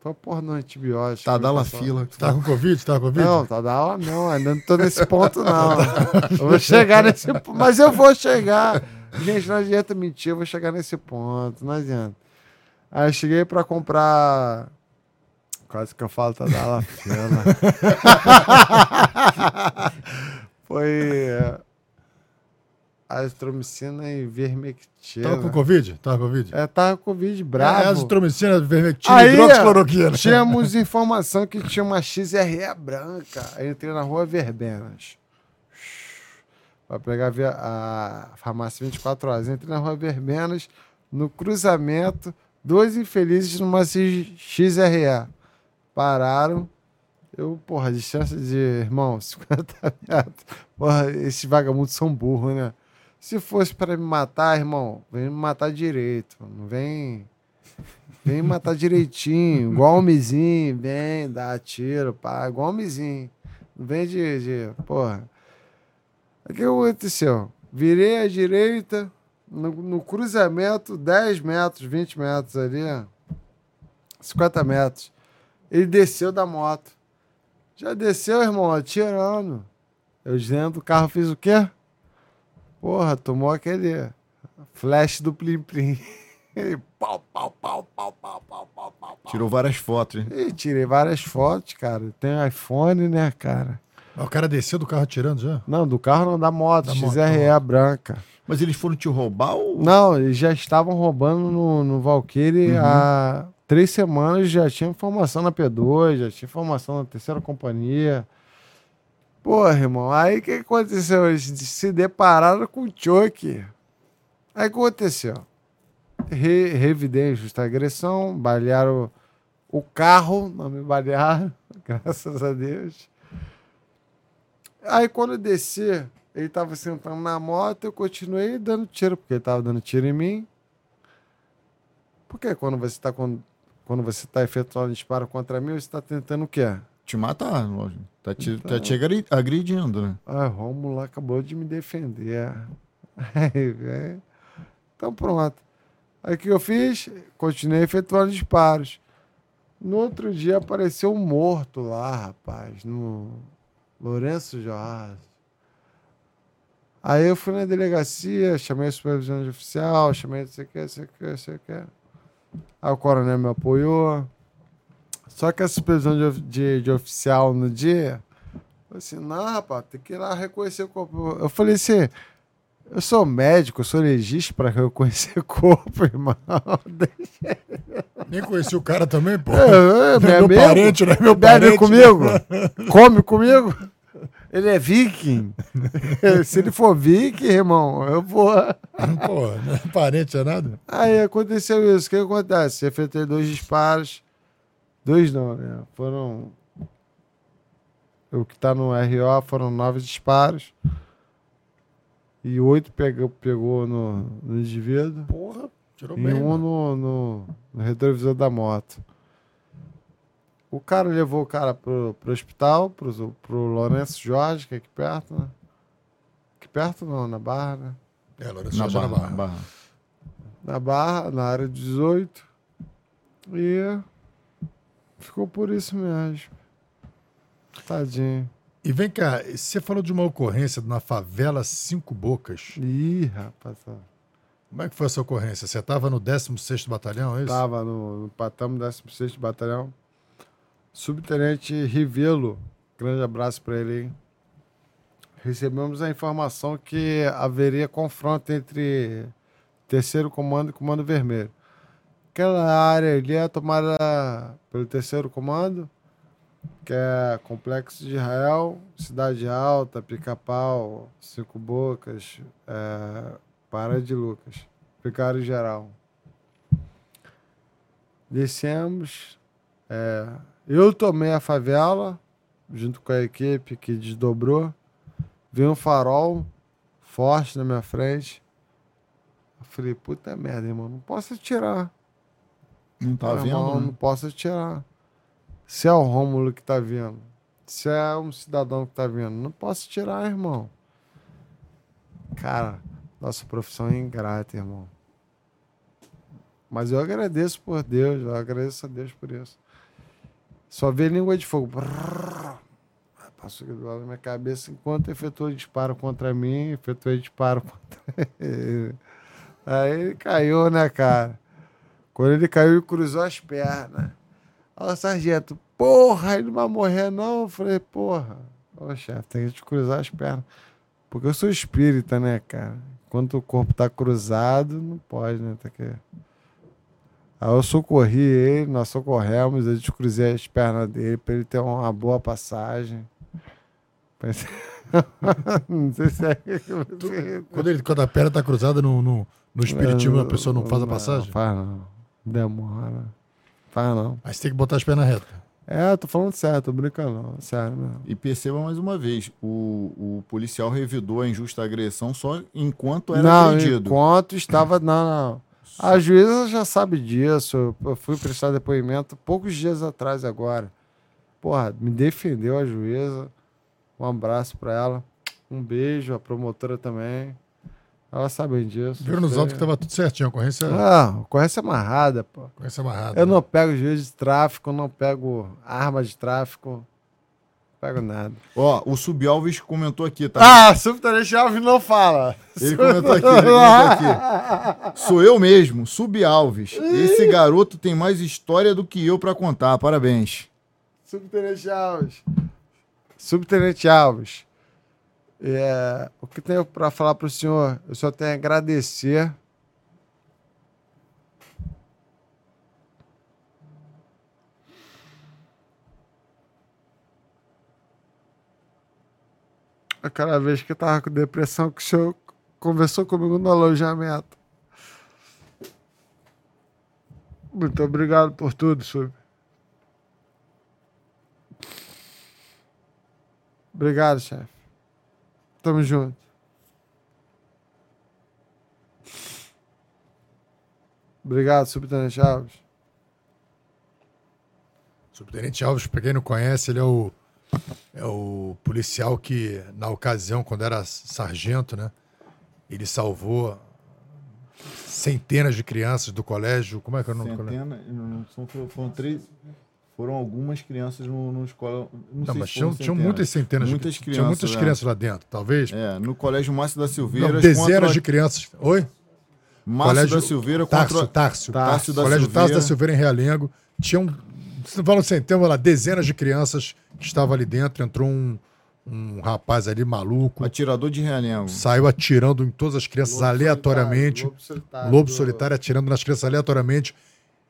Foi porra no antibiótico. Tá dando fila. Tá com Covid? Tá com Covid? Não, tá dando não. Ainda não tô nesse ponto, não. <laughs> eu vou chegar nesse ponto. Mas eu vou chegar. Gente, não adianta mentir, eu vou chegar nesse ponto. Não adianta. Aí eu cheguei pra comprar. Quase que eu falo, tá dando fila. <laughs> Foi azitromicina e vermectina. Tava com Covid? Tava com Covid? É, tava com Covid bravo. É, azitromicina, vermectina e hidroxicloroquina. Tínhamos <laughs> informação que tinha uma XRE branca. Aí entrei na rua Verbenas. Pra pegar a farmácia 24 horas. Entrei na rua Verbenas, no cruzamento, dois infelizes numa XRE. Pararam. Eu, porra, distância de, irmão, <laughs> 50 metros. Porra, esses vagabundos são burros, né? Se fosse para me matar, irmão, vem me matar direito. Não vem. Vem matar direitinho, igual homenzinho, vem, dá tiro, pá, igual homenzinho. Não vem de, de. Porra. O que aconteceu? Virei à direita, no, no, cruzamento, 10 metros, 20 metros ali, 50 metros. Ele desceu da moto. Já desceu, irmão, atirando. Eu dentro do carro fiz o quê? Porra, tomou aquele flash do Plim Plim. <laughs> pau, pau, pau, pau, pau, pau, pau, pau. Tirou várias fotos, hein? E tirei várias fotos, cara. Tem iPhone, né, cara? O cara desceu do carro tirando já? Não, do carro não, da moto, da XRE moto. branca. Mas eles foram te roubar ou... Não, eles já estavam roubando no, no Valkyrie uhum. há três semanas, já tinha informação na P2, já tinha informação na terceira companhia. Porra, irmão, aí o que aconteceu? Eles se depararam com o choque. Aí aconteceu? Re, revidei justa agressão, balearam o carro, não me balearam, <laughs> graças a Deus. Aí quando eu desci, ele tava sentando na moto, eu continuei dando tiro, porque ele tava dando tiro em mim. Porque quando você está quando, quando você tá efetuando disparo contra mim, você está tentando o quê? te matar, lógico. Tá te, então, tá te agredindo, né? Ah, Romulo acabou de me defender. <laughs> É. então pronto. Aí o que eu fiz? Continuei efetuando disparos. No outro dia apareceu um morto lá, rapaz, no Lourenço Jorge. Aí eu fui na delegacia, chamei a supervisão de oficial, chamei não sei o que, sei o que, sei o que. Aí o coronel me apoiou. Só que a supervisão de, de, de oficial no dia, assim, não, rapaz, tem que ir lá reconhecer o corpo. Eu falei assim, Eu sou médico, eu sou legista pra reconhecer <laughs> corpo, irmão. <laughs> Nem conheci o cara também, pô. É, é, <laughs> é meu amigo. parente, não é meu Bebe parente. comigo? Come comigo? Ele é viking. Se ele for viking, irmão, eu vou. Pô, não é parente, é nada? Aí aconteceu isso. O que acontece? Efetuei dois disparos. Dois não, né? Foram. O que tá no RO foram nove disparos. E oito pegou, pegou no, no indivíduo. Porra, tirou E bem. um mano. no, no, no retrovisor da moto. O cara levou o cara pro, pro hospital, pro, pro Lourenço Jorge, que é aqui perto, né? Aqui perto não, na Barra, né? É, Lourenço Na Jorge barra, na barra. Na Barra, na área 18. E ficou por isso mesmo. Tadinho. E vem cá, você falou de uma ocorrência na favela Cinco Bocas. Ih, rapaz. Como é que foi essa ocorrência? Você estava no 16º Batalhão, é isso? Tava no, no Patamo 16 Batalhão. Subtenente Rivelo, grande abraço para ele. Recebemos a informação que haveria confronto entre terceiro comando e comando vermelho. Aquela área ali é tomada pelo terceiro comando, que é Complexo de Israel, Cidade Alta, Pica-Pau, Cinco Bocas, é, Pará de Lucas, Picário Geral. Descemos. é, eu tomei a favela, junto com a equipe que desdobrou. Veio um farol forte na minha frente. Eu falei, puta merda, irmão, não posso atirar. Não tá Meu irmão, vendo? Não né? posso atirar. Se é o Rômulo que tá vindo, se é um cidadão que tá vindo, não posso tirar, irmão. Cara, nossa profissão é ingrata, irmão. Mas eu agradeço por Deus, eu agradeço a Deus por isso. Só vê língua de fogo. Brrr. Passou aqui do lado da minha cabeça enquanto efetuou disparo contra mim, efetuou disparo contra <laughs> ele. Aí ele caiu, né, cara? Quando ele caiu, ele cruzou as pernas. Ó, sargento, porra, ele não vai morrer, não. Eu falei, porra, ô chefe, tem que te cruzar as pernas. Porque eu sou espírita, né, cara? Quando o corpo tá cruzado, não pode, né? Tem que... Aí eu socorri ele, nós socorremos, eu descruzei as pernas dele pra ele ter uma boa passagem. Pensei- <laughs> não sei se é. Quando, ele, quando a perna tá cruzada no, no, no espiritismo, a pessoa não faz a passagem? Não faz não. Demora. Faz não. Você tem que botar as pernas retas. É, eu tô falando sério, tô brincando não. Sério mesmo. E perceba mais uma vez, o, o policial revidou a injusta agressão só enquanto era não, agredido. enquanto estava. Não, não. A juíza já sabe disso. Eu fui prestar depoimento poucos dias atrás agora. Porra, me defendeu a juíza. Um abraço pra ela. Um beijo, a promotora também. Elas sabem disso. Viram nos autos que tava tudo certinho, a ocorrência, Ah, ocorrência amarrada, pô. ocorrência amarrada. Eu né? não pego juiz de tráfico, não pego arma de tráfico. Não pego nada. Ó, o Subalves comentou aqui, tá? Ah, subtenente Alves não fala. Ele comentou aqui, ele comentou aqui. <laughs> Sou eu mesmo, Subalves. Esse garoto tem mais história do que eu pra contar. Parabéns. Subtenente Alves. Subtenente Alves. É, o que tenho para falar para o senhor? Eu só tenho a agradecer. Aquela vez que eu tava com depressão, que o senhor conversou comigo no alojamento. Muito obrigado por tudo, Sub. Obrigado, chefe. Tamo junto. Obrigado, subtenente Alves. Subtenente Alves, pra quem não conhece, ele é o, é o policial que, na ocasião, quando era sargento, né? Ele salvou centenas de crianças do colégio. Como é que é o nome do colégio? Centena, não, são, foram três. Foram algumas crianças no, no escola. Não, Não, mas tinham, tinham muitas centenas Muitas de crianças. Tinha muitas é. crianças lá dentro, talvez. É, no Colégio Márcio da Silveira. Não, dezenas contra- de crianças. Oi? Márcio Colégio da Silveira Tárcio, contra. Tárcio. Tárcio da Colégio Silveira. Tárcio da Silveira em Realengo. Tinham, se não falam centenas, lá, dezenas de crianças que estavam ali dentro. Entrou um, um rapaz ali maluco. Atirador de realengo. Saiu atirando em todas as crianças Lobo aleatoriamente. Solitário, Lobo solitário. Lobo solitário atirando nas crianças aleatoriamente.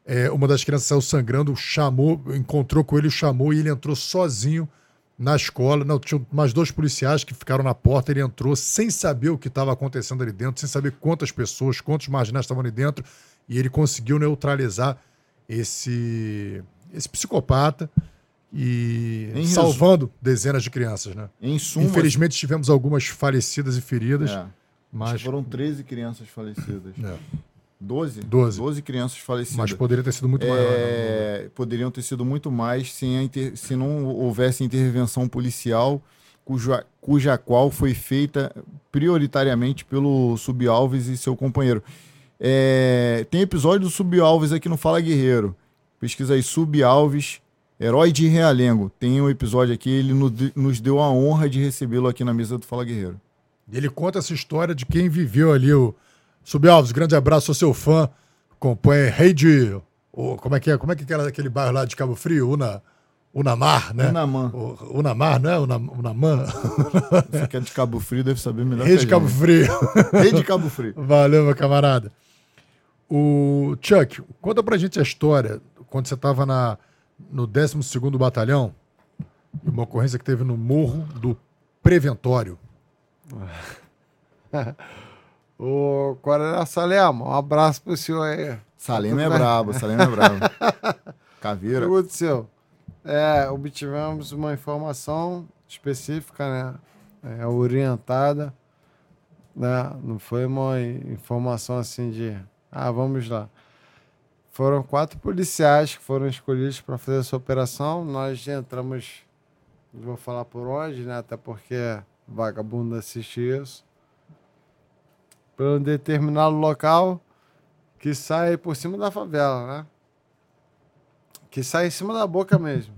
É, uma das crianças saiu sangrando, chamou, encontrou com ele, o chamou e ele entrou sozinho na escola. Não, tinha mais dois policiais que ficaram na porta. Ele entrou sem saber o que estava acontecendo ali dentro, sem saber quantas pessoas, quantos marginais estavam ali dentro. E ele conseguiu neutralizar esse, esse psicopata e Em salvando dezenas de crianças, né? Em suma. Infelizmente tivemos algumas falecidas e feridas, é, mas, foram 13 crianças falecidas. é, 12? Doze. 12 crianças falecidas. mas poderia ter sido muito maior. né? É, poderiam ter sido muito mais sem a inter- se não houvesse intervenção policial, cuja, cuja qual foi feita prioritariamente pelo Subalves e seu companheiro. É, tem episódio do Subalves aqui no Fala Guerreiro. Pesquisa aí, Subalves, herói de Realengo. Tem um episódio aqui, ele no- nos deu a honra de recebê-lo aqui na mesa do Fala Guerreiro. Ele conta essa história de quem viveu ali o Subalves, grande abraço, sou seu fã. Acompanha Rei de. o- como é que é? Como é que era aquele bairro lá de Cabo Frio? Una, Unamar, né? Unamã. O- Unamar, não é? Una, Unamã? Você que é de Cabo Frio deve saber melhor Rei que de a Cabo. Frio. Rei de Cabo Frio. Valeu, meu camarada. O Chuck, conta pra gente a história quando você estava na no 12º Batalhão, uma ocorrência que teve no Morro do Preventório. <laughs> Ô, Coronel Salema, um abraço pro senhor aí. Salema é Tudo bem? brabo, Salema é brabo. <laughs> Caveira. Pergunta seu. É, obtivemos uma informação específica, né? É, orientada, né? Não foi uma informação assim de, ah, vamos lá. Foram quatro policiais que foram escolhidos para fazer essa operação. Nós entramos, não vou falar por onde, né? Até porque vagabundo assiste isso. Para um determinado local que sai por cima da favela, né? que sai em cima da boca mesmo.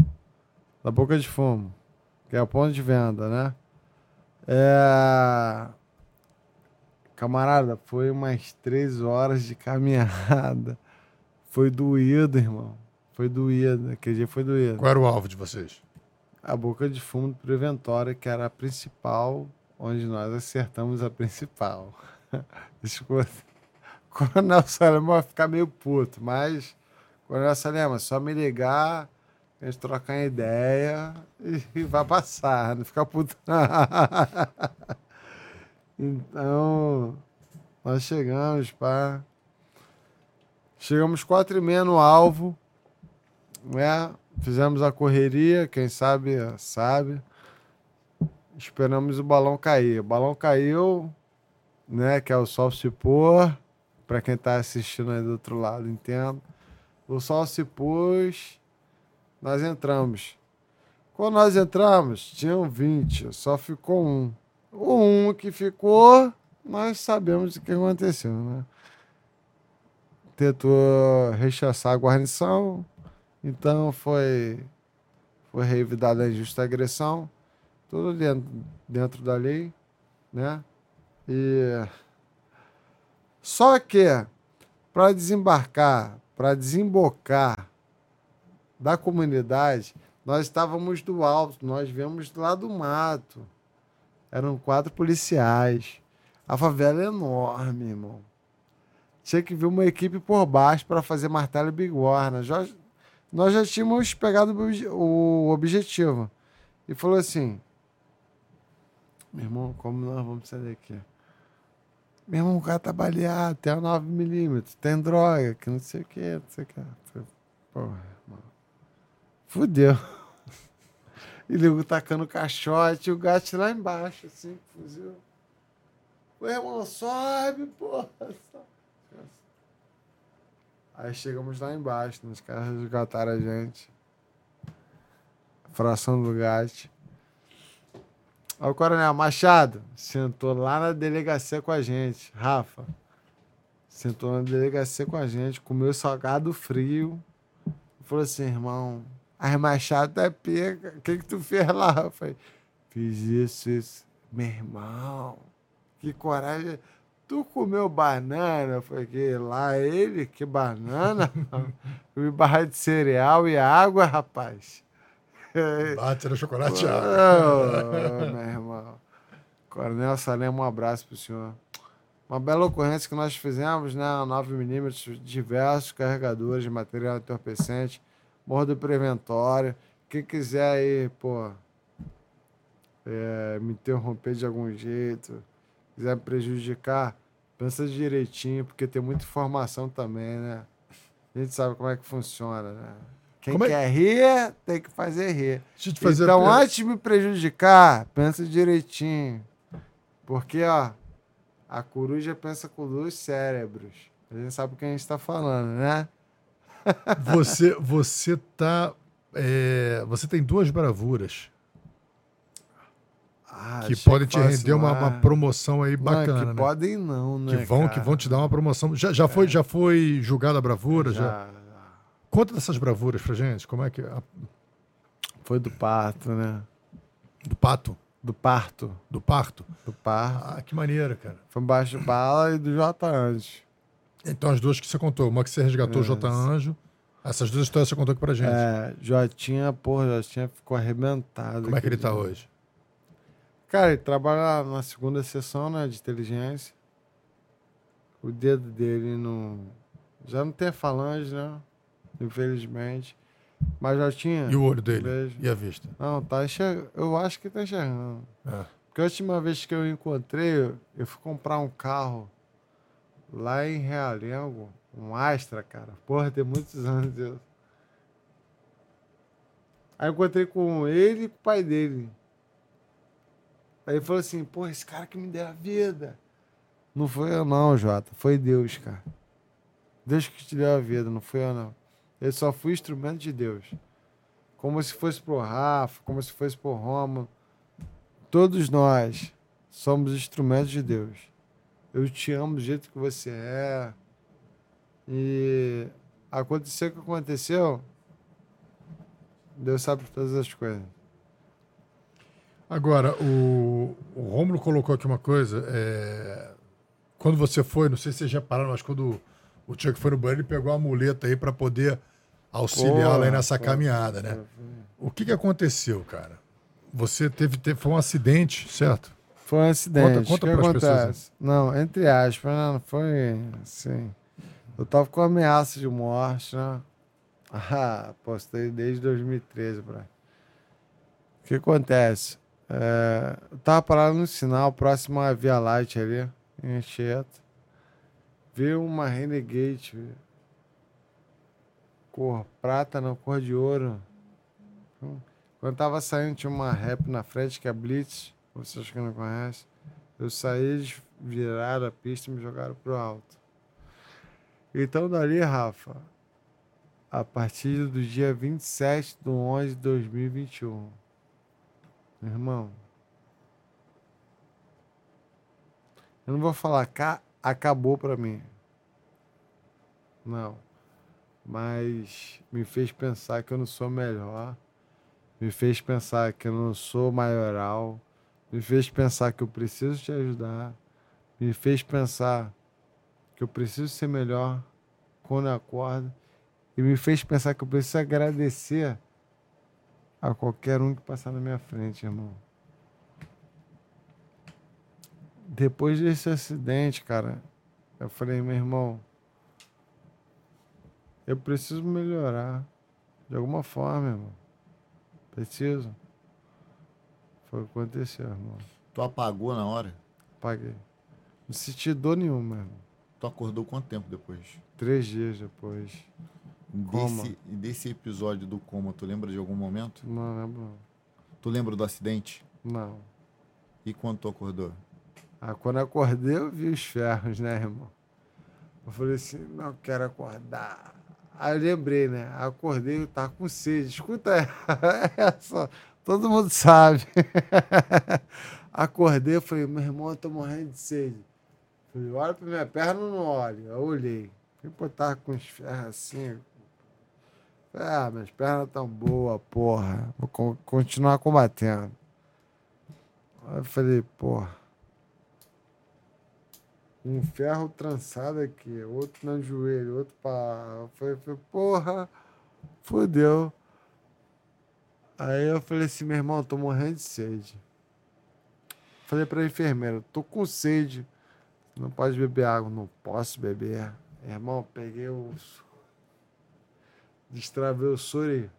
Da boca de fumo. Que é o ponto de venda, né? É... Camarada, foi umas três horas de caminhada. Foi doído, irmão. Foi doído. Aquele dia foi doído. Qual era o alvo de vocês? A boca de fumo do Preventório, que era a principal, onde nós acertamos a principal. Escuta. Coronel Salema vai ficar meio puto, mas, Coronel Salema, só me ligar, a gente trocar uma ideia e, <laughs> e vai passar, não fica puto. <laughs> então, nós chegamos, pá. Chegamos quatro e meia no alvo, né? Fizemos a correria, quem sabe, sabe. Esperamos o balão cair. O balão caiu, né? Que é o sol se pôr. Para quem está assistindo aí do outro lado, entendo. O sol se pôs, nós entramos. Quando nós entramos, tinham 20, só ficou um. O um que ficou, nós sabemos o que aconteceu, né? Tentou rechaçar a guarnição, então foi, foi revidada a injusta agressão, tudo dentro, dentro da lei, né? E só que para desembarcar, para desembocar da comunidade, nós estávamos do alto, nós viemos lá do mato. Eram quatro policiais. A favela é enorme, irmão. Tinha que vir uma equipe por baixo para fazer martelo e bigorna. Já, nós já tínhamos pegado o obje- o objetivo. E falou assim: Meu irmão, como nós vamos sair daqui? Meu irmão, o cara tá baleado, tem uma 9mm, tem droga, que não sei o que, não sei o que. Porra, irmão. Fudeu. <laughs> E ligo tacando caixote o gato lá embaixo, assim, fuzil. Ô, irmão, sobe, porra. sobe. Aí chegamos lá embaixo, né, os caras resgataram a gente. Fração do gato. Aí o coronel Machado sentou lá na delegacia com a gente. Rafa. Sentou na delegacia com a gente, comeu salgado frio. Falou assim, irmão, as Machado é pega. O que, que tu fez lá? Eu falei, fiz isso, isso. Meu irmão, que coragem. Tu comeu banana? Eu falei, que lá ele? Que banana? <laughs> Comi barra de cereal e água, rapaz. Bate no chocolate. Ô, meu irmão. Coronel Salem, um abraço pro senhor. Uma bela ocorrência que nós fizemos, né? 9mm, diversos carregadores de material entorpecente, morro do preventório. Quem quiser aí, pô, é, me interromper de algum jeito, quiser me prejudicar, pensa direitinho, porque tem muita informação também, né? A gente sabe como é que funciona, né? Quem Como é- quer rir, tem que fazer rir. Te fazer então, a- antes de me prejudicar, pensa direitinho. Porque, ó, a coruja pensa com dois cérebros. A gente sabe o que a gente tá falando, né? <laughs> Você, você tá. é, você tem duas bravuras Ah, que podem te fosse render uma, uma mais- promoção aí Não, bacana, que né? podem não, né? que vão, que cara? vão te dar uma promoção. Já, já, foi, já foi julgada a bravura? Já, já. Conta dessas bravuras pra gente. Como é que. a- Foi do parto, né? do pato? Do parto. Do parto? Do parto. Ah, que maneiro, cara. Foi baixo bala e do J antes. Então, as duas que você contou. Uma que você resgatou o J. Anjo. Essas duas histórias você contou aqui pra gente. É, Jotinha, porra, Jotinha ficou arrebentado. Como é que ele tá dia. hoje? Cara, ele trabalha na segunda sessão, né, de inteligência. O dedo dele não... Já não tem falange, né? Infelizmente. Mas já tinha... E o olho dele? Beijo. E a vista? Não, tá enxergando. Eu acho que tá enxergando. É. Porque a última vez que eu encontrei, eu- fui comprar um carro lá em Realengo, um Astra, cara. Porra, tem muitos <laughs> anos isso. Aí eu encontrei com ele e com o pai dele. Aí ele falou assim, porra, esse cara que me deu a vida. Não foi eu não, Jota. Foi Deus, cara. Deus que te deu a vida, não foi eu não. Eu só fui instrumento de Deus. Como se fosse pro Rafa, como se fosse pro Romulo. Todos nós somos instrumentos de Deus. Eu te amo do jeito que você é. E aconteceu o que aconteceu. Deus sabe todas as coisas. Agora, o, o Rômulo colocou aqui uma coisa. é, Quando você foi, não sei se vocês já pararam, mas quando o Chuck foi no banheiro, ele pegou a muleta aí para poder auxiliá-lo aí nessa caminhada, né? O que, que aconteceu, cara? Você teve, teve. Foi um acidente, certo? Foi um acidente. Conta- conta o que pras pessoas? Não, entre aspas, né? Não foi assim. Eu tava com ameaça de morte, né? <laughs> Ah, postei desde 2013, bro. O que acontece? É, eu tava parado no sinal próximo à Via Light ali, em Anchieta. Vi uma Renegade, cor prata, não, cor de ouro. Quando tava saindo, tinha uma rap na frente, que é Blitz. Vocês que não conhecem. Eu saí, eles viraram a pista e me jogaram pro alto. Então, dali, Rafa, a partir do dia 27 de 11 de 2021, meu irmão, eu não vou falar acabou pra mim. Não. Mas me fez pensar que eu não sou melhor. Me fez pensar que eu não sou maioral. Me fez pensar que eu preciso te ajudar. Me fez pensar que eu preciso ser melhor quando eu acordo. E me fez pensar que eu preciso agradecer a qualquer um que passar na minha frente, irmão. Depois desse acidente, cara, eu falei, meu irmão, eu preciso melhorar de alguma forma, irmão. Preciso. Foi o que aconteceu, irmão. Tu apagou na hora? Paguei. Não senti dor nenhuma, irmão. Tu acordou quanto tempo depois? Três dias depois. Coma. Desse, desse episódio do coma, tu lembra de algum momento? Não lembro. Tu lembra do acidente? Não. E quando tu acordou? Ah, quando eu acordei, eu vi os ferros, né, irmão? Eu falei assim, não quero acordar. Aí eu lembrei, né? Acordei, eu tava com sede. Escuta essa. <laughs> Todo mundo sabe. <laughs> Acordei, eu falei, meu irmão, eu tô morrendo de sede. Falei, olha pra minha perna, não olho. Eu olhei. Falei, pô, tava com os ferros assim. Falei, ah, minhas pernas tão boas, porra. Vou co- continuar combatendo. Aí eu falei, porra. Um ferro trançado aqui, outro no joelho, outro para. Foi, foi, porra, fodeu. Aí eu falei assim, meu irmão, tô morrendo de sede. Falei pra enfermeira, tô com sede. Não pode beber água. Não posso beber. Irmão, peguei o. Destravei o e.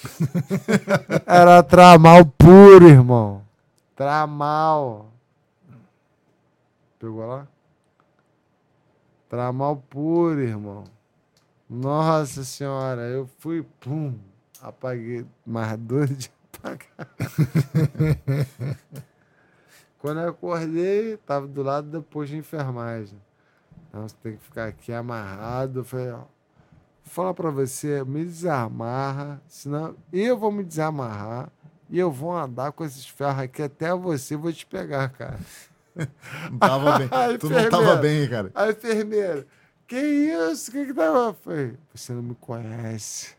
<laughs> Era tramal puro, irmão. Tramal. Pegou lá? Tramal puro, irmão. Nossa senhora, eu fui, pum, apaguei. Mais dois de apagar. <laughs> Quando eu acordei, tava do lado do posto de enfermagem. Então você tem que ficar aqui amarrado. Eu falei, ó, vou falar pra você, me desamarra, senão eu vou me desamarrar e eu vou andar com esses ferros aqui até você, vou te pegar, cara. Não tava bem. <laughs> tu não tava bem, cara. A enfermeira, que isso? O que que tava? Eu falei, você não me conhece.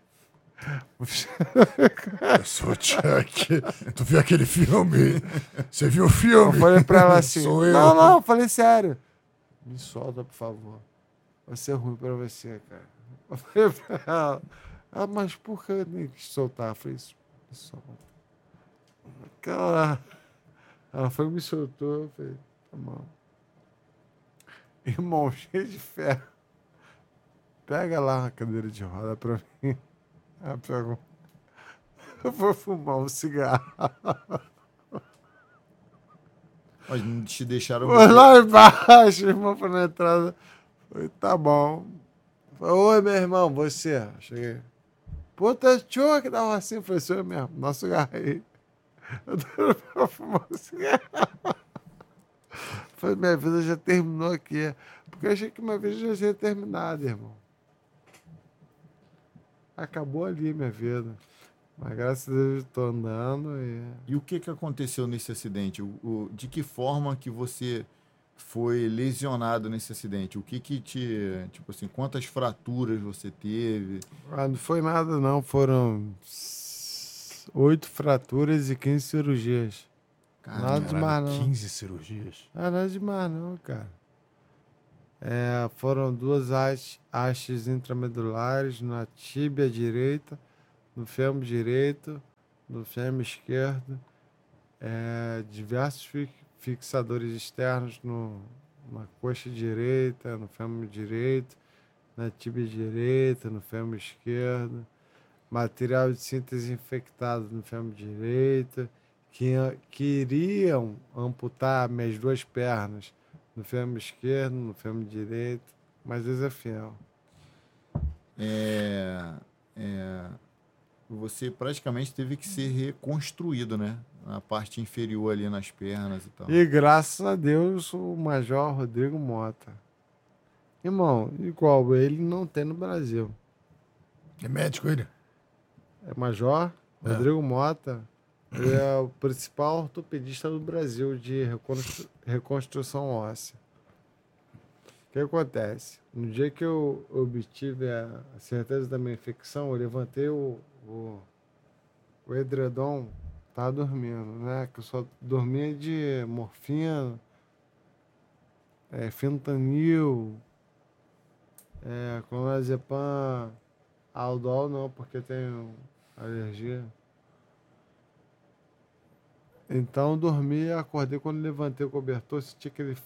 Eu sou o Chuck. Tu viu aquele filme? Você viu o filme? Eu falei pra ela assim: Sou eu. Não, não, eu falei sério. Me solta, por favor. Vai ser ruim pra você, cara. Eu falei pra ela: ah, mas por que eu nem quis soltar? Eu falei: Me solta. Aquela. Ela foi me soltou. Eu falei: Bom. <laughs> Irmão, cheio de ferro. Pega lá uma cadeira de roda pra mim. <laughs> Ela pegou. <laughs> Eu vou fumar um cigarro. Mas não te deixaram. Foi lá embaixo, irmão, foi na entrada. Falei, tá bom. Falei, Oi, meu irmão, você? Cheguei. Puta, tio que dava assim. Falei, sou eu mesmo, nosso aí. Eu tô pra fumar um cigarro. Falei, minha vida já terminou aqui. Porque eu achei que minha vida já tinha terminado, irmão. Acabou ali minha vida. Mas graças a Deus eu tô andando e. E o que, que aconteceu nesse acidente? O, o- de que forma que você foi lesionado nesse acidente? O que que te... Tipo assim, quantas fraturas você teve? Ah, não foi nada, não. Foram oito fraturas e 15 cirurgias. Nada Caramba, demais, não. 15 cirurgias. Ah, nada demais, não, cara. É, foram duas hastes, hastes intramedulares na tíbia direita, no fêmur direito, no fêmur esquerdo, é, diversos fi- fixadores externos no, na coxa direita, no fêmur direito, na tíbia direita, no fêmur esquerdo, material de síntese infectado no fêmur direito, que, que iriam amputar minhas duas pernas no fêmur esquerdo, no fêmur direito, mas Deus é fiel. É, é, você praticamente teve que ser reconstruído, né? Na parte inferior ali nas pernas e tal. E graças a Deus o Major Rodrigo Mota. Irmão, igual ele não tem no Brasil. É médico ele? É Major É. Rodrigo Mota. Ele é o principal ortopedista do Brasil de reconstru- reconstrução óssea. O que acontece? No dia que eu obtive a certeza da minha infecção, eu levantei o, o, o edredom, tava dormindo, né? Que eu só dormia de morfina, é, fentanil, é, clonazepam, aldol não, porque tenho alergia. Então dormi, acordei quando levantei o cobertor, senti aquele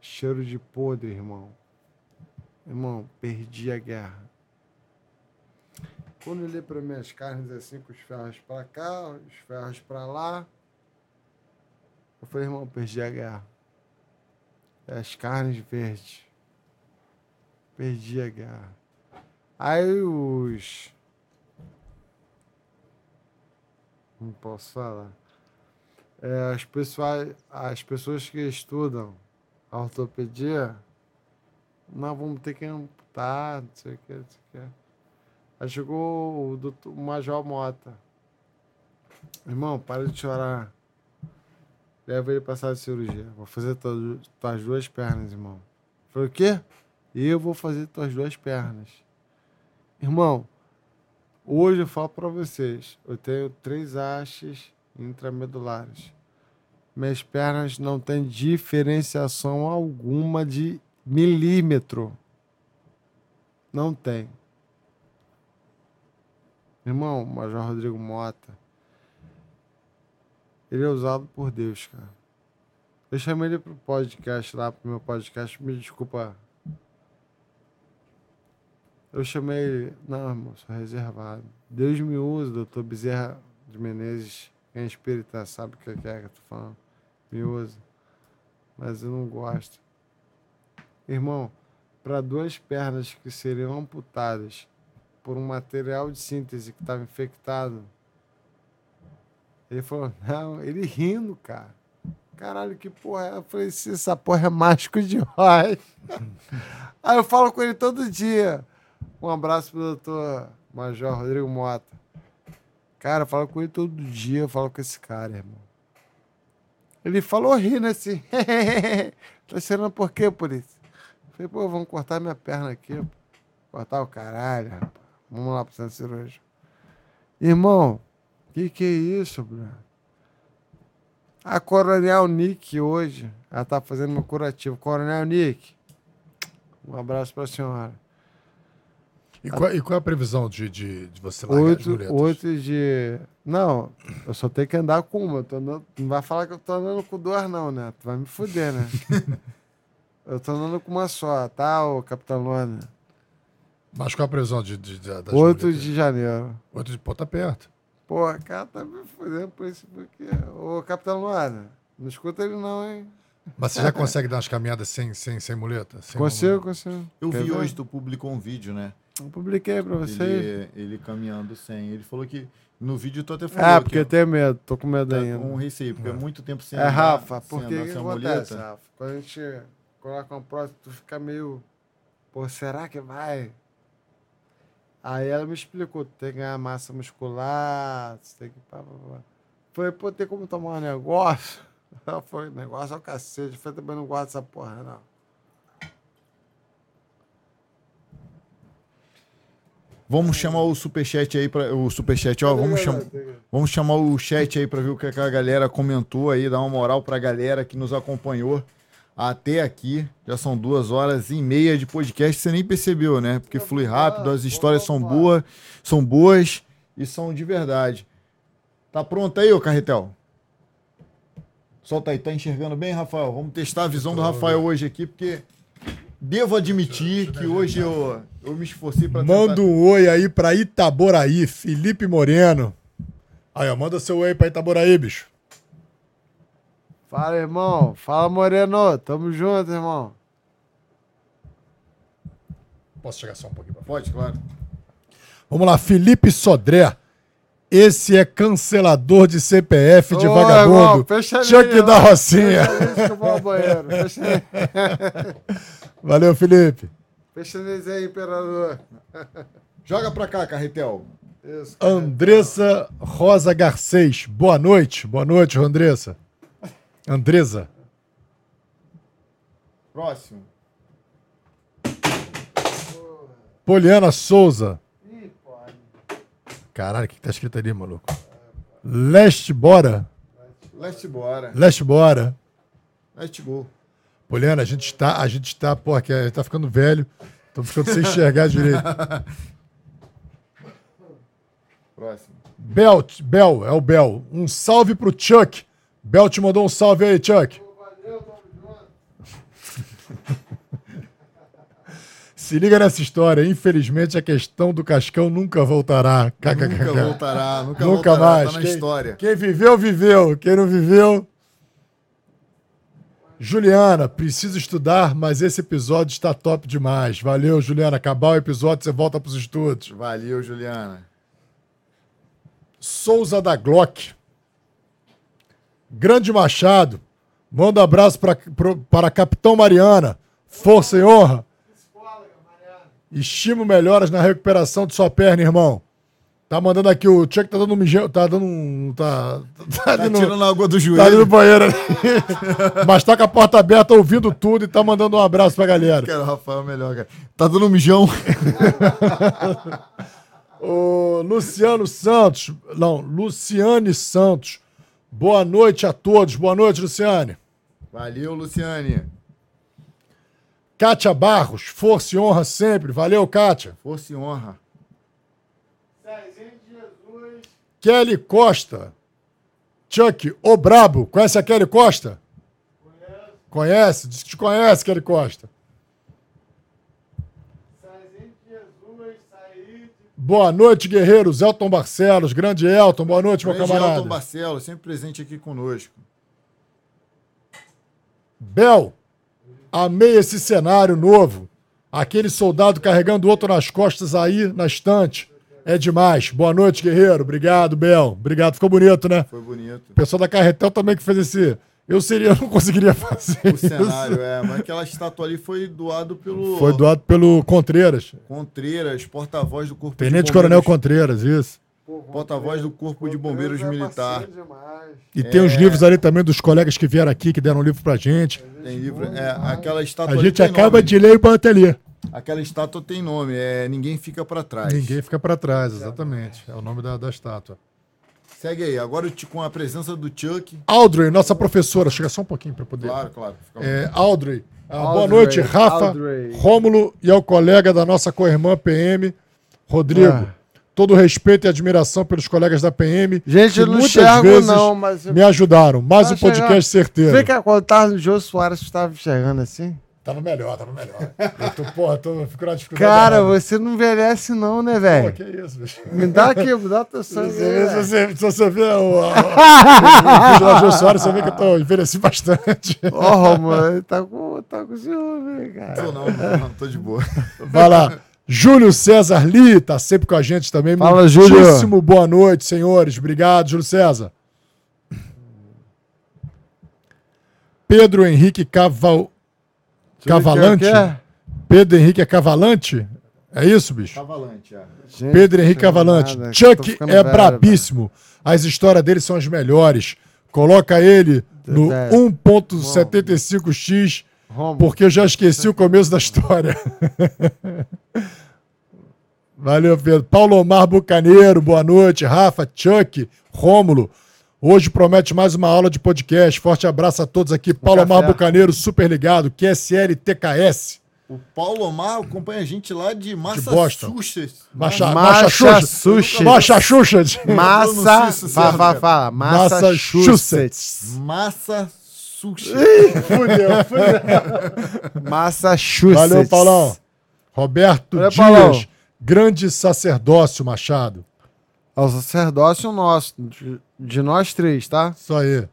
cheiro de podre, irmão. Irmão, perdi a guerra. Quando olhei para minhas carnes assim, com os ferros para cá, os ferros para lá, eu falei, irmão, perdi a guerra. As carnes verdes. Perdi a guerra. Aí os. Não posso falar. É, as, pessoas, as pessoas que estudam a ortopedia, não, vamos ter que amputar, não sei o que, não sei o que. Aí chegou o, doutor, o Major Mota. Irmão, para de chorar. Leva ele passar de cirurgia. Vou fazer tuas, tuas duas pernas, irmão. Falei, o quê? Eu vou fazer tuas duas pernas. Irmão, hoje eu falo para vocês, eu tenho três hastes intramedulares. Minhas pernas não têm diferenciação alguma de milímetro. Não tem. Irmão, Major Rodrigo Mota. Ele é usado por Deus, cara. Eu chamei ele pro podcast lá, pro meu podcast. Me desculpa. Eu chamei ele. Não, irmão, sou reservado. Deus me usa, doutor Bezerra de Menezes. Quem é espírita sabe o que é que eu tô falando. Me usa. Mas eu não gosto. Irmão, para duas pernas que seriam amputadas por um material de síntese que estava infectado. Ele falou, não, ele rindo, cara. Caralho, que porra é? Eu falei, essa porra é mágico demais. <laughs> Aí eu falo com ele todo dia. Um abraço pro doutor Major Rodrigo Mota. Cara, eu falo com ele todo dia, eu falo com esse cara, irmão. Ele falou rindo assim. <laughs> tá cheirando por quê, polícia? Eu falei, pô, vamos cortar minha perna aqui. Cortar o caralho, rapaz. Vamos lá pro centro cirúrgico. Irmão, que que é isso, Bruno? A Coronel Nick hoje, ela tá fazendo meu curativo. Coronel Nick, um abraço pra senhora. E qual, e qual é a previsão de, de, de você largar as Oito, muletas? oito de. Não, eu só tenho que andar com uma. andando- Não vai falar que eu tô andando com duas, não, né? Tu vai me fuder, né? <laughs> eu tô andando com uma só, tá, ô Capitão Lona? Mas qual é a previsão de, de, de, das 8 muletas? de janeiro. 8 de pô, tá perto. Pô, cara tá me fudendo por isso porque. Ô, Capitão Luana, não escuta ele não, hein? Mas você já consegue dar umas caminhadas sem, sem, sem muleta? Sem Consigo, consigo. Eu Quer vi ver? hoje, tu publicou um vídeo, né? Eu publiquei pra vocês. Ele, ele caminhando sem. Ele falou que no vídeo tu até falou É, que porque eu tenho medo, tô com medo tá ainda. com receio, porque é muito tempo sem É, andar- Rafa, sem porque o que sem acontece. Rafa? Quando a gente coloca uma prótese, tu fica meio. Pô, será que vai? Aí ela me explicou, tu tem que ganhar massa muscular, tu tem que. Pá, pá, pá. Falei, pô, tem como tomar um negócio? <laughs> Ela foi, negócio é o cacete. Eu falei, também não gosto dessa porra, não. Vamos chamar o superchat aí para o superchat, ó, vamos chamar Vamos chamar o chat aí para ver o que a galera comentou aí, dar uma moral pra galera que nos acompanhou até aqui. Já são duas horas e meia de podcast, você nem percebeu, né? Porque flui rápido, as histórias são boas, são boas e são de verdade. Tá pronto aí, ô Carretel? Solta aí, tá enxergando bem, Rafael? Vamos testar a visão do Rafael hoje aqui, porque devo admitir que hoje eu, eu me esforcei pra Manda um oi aí pra Itaboraí, Felipe Moreno. Aí, ó, manda seu oi pra Itaboraí, bicho. Fala, irmão. Fala, Moreno. Tamo junto, irmão. Posso chegar só um pouquinho pra Pode, claro. Vamos lá, Felipe Sodré. Esse é cancelador de CPF de Ô, vagabundo. irmão, fecha ali, Chuck irmão. da Rocinha. Fecha ali, banheiro. Fecha ali. <laughs> Valeu, Felipe. Fecha eles aí, imperador. Joga pra cá, Carretel. Isso. Andressa Rosa Garcês. Boa noite. Boa noite, Andressa. Andresa. Próximo. Poliana Souza. Caralho, o que, que tá escrito ali, maluco? Leste Bora. Let's bora. Leste Bora. Let's go. Poliana, a gente está, a gente está, porra, que a gente tá ficando velho. Estamos ficando sem enxergar <laughs> direito. Próximo. Belt, Bel, é o Bel. Um salve pro Chuck. Bel te mandou um salve aí, Chuck. Se liga nessa história. Infelizmente, a questão do Cascão nunca voltará. Nunca voltará, nunca, Nunca voltará, mais. Tá na Quem- história. Quem viveu, viveu. Quem não viveu. Juliana, preciso estudar, mas esse episódio está top demais. Valeu, Juliana. Acabar o episódio, você volta pros estudos. Valeu, Juliana. Souza da Glock. Grande Machado. Manda um abraço pra, pro- para Capitão Mariana. Força e honra. Estimo melhoras na recuperação de sua perna, irmão. Tá mandando aqui, o Chuck tá dando um mijão, tá dando um... Tá, tá, Tá no- tirando a água do tá ali no joelho. banheiro ali. <laughs> Mas tá com a porta aberta, ouvindo tudo e tá mandando um abraço pra galera. Cara, o Rafael é melhor, cara. Tá dando um mijão. <laughs> O Luciano Santos. Não, Luciane Santos. Boa noite a todos. Boa noite, Luciane. Valeu, Luciane. Kátia Barros, força e honra sempre. Valeu, Kátia. Força e honra. De Kelly Costa. Chuck, o brabo. Conhece a Kelly Costa? Conhece. Conhece? Diz que te conhece, Kelly Costa. Boa noite, guerreiros. Elton Barcelos, grande Elton. Boa noite, meu camarada. Elton Barcelos, sempre presente aqui conosco. Bel, amei esse cenário novo. Aquele soldado carregando outro nas costas aí na estante. É demais. Boa noite, guerreiro. Obrigado, Bel. Obrigado. Ficou bonito, né? Foi bonito. O pessoal da Carretel também que fez esse. Eu seria, <laughs> eu não conseguiria fazer. O isso. cenário, é. Mas aquela estátua ali foi doado pelo Foi doado pelo Contreiras. Contreiras, porta-voz do Corpo Tenente de Coronel. Contreiras, isso. Porta-voz do Corpo de Bombeiros é Militar. E tem os livros ali também dos colegas que vieram aqui, que deram livro pra gente. Tem livro. É, aquela estátua A gente acaba de ler e bota ali. Aquela estátua tem nome, é Ninguém Fica Pra Trás. Ninguém fica pra trás, exatamente. É o nome da, da estátua. Segue aí, agora com a presença do Chuck. Audrey, nossa professora, chega só um pouquinho para poder. Claro, claro. É, Audrey, ah, boa noite, Rafa, Audrey. Rômulo e ao colega da nossa co-irmã PM, Rodrigo. Ah. Todo respeito e admiração pelos colegas da PM. Gente, que eu não muitas enxergo, vezes não, mas Me ajudaram. Mais um podcast chegando. certeiro. Vê que quando tava no Jô Soares, tu tava enxergando assim? Tava melhor, tava melhor. Eu tô, porra, tô, fico na dificuldade. Cara, danada. você não envelhece não, né, velho? que isso, bicho. Me dá aqui, me dá <laughs> teu sangue. Se você, se você vê o, a- <laughs> o do Jô Soares, você vê que eu tô envelheci bastante. Ó, Romulo, ele tá com, tá com ciúme, Tô cara. não, não, não, tô de boa. Vai lá. Júlio César Lee tá sempre com a gente também. Fala, Júlio. Muitíssimo boa noite, senhores. Obrigado, Júlio César. Pedro Henrique Caval... Cavalante? É? Pedro Henrique é Cavalante? É isso, bicho? Cavalante, é. Gente, Pedro Henrique Cavalante. nada, Chuck é velho, brabíssimo. As histórias dele são as melhores. Coloca ele no Velho. 1.75x, porque eu já esqueci o começo da história. <laughs> Valeu, Pedro. Paulo Omar Bucaneiro, boa noite. Rafa, Chuck, Rômulo. Hoje promete mais uma aula de podcast. Forte abraço a todos aqui. Paulo Omar. Bucaneiro, super ligado. QSL TKS. O Paulo Omar acompanha a gente lá de. Massachusetts. Macha, Massachusetts. Massachusetts. Massa. pronuncio isso Fala, Massachusetts. Fudeu, fudeu. <laughs> Massachusetts. Valeu, Paulão. Roberto Valeu, Dias, Paulão. grande sacerdócio, Machado. É o sacerdócio nosso, de, de nós três, tá? Isso aí.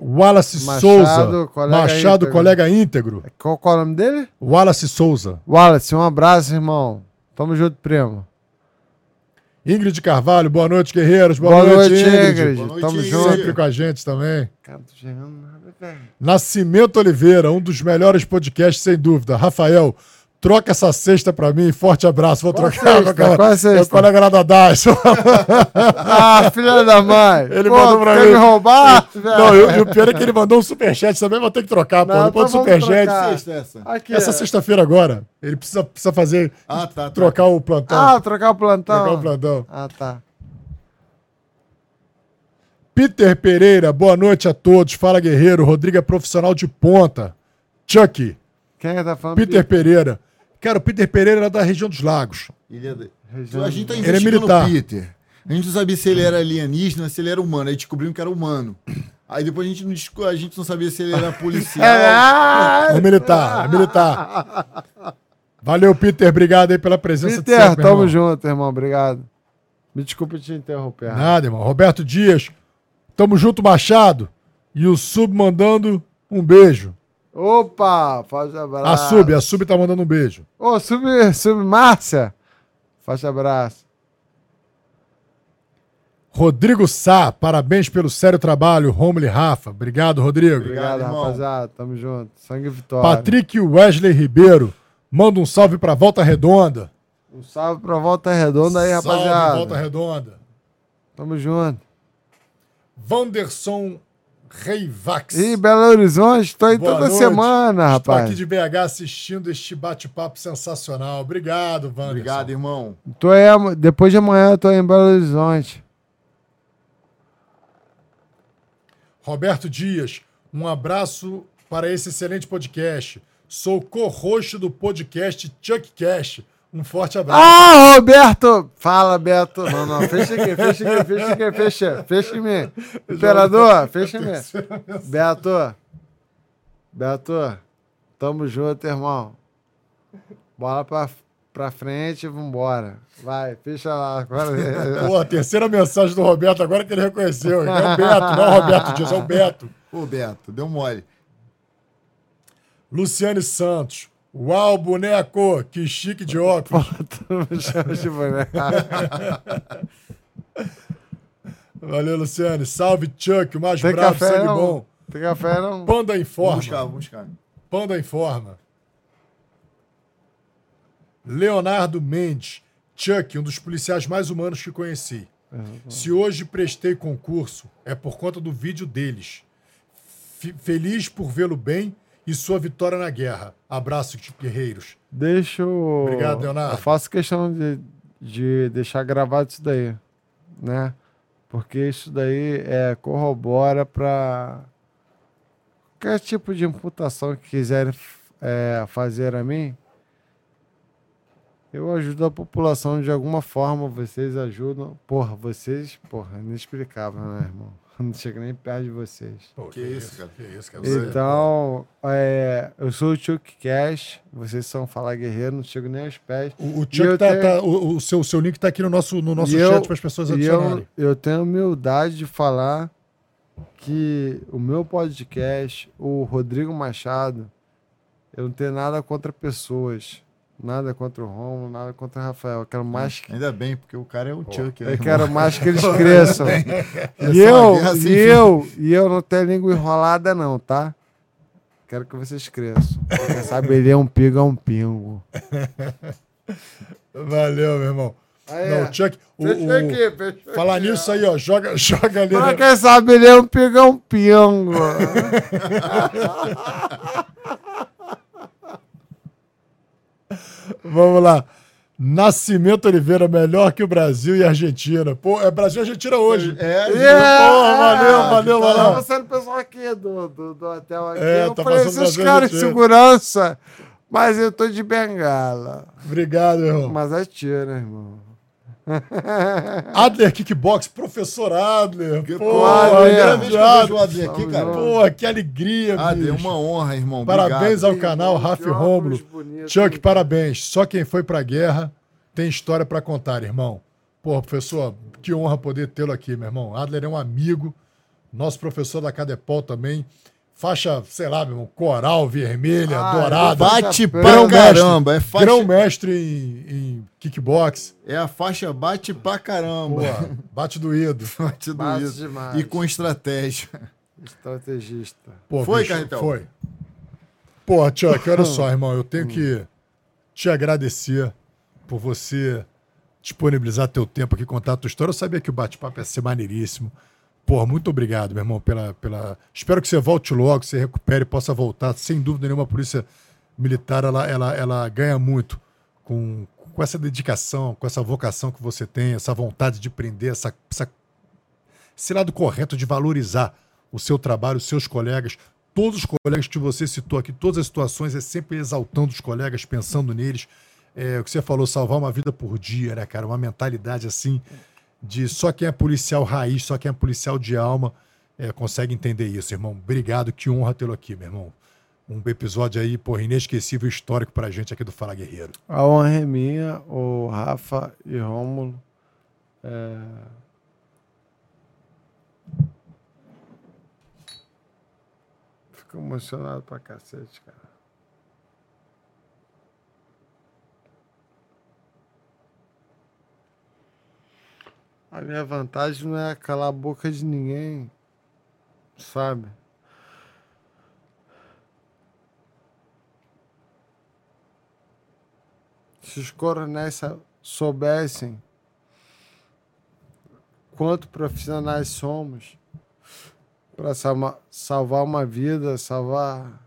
Wallace Machado, Souza. colega Machado, íntegro. colega íntegro. Qual, qual é o nome dele? Wallace Souza. Wallace, um abraço, irmão. Tamo junto, primo. Ingrid Carvalho, boa noite, guerreiros. Boa, Boa, noite, noite, Ingrid. Ingrid. Boa noite, Tamo junto. Sempre com a gente também. Cara, não tô chegando nada, velho. Nascimento Oliveira, um dos melhores podcasts, sem dúvida. Rafael, troca essa cesta pra mim. Forte abraço. Vou Qual trocar cesta? com aquela- Qual cesta? meu colega lá da. <laughs> Ah, filha da mãe. Ele Pô, mandou pra mim. me roubar? velho? Não, eu- e o pior é que ele mandou um superchat também, vou ter que trocar, pô. Não, Depois do então superchat. trocar. Sexta essa. Aqui, Essa ó. sexta-feira agora, ele precisa, precisa fazer, Ah, tá. tá. trocar o plantão. Ah, trocar o plantão. trocar o plantão. Ah, tá. Peter Pereira, boa noite a todos. Fala, guerreiro. Rodrigo é profissional de ponta. Chuck, Quem é que tá falando? Peter Pereira. Cara, o Peter Pereira era da região dos lagos. Ele é da- Região- A gente tá é investigando militar. o Peter. A gente não sabia se ele era alienígena, se ele era humano. Aí descobrimos que era humano. Aí depois a gente não, a gente não sabia se ele era policial. Ah, É militar, é militar. Valeu, Peter. Obrigado aí pela presença Peter, sempre, tamo irmão. junto, irmão. Obrigado. Me desculpa te interromper. Nada, irmão. Roberto Dias, tamo junto, Machado. E o Sub mandando um beijo. Opa, forte abraço. A Sub, a Sub tá mandando um beijo. Ô, sub, sub Márcia. Forte abraço. Rodrigo Sá, parabéns pelo sério trabalho. Romulo e Rafa. Obrigado, Rodrigo. Obrigado, Obrigado, rapaziada. Tamo junto. Sangue e vitória. Patrick Wesley Ribeiro, manda um salve pra Volta Redonda. Um salve pra Volta Redonda aí, Salve, rapaziada. Volta Redonda. Tamo junto. Vanderson Reivax. Ih, Belo Horizonte, tô aí Boa toda noite. semana, Estou rapaz. aqui de BH assistindo este bate-papo sensacional. Obrigado, Wanderson. Obrigado, irmão. Tô aí, depois de amanhã aí em Belo Horizonte. Roberto Dias, um abraço para esse excelente podcast. Sou co-host do podcast Chuck Cash. Um forte abraço. Ah, Roberto! Fala, Beto. Não, não, fecha aqui, fecha aqui, fecha aqui, fecha. Fecha em mim. Imperador, fecha em mim. Beto. Beto. Tamo junto, irmão. Bola pra, pra frente e vambora. Vai, fecha lá. Agora... <laughs> Pô, a terceira mensagem do Roberto agora que ele reconheceu. É o Beto, não é o Roberto Dias, é o Beto. Ô, Beto, deu mole. Luciane Santos. Uau, boneco! Que chique de óculos. <laughs> tu me chama de boneco. <laughs> Valeu, Luciane. Salve, Chuck, o mais Tem bravo, café, sangue não? bom. Tem café, não? Panda Vamos informa. buscar, vamos buscar. Panda informa. Leonardo Mendes. Chuck, um dos policiais mais humanos que conheci. Se hoje prestei concurso, é por conta do vídeo deles. Fi- feliz por vê-lo bem e sua vitória na guerra. Abraço, guerreiros. Deixa eu. Obrigado, Leonardo. Eu faço questão de, de deixar gravado isso daí, né? Porque isso daí é, corrobora para qualquer tipo de imputação que quiserem é, fazer a mim. Eu ajudo a população de alguma forma, vocês ajudam. Porra, vocês, porra, inexplicável, né, irmão? <laughs> Não chega nem perto de vocês. Pô, Que isso, cara. Que isso, cara. Então, é, eu sou o Chuck Cash, vocês são Falar Guerreiro, não chego nem aos pés. O, o Chuck tá, tenho- tá- o, o seu, seu link tá aqui no nosso, no nosso E chat para as pessoas adicionarem. eu, eu tenho a humildade de falar que o meu podcast, o Rodrigo Machado, eu não tenho nada contra pessoas. Nada contra o Romulo, nada contra o Rafael. Eu quero mais que, Ainda bem, porque o cara é o Chuck. né, eu irmão? quero mais que eles <laughs> cresçam. E é eu, sem e eu, e eu não tenho língua enrolada, não, tá? Quero que vocês cresçam. Quem sabe ele é um pingo, é um pingo. <laughs> Valeu, meu irmão. Aí, Não, Chuck, o, aqui, fechei falar aqui, nisso ó. aí, ó, joga, <laughs> joga ali. Pra né? quem sabe ele é um pingo, é um pingo. Vamos lá. Nascimento Oliveira, melhor que o Brasil e a Argentina. Pô, é Brasil e Argentina hoje. É, Yeah! Pô, valeu, valeu, Tava valeu. passando o pessoal aqui do, do, do hotel aqui. É, eu tá falei, esses caras de segurança, mas eu tô de bengala. Obrigado, irmão. Mas é tiro, irmão. <laughs> Adler Kickbox, professor Adler. Pô, Pô, Adler. primeira vez que eu vejo o Adler. Adler aqui, cara. junto. Pô, que alegria, Ah, bicho. uma honra, irmão. Parabéns Obrigado. ao canal Rafa Que bonito, Chuck, parabéns. Só quem foi pra guerra tem história pra contar, irmão. Pô, professor, que honra poder tê-lo aqui, meu irmão. Adler é um amigo, nosso professor da Cadepol também. Faixa, sei lá, meu irmão, coral, vermelha, Ah, dourada. Bate pra caramba. É faixa, Grão-mestre em, em kickbox. é a faixa bate pra caramba. Pô, bate doído. <laughs> Bate Bate doído. demais. E com estratégia. Estrategista. Pô, Foi, bicho, Carretel? Foi. Pô, Chuck, olha só, irmão, eu tenho que te agradecer por você disponibilizar teu tempo aqui, contar a tua história. Eu sabia que o bate-papo ia ser maneiríssimo. Pô, muito obrigado, meu irmão, pela, pela... Espero que você volte logo, que você recupere e possa voltar. Sem dúvida nenhuma, a Polícia Militar, ela, ela, ela ganha muito com, com essa dedicação, com essa vocação que você tem, essa vontade de prender, essa, essa esse lado correto de valorizar o seu trabalho, os seus colegas, todos os colegas que você citou aqui, todas as situações, é sempre exaltando os colegas, pensando neles. É, o que você falou, salvar uma vida por dia, né, cara? Uma mentalidade assim de só quem é policial raiz, só quem é policial de alma é, consegue entender isso, irmão. Obrigado, que honra tê-lo aqui, meu irmão. Um episódio aí, porra, inesquecível, histórico pra gente aqui do Fala Guerreiro. A honra é minha, o Rafa e Rômulo. É... Fico emocionado pra cacete, cara. A minha vantagem não é calar a boca de ninguém, sabe? Se os coronéis soubessem quanto profissionais somos para salvar uma vida, salvar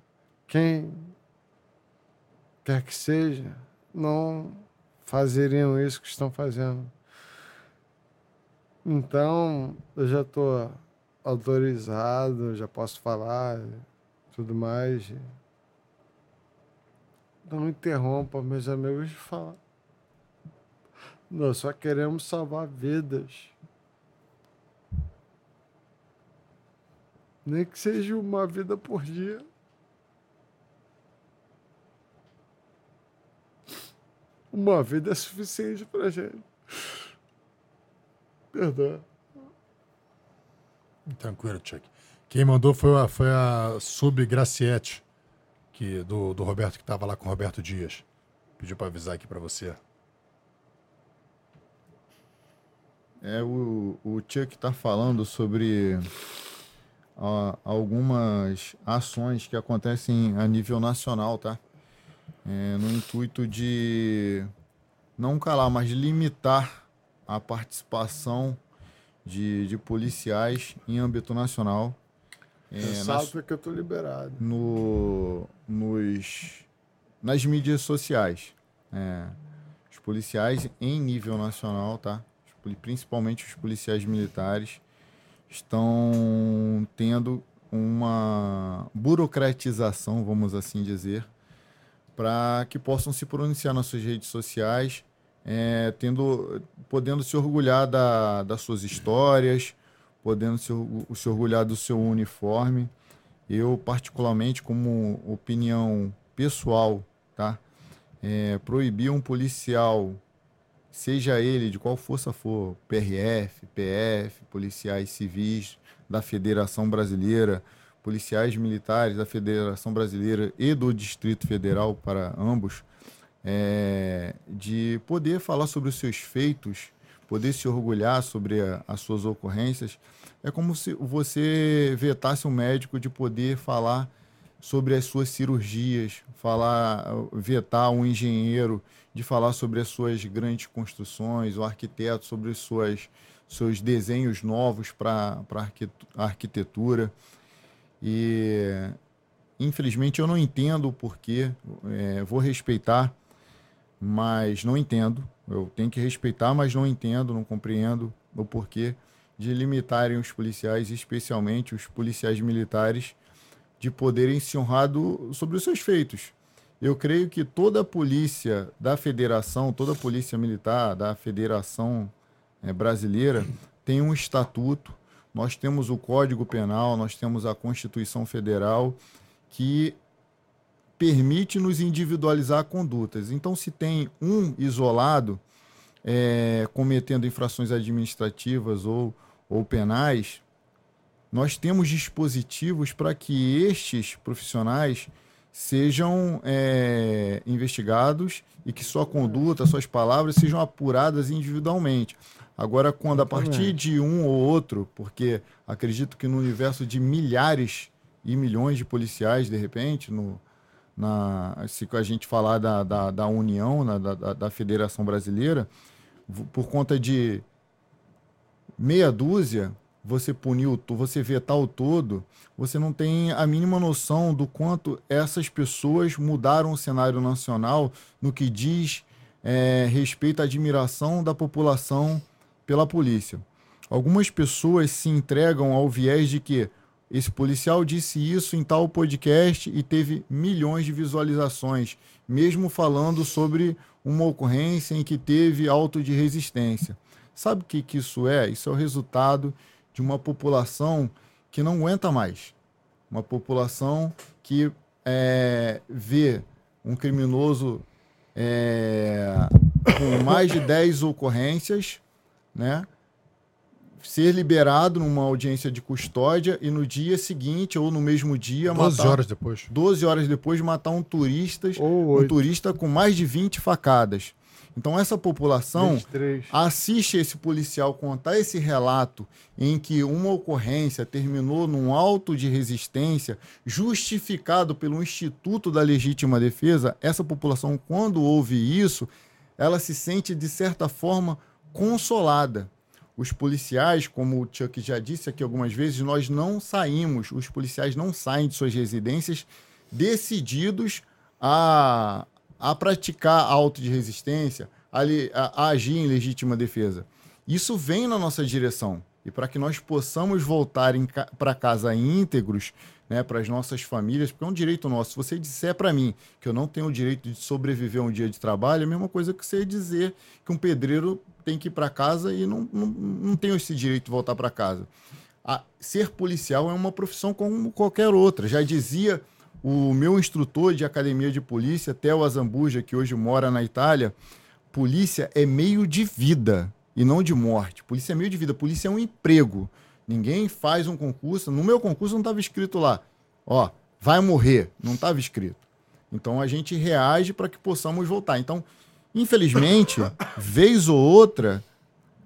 quem quer que seja, não fazeriam isso que estão fazendo. Então, eu já estou autorizado, já posso falar, tudo mais. Não interrompa meus amigos de falar. Nós só queremos salvar vidas. Nem que seja uma vida por dia. Uma vida é suficiente pra gente. Perdão. Tranquilo, Chuck. Quem mandou foi a, foi a Sub Graciete, que, do, do Roberto, que estava lá com o Roberto Dias. Pediu para avisar aqui para você. É, o, o Chuck está falando sobre ó, algumas ações que acontecem a nível nacional, tá? É, no intuito de não calar, mas limitar a participação de, de policiais em âmbito nacional. É, sabe nas, que eu tô liberado. No, nos, nas mídias sociais. É, os policiais em nível nacional, tá? Principalmente os policiais militares estão tendo uma burocratização, vamos assim dizer, para que possam se pronunciar nas suas redes sociais, é, tendo, podendo se orgulhar da, das suas histórias, podendo se, se orgulhar do seu uniforme. Eu, particularmente, como opinião pessoal, tá? É, proibir um policial, seja ele de qual força for, PRF, PF, policiais civis da Federação Brasileira, policiais militares da Federação Brasileira e do Distrito Federal, para ambos, é, de poder falar sobre os seus feitos, poder se orgulhar sobre a, as suas ocorrências. É como se você vetasse um médico de poder falar sobre as suas cirurgias, falar, vetar um engenheiro de falar sobre as suas grandes construções, o arquiteto sobre as suas seus desenhos novos para a arquitetura. E infelizmente eu não entendo o porquê, é, vou respeitar, mas não entendo. Eu tenho que respeitar, mas não entendo, não compreendo o porquê de limitarem os policiais, especialmente os policiais militares, de poderem se honrar sobre os seus feitos. Eu creio que toda a polícia da federação, toda a polícia militar da federação é, brasileira tem um estatuto, nós temos o Código Penal, nós temos a Constituição Federal, que permite nos individualizar condutas. Então, se tem um isolado é, cometendo infrações administrativas ou, ou penais, nós temos dispositivos para que estes profissionais sejam é, investigados e que sua conduta, suas palavras sejam apuradas individualmente. Agora, quando a partir de um ou outro, porque acredito que no universo de milhares e milhões de policiais, de repente, no, na, se a gente falar da, da, da União, na, da, da Federação Brasileira, por conta de meia dúzia, você punir o você vetar o todo, você não tem a mínima noção do quanto essas pessoas mudaram o cenário nacional no que diz é, respeito à admiração da população pela polícia. Algumas pessoas se entregam ao viés de que esse policial disse isso em tal podcast e teve milhões de visualizações, mesmo falando sobre uma ocorrência em que teve auto de resistência. Sabe o que, que isso é? Isso é o resultado de uma população que não aguenta mais. Uma população que é, vê um criminoso é, com mais de 10 ocorrências né? Ser liberado numa audiência de custódia e no dia seguinte ou no mesmo dia 12 matar, horas depois. 12 horas depois matar um turista, um turista com mais de 20 facadas. Então essa população 23. assiste esse policial contar esse relato em que uma ocorrência terminou num auto de resistência justificado pelo Instituto da Legítima Defesa. Essa população quando ouve isso, ela se sente de certa forma consolada. Os policiais, como o Chuck já disse aqui algumas vezes, nós não saímos, os policiais não saem de suas residências decididos a, a praticar auto de resistência, a, a, a agir em legítima defesa. Isso vem na nossa direção. e para que nós possamos voltar para casa íntegros, né, para as nossas famílias, porque é um direito nosso. Se você disser para mim que eu não tenho o direito de sobreviver a um dia de trabalho, é a mesma coisa que você dizer que um pedreiro tem que ir para casa e não, não, não tem esse direito de voltar para casa. A, ser policial é uma profissão como qualquer outra. Já dizia o meu instrutor de academia de polícia, Theo Azambuja, que hoje mora na Itália, polícia é meio de vida e não de morte. Polícia é meio de vida, polícia é um emprego. Ninguém faz um concurso. No meu concurso não estava escrito lá, ó, vai morrer. Não estava escrito. Então a gente reage para que possamos voltar. Então, infelizmente, <laughs> vez ou outra,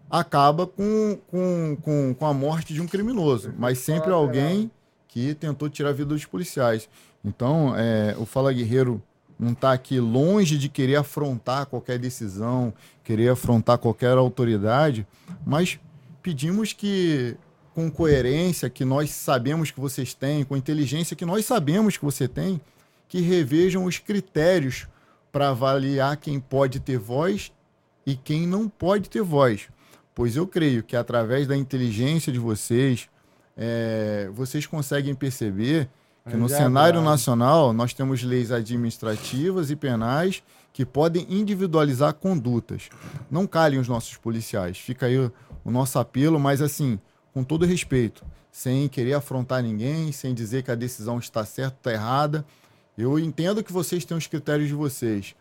acaba com, com, com, com a morte de um criminoso. Mas sempre alguém que tentou tirar a vida dos policiais. Então, é, o Fala Guerreiro não está aqui longe de querer afrontar qualquer decisão, querer afrontar qualquer autoridade, mas pedimos que, com coerência que nós sabemos que vocês têm, com inteligência que nós sabemos que você tem, que revejam os critérios para avaliar quem pode ter voz e quem não pode ter voz. Pois eu creio que através da inteligência de vocês, é, vocês conseguem perceber que no cenário nacional nós temos leis administrativas e penais que podem individualizar condutas. Não calem os nossos policiais. Fica aí o, o nosso apelo, mas assim, com todo respeito, sem querer afrontar ninguém, sem dizer que a decisão está certa ou está errada. Eu entendo que vocês têm os critérios de vocês,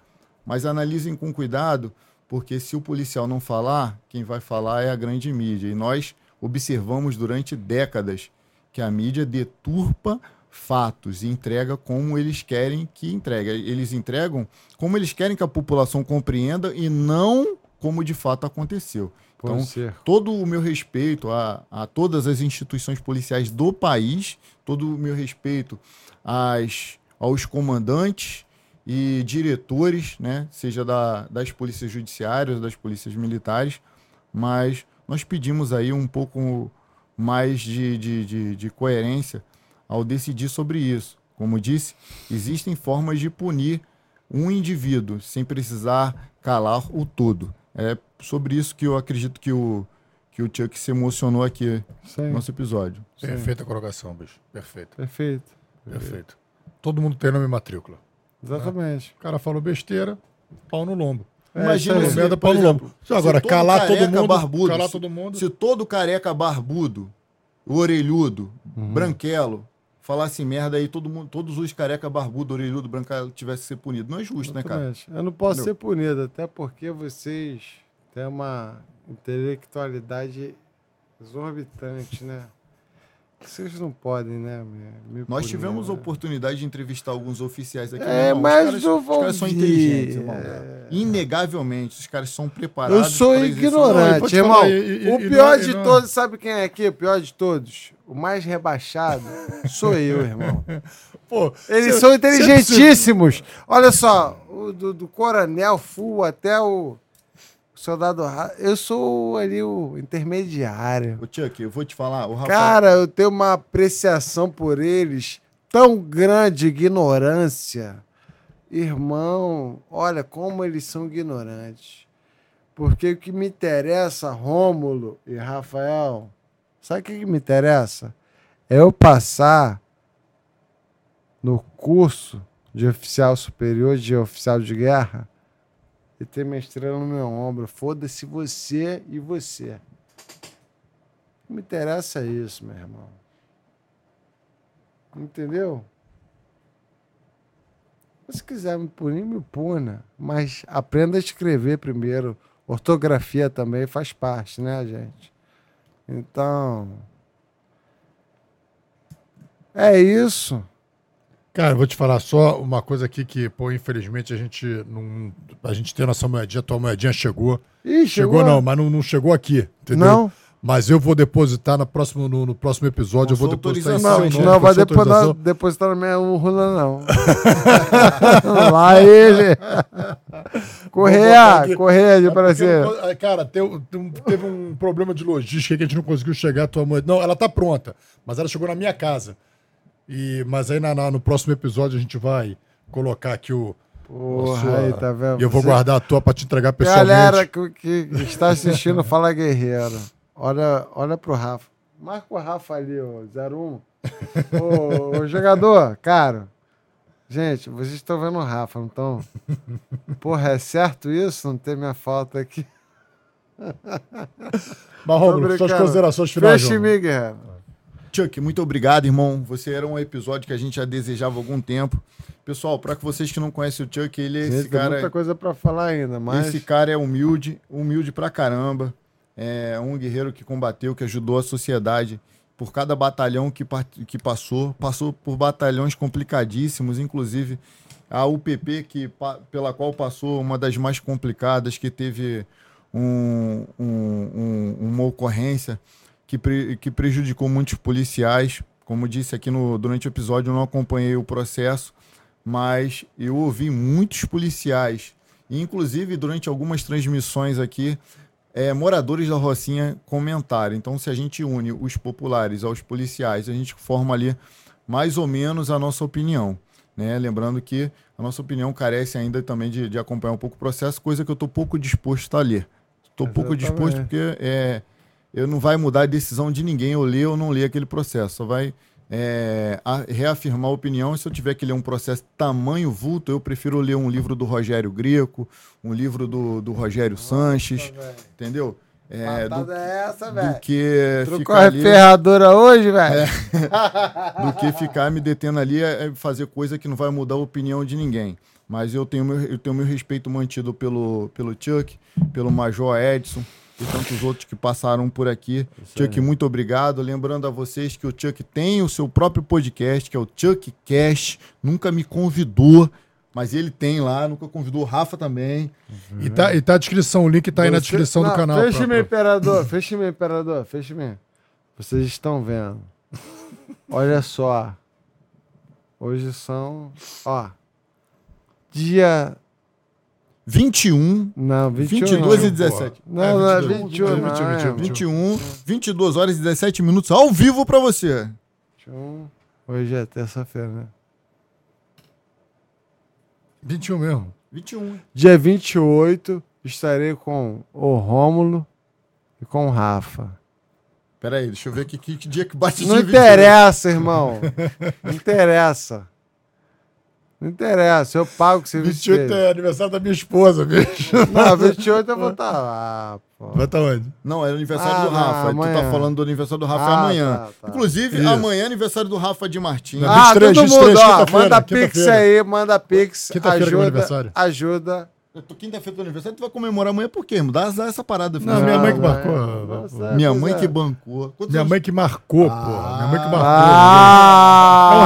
mas analisem com cuidado, porque se o policial não falar, quem vai falar é a grande mídia. E nós observamos durante décadas que a mídia deturpa fatos e entrega como eles querem que entregue. Eles entregam como eles querem que a população compreenda e não como de fato aconteceu. Então, todo o meu respeito a, a todas as instituições policiais do país, todo o meu respeito às, aos comandantes e diretores, né, seja da, das polícias judiciárias, das polícias militares, mas nós pedimos aí um pouco mais de, de, de, de coerência ao decidir sobre isso. Como disse, existem formas de punir um indivíduo sem precisar calar o todo. É sobre isso que eu acredito que o, que o Chuck se emocionou aqui Sim. no nosso episódio. Perfeita colocação, bicho. Perfeito. Perfeito. Perfeito. Todo mundo tem nome e matrícula. Exatamente. Né? O cara falou besteira, pau no lombo. É, Imagina se, merda, pau no lombo. Agora, calar todo mundo, barbudo, calar todo mundo. Se todo careca barbudo orelhudo, uhum. branquelo, falasse merda aí, todo mundo, todos os careca barbudo, orelhudo, branquelo tivesse que ser punido. Não é justo, Exatamente. né, cara? Eu não posso Entendeu? ser punido, até porque vocês têm uma intelectualidade exorbitante, né? Vocês não podem, né? Me, me Nós tivemos a né? oportunidade de entrevistar alguns oficiais aqui. É, mas os caras, os caras são inteligentes, irmão. É... Inegavelmente, os caras são preparados. Eu sou ignorante, irmão. E, e, o pior de todos, sabe quem é aqui? O pior de todos? O mais rebaixado <laughs> sou eu, irmão. Pô, Eles são inteligentíssimos. Olha só, o, do, do Coronel Full até o Soldado Eu sou ali o intermediário. O Chuck, eu vou te falar. O Cara, eu tenho uma apreciação por eles tão grande ignorância. Irmão, olha como eles são ignorantes. Porque o que me interessa, Rômulo e Rafael, sabe o que me interessa? É eu passar no curso de oficial superior, de oficial de guerra, e ter minha estrela no meu ombro. Foda-se você e você. Não me interessa isso, meu irmão. Entendeu? Se quiser me punir, me puna. Mas aprenda a escrever primeiro. Ortografia também faz parte, né, gente? Então. É isso. Cara, vou te falar só uma coisa aqui que, pô, infelizmente a gente não. A gente tem nossa moedinha, a tua moedinha chegou. Ih, chegou. chegou não, mas não, não chegou aqui, entendeu? Não. Mas eu vou depositar no próximo, no, no próximo episódio. Eu vou depositar em Não, nome, não vai depositar, depositar na minha urna, não. <laughs> Lá ele. Correia, correia de parecer. Cara, teve, teve um problema de logística que a gente não conseguiu chegar a tua moeda. Não, ela tá pronta, mas ela chegou na minha casa. E, mas aí na, na, no próximo episódio a gente vai colocar aqui o. Porra, sua... aí, tá vendo? E eu vou Você... guardar a tua pra te entregar pessoalmente. Galera que, que está assistindo <laughs> Fala Guerreiro. olha, olha pro Rafa. Marca o Rafa ali, ó, 01. ô, ô, jogador, cara. Gente, vocês estão vendo o Rafa, não estão? Porra, é certo isso? Não ter minha falta aqui? Mas, Romulo, suas considerações finais. Feche me, guerreiro. Chuck, muito obrigado, irmão. Você era um episódio que a gente já desejava há algum tempo. Pessoal, para vocês que não conhecem o Chuck, ele é esse Gente, tem cara. muita coisa pra falar ainda, mas... Esse cara é humilde, humilde pra caramba. É um guerreiro que combateu, que ajudou a sociedade por cada batalhão que, que passou. Passou por batalhões complicadíssimos, inclusive a UPP, que, pela qual passou uma das mais complicadas, que teve um- um- um- uma ocorrência que, pre- que prejudicou muitos policiais. Como disse aqui no, durante o episódio, eu não acompanhei o processo, mas eu ouvi muitos policiais, inclusive durante algumas transmissões aqui, é, moradores da Rocinha comentaram. Então, se a gente une os populares aos policiais, a gente forma ali mais ou menos a nossa opinião. Né? Lembrando que a nossa opinião carece ainda também de, de acompanhar um pouco o processo, coisa que eu estou pouco disposto a ler. Estou pouco disposto porque é, eu não vai mudar a decisão de ninguém eu ler ou não ler aquele processo. Só vai é, a- reafirmar a opinião. E se eu tiver que ler um processo tamanho vulto, eu prefiro ler um livro do Rogério Greco, um livro do, do Rogério Sanches, entendeu? É, do, é essa, do velho? que Trocou ficar a ali, ferradura hoje, velho? <laughs> do que ficar me detendo ali é é fazer coisa que não vai mudar a opinião de ninguém. Mas eu tenho meu, eu tenho meu respeito mantido pelo, pelo Chuck, pelo Major Edson e tantos outros que passaram por aqui. Chuck, muito obrigado. Lembrando a vocês que o Chuck tem o seu próprio podcast, que é o Chuck Cash. Nunca me convidou, mas ele tem lá. Nunca convidou o Rafa também. E tá, e tá a descrição, o link tá aí na Você- descrição do Não, canal. Feche meu imperador, feche meu imperador, feche meu. Vocês estão vendo. Olha só. Hoje são, ó, dia 21, não, 21 22 não. e 17. Não, não, é 22, 21, não, 21, é, 21. 21, 22 horas e 17 minutos ao vivo pra você. 21. Hoje é terça-feira, né? 21 mesmo. 21. Dia 28, estarei com o Rômulo e com o Rafa. Pera aí, deixa eu ver aqui que, que dia que bate Não dia 28. interessa, irmão. Não interessa. Não interessa. Eu pago o serviço 28 dele. é aniversário da minha esposa, bicho. Não, <laughs> 28 eu vou estar lá, pô. Vai tá onde? Não, é aniversário Ah, do não, Rafa. Tu tá falando do aniversário do Rafa é Ah, amanhã. tá, tá. Inclusive, Isso. amanhã é aniversário do Rafa de Martins. Ah, 23, todo 23, mundo, ó, manda pix aí, manda pix. Quinta-feira que é Ajuda, aniversário. ajuda. Eu tô quinta-feira do aniversário, tu vai comemorar amanhã por quê? irmão? Dá azar essa parada. filho. Não, minha mãe que marcou. Nossa, Minha pois mãe é. que bancou. Quantos Minha anos- mãe que marcou, pô. Minha mãe que marcou. Ah!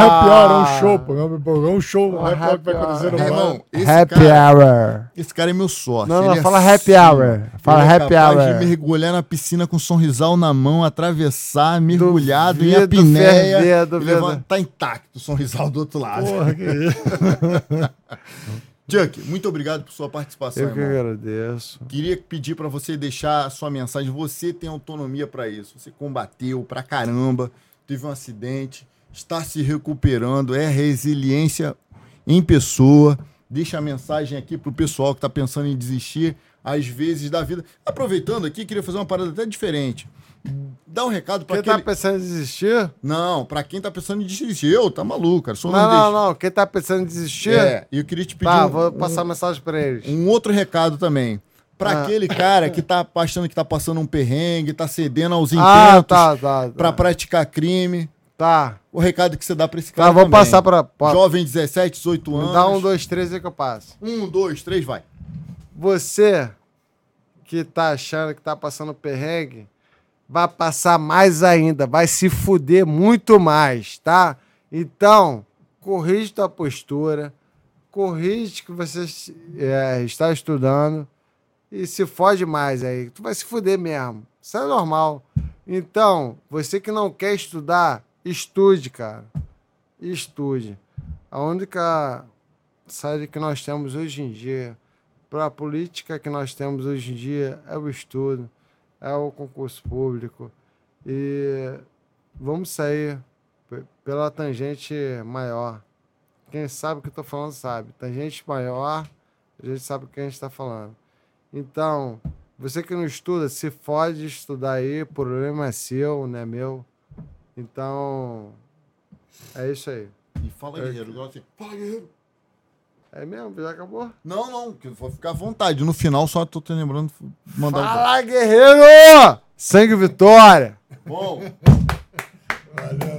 É um happy hour, é um show, pô. É um show, um Um happy hour que vai acontecer no bar. irmão, esse Happy cara, hour. esse cara é meu sócio. Não, não, Ele é fala happy hour. Fala ele é happy capaz hour. de mergulhar na piscina com um sorrisal na mão, atravessar, mergulhado em Duvido apneia. ferver, e duvido. levanta- tá intacto o sorrisal do outro lado. Porra, que isso. <laughs> Chuck, muito obrigado por sua participação, Eu que irmão. agradeço. Queria pedir para você deixar a sua mensagem. Você tem autonomia para isso. Você combateu pra caramba, teve um acidente, está se recuperando, é resiliência em pessoa. Deixa a mensagem aqui pro pessoal que tá pensando em desistir às vezes da vida. Aproveitando aqui, queria fazer uma parada até diferente. Dá um recado para Quem aquele... tá pensando em desistir? Não, para quem tá pensando em desistir. Eu, tá maluco, cara. Sou Não, não, nordestino. não. Quem tá pensando em desistir? É, e eu queria te pedir Tá, um- vou um- passar mensagem pra eles. um outro recado também. Pra Ah. aquele cara que tá achando que tá passando um perrengue, tá cedendo aos intentos Ah, tá, tá. tá. pra praticar crime. Tá. O recado que você dá pra esse cara Tá, vou também. passar pra. pra Jovem, 17, 18 anos. dá um, dois, três aí que eu passo. Um, dois, três, vai. Você que tá achando que tá passando perrengue, vai passar mais ainda, vai se fuder muito mais, tá? Então, corrige tua postura, corrige que você é, está estudando e se fode mais aí. Tu vai se fuder mesmo. Isso é normal. Então, você que não quer estudar, estude, cara. Estude. A única saída que nós temos hoje em dia para a política que nós temos hoje em dia é o estudo, é o concurso público. E vamos sair pe- pela tangente maior. Quem sabe o que eu estou falando sabe. Tangente maior, a gente sabe o que a gente está falando. Então, Você que não estuda, se fode estudar aí, problema é seu, não é meu. Então, é isso aí. E fala, Guerreiro, igual assim. Fala, Guerreiro. É mesmo? Já acabou? Não, não, que vou ficar à vontade. No final, só tô te lembrando mandar. Fala, guerreiro! Sangue Vitória! Bom, <laughs> Valeu,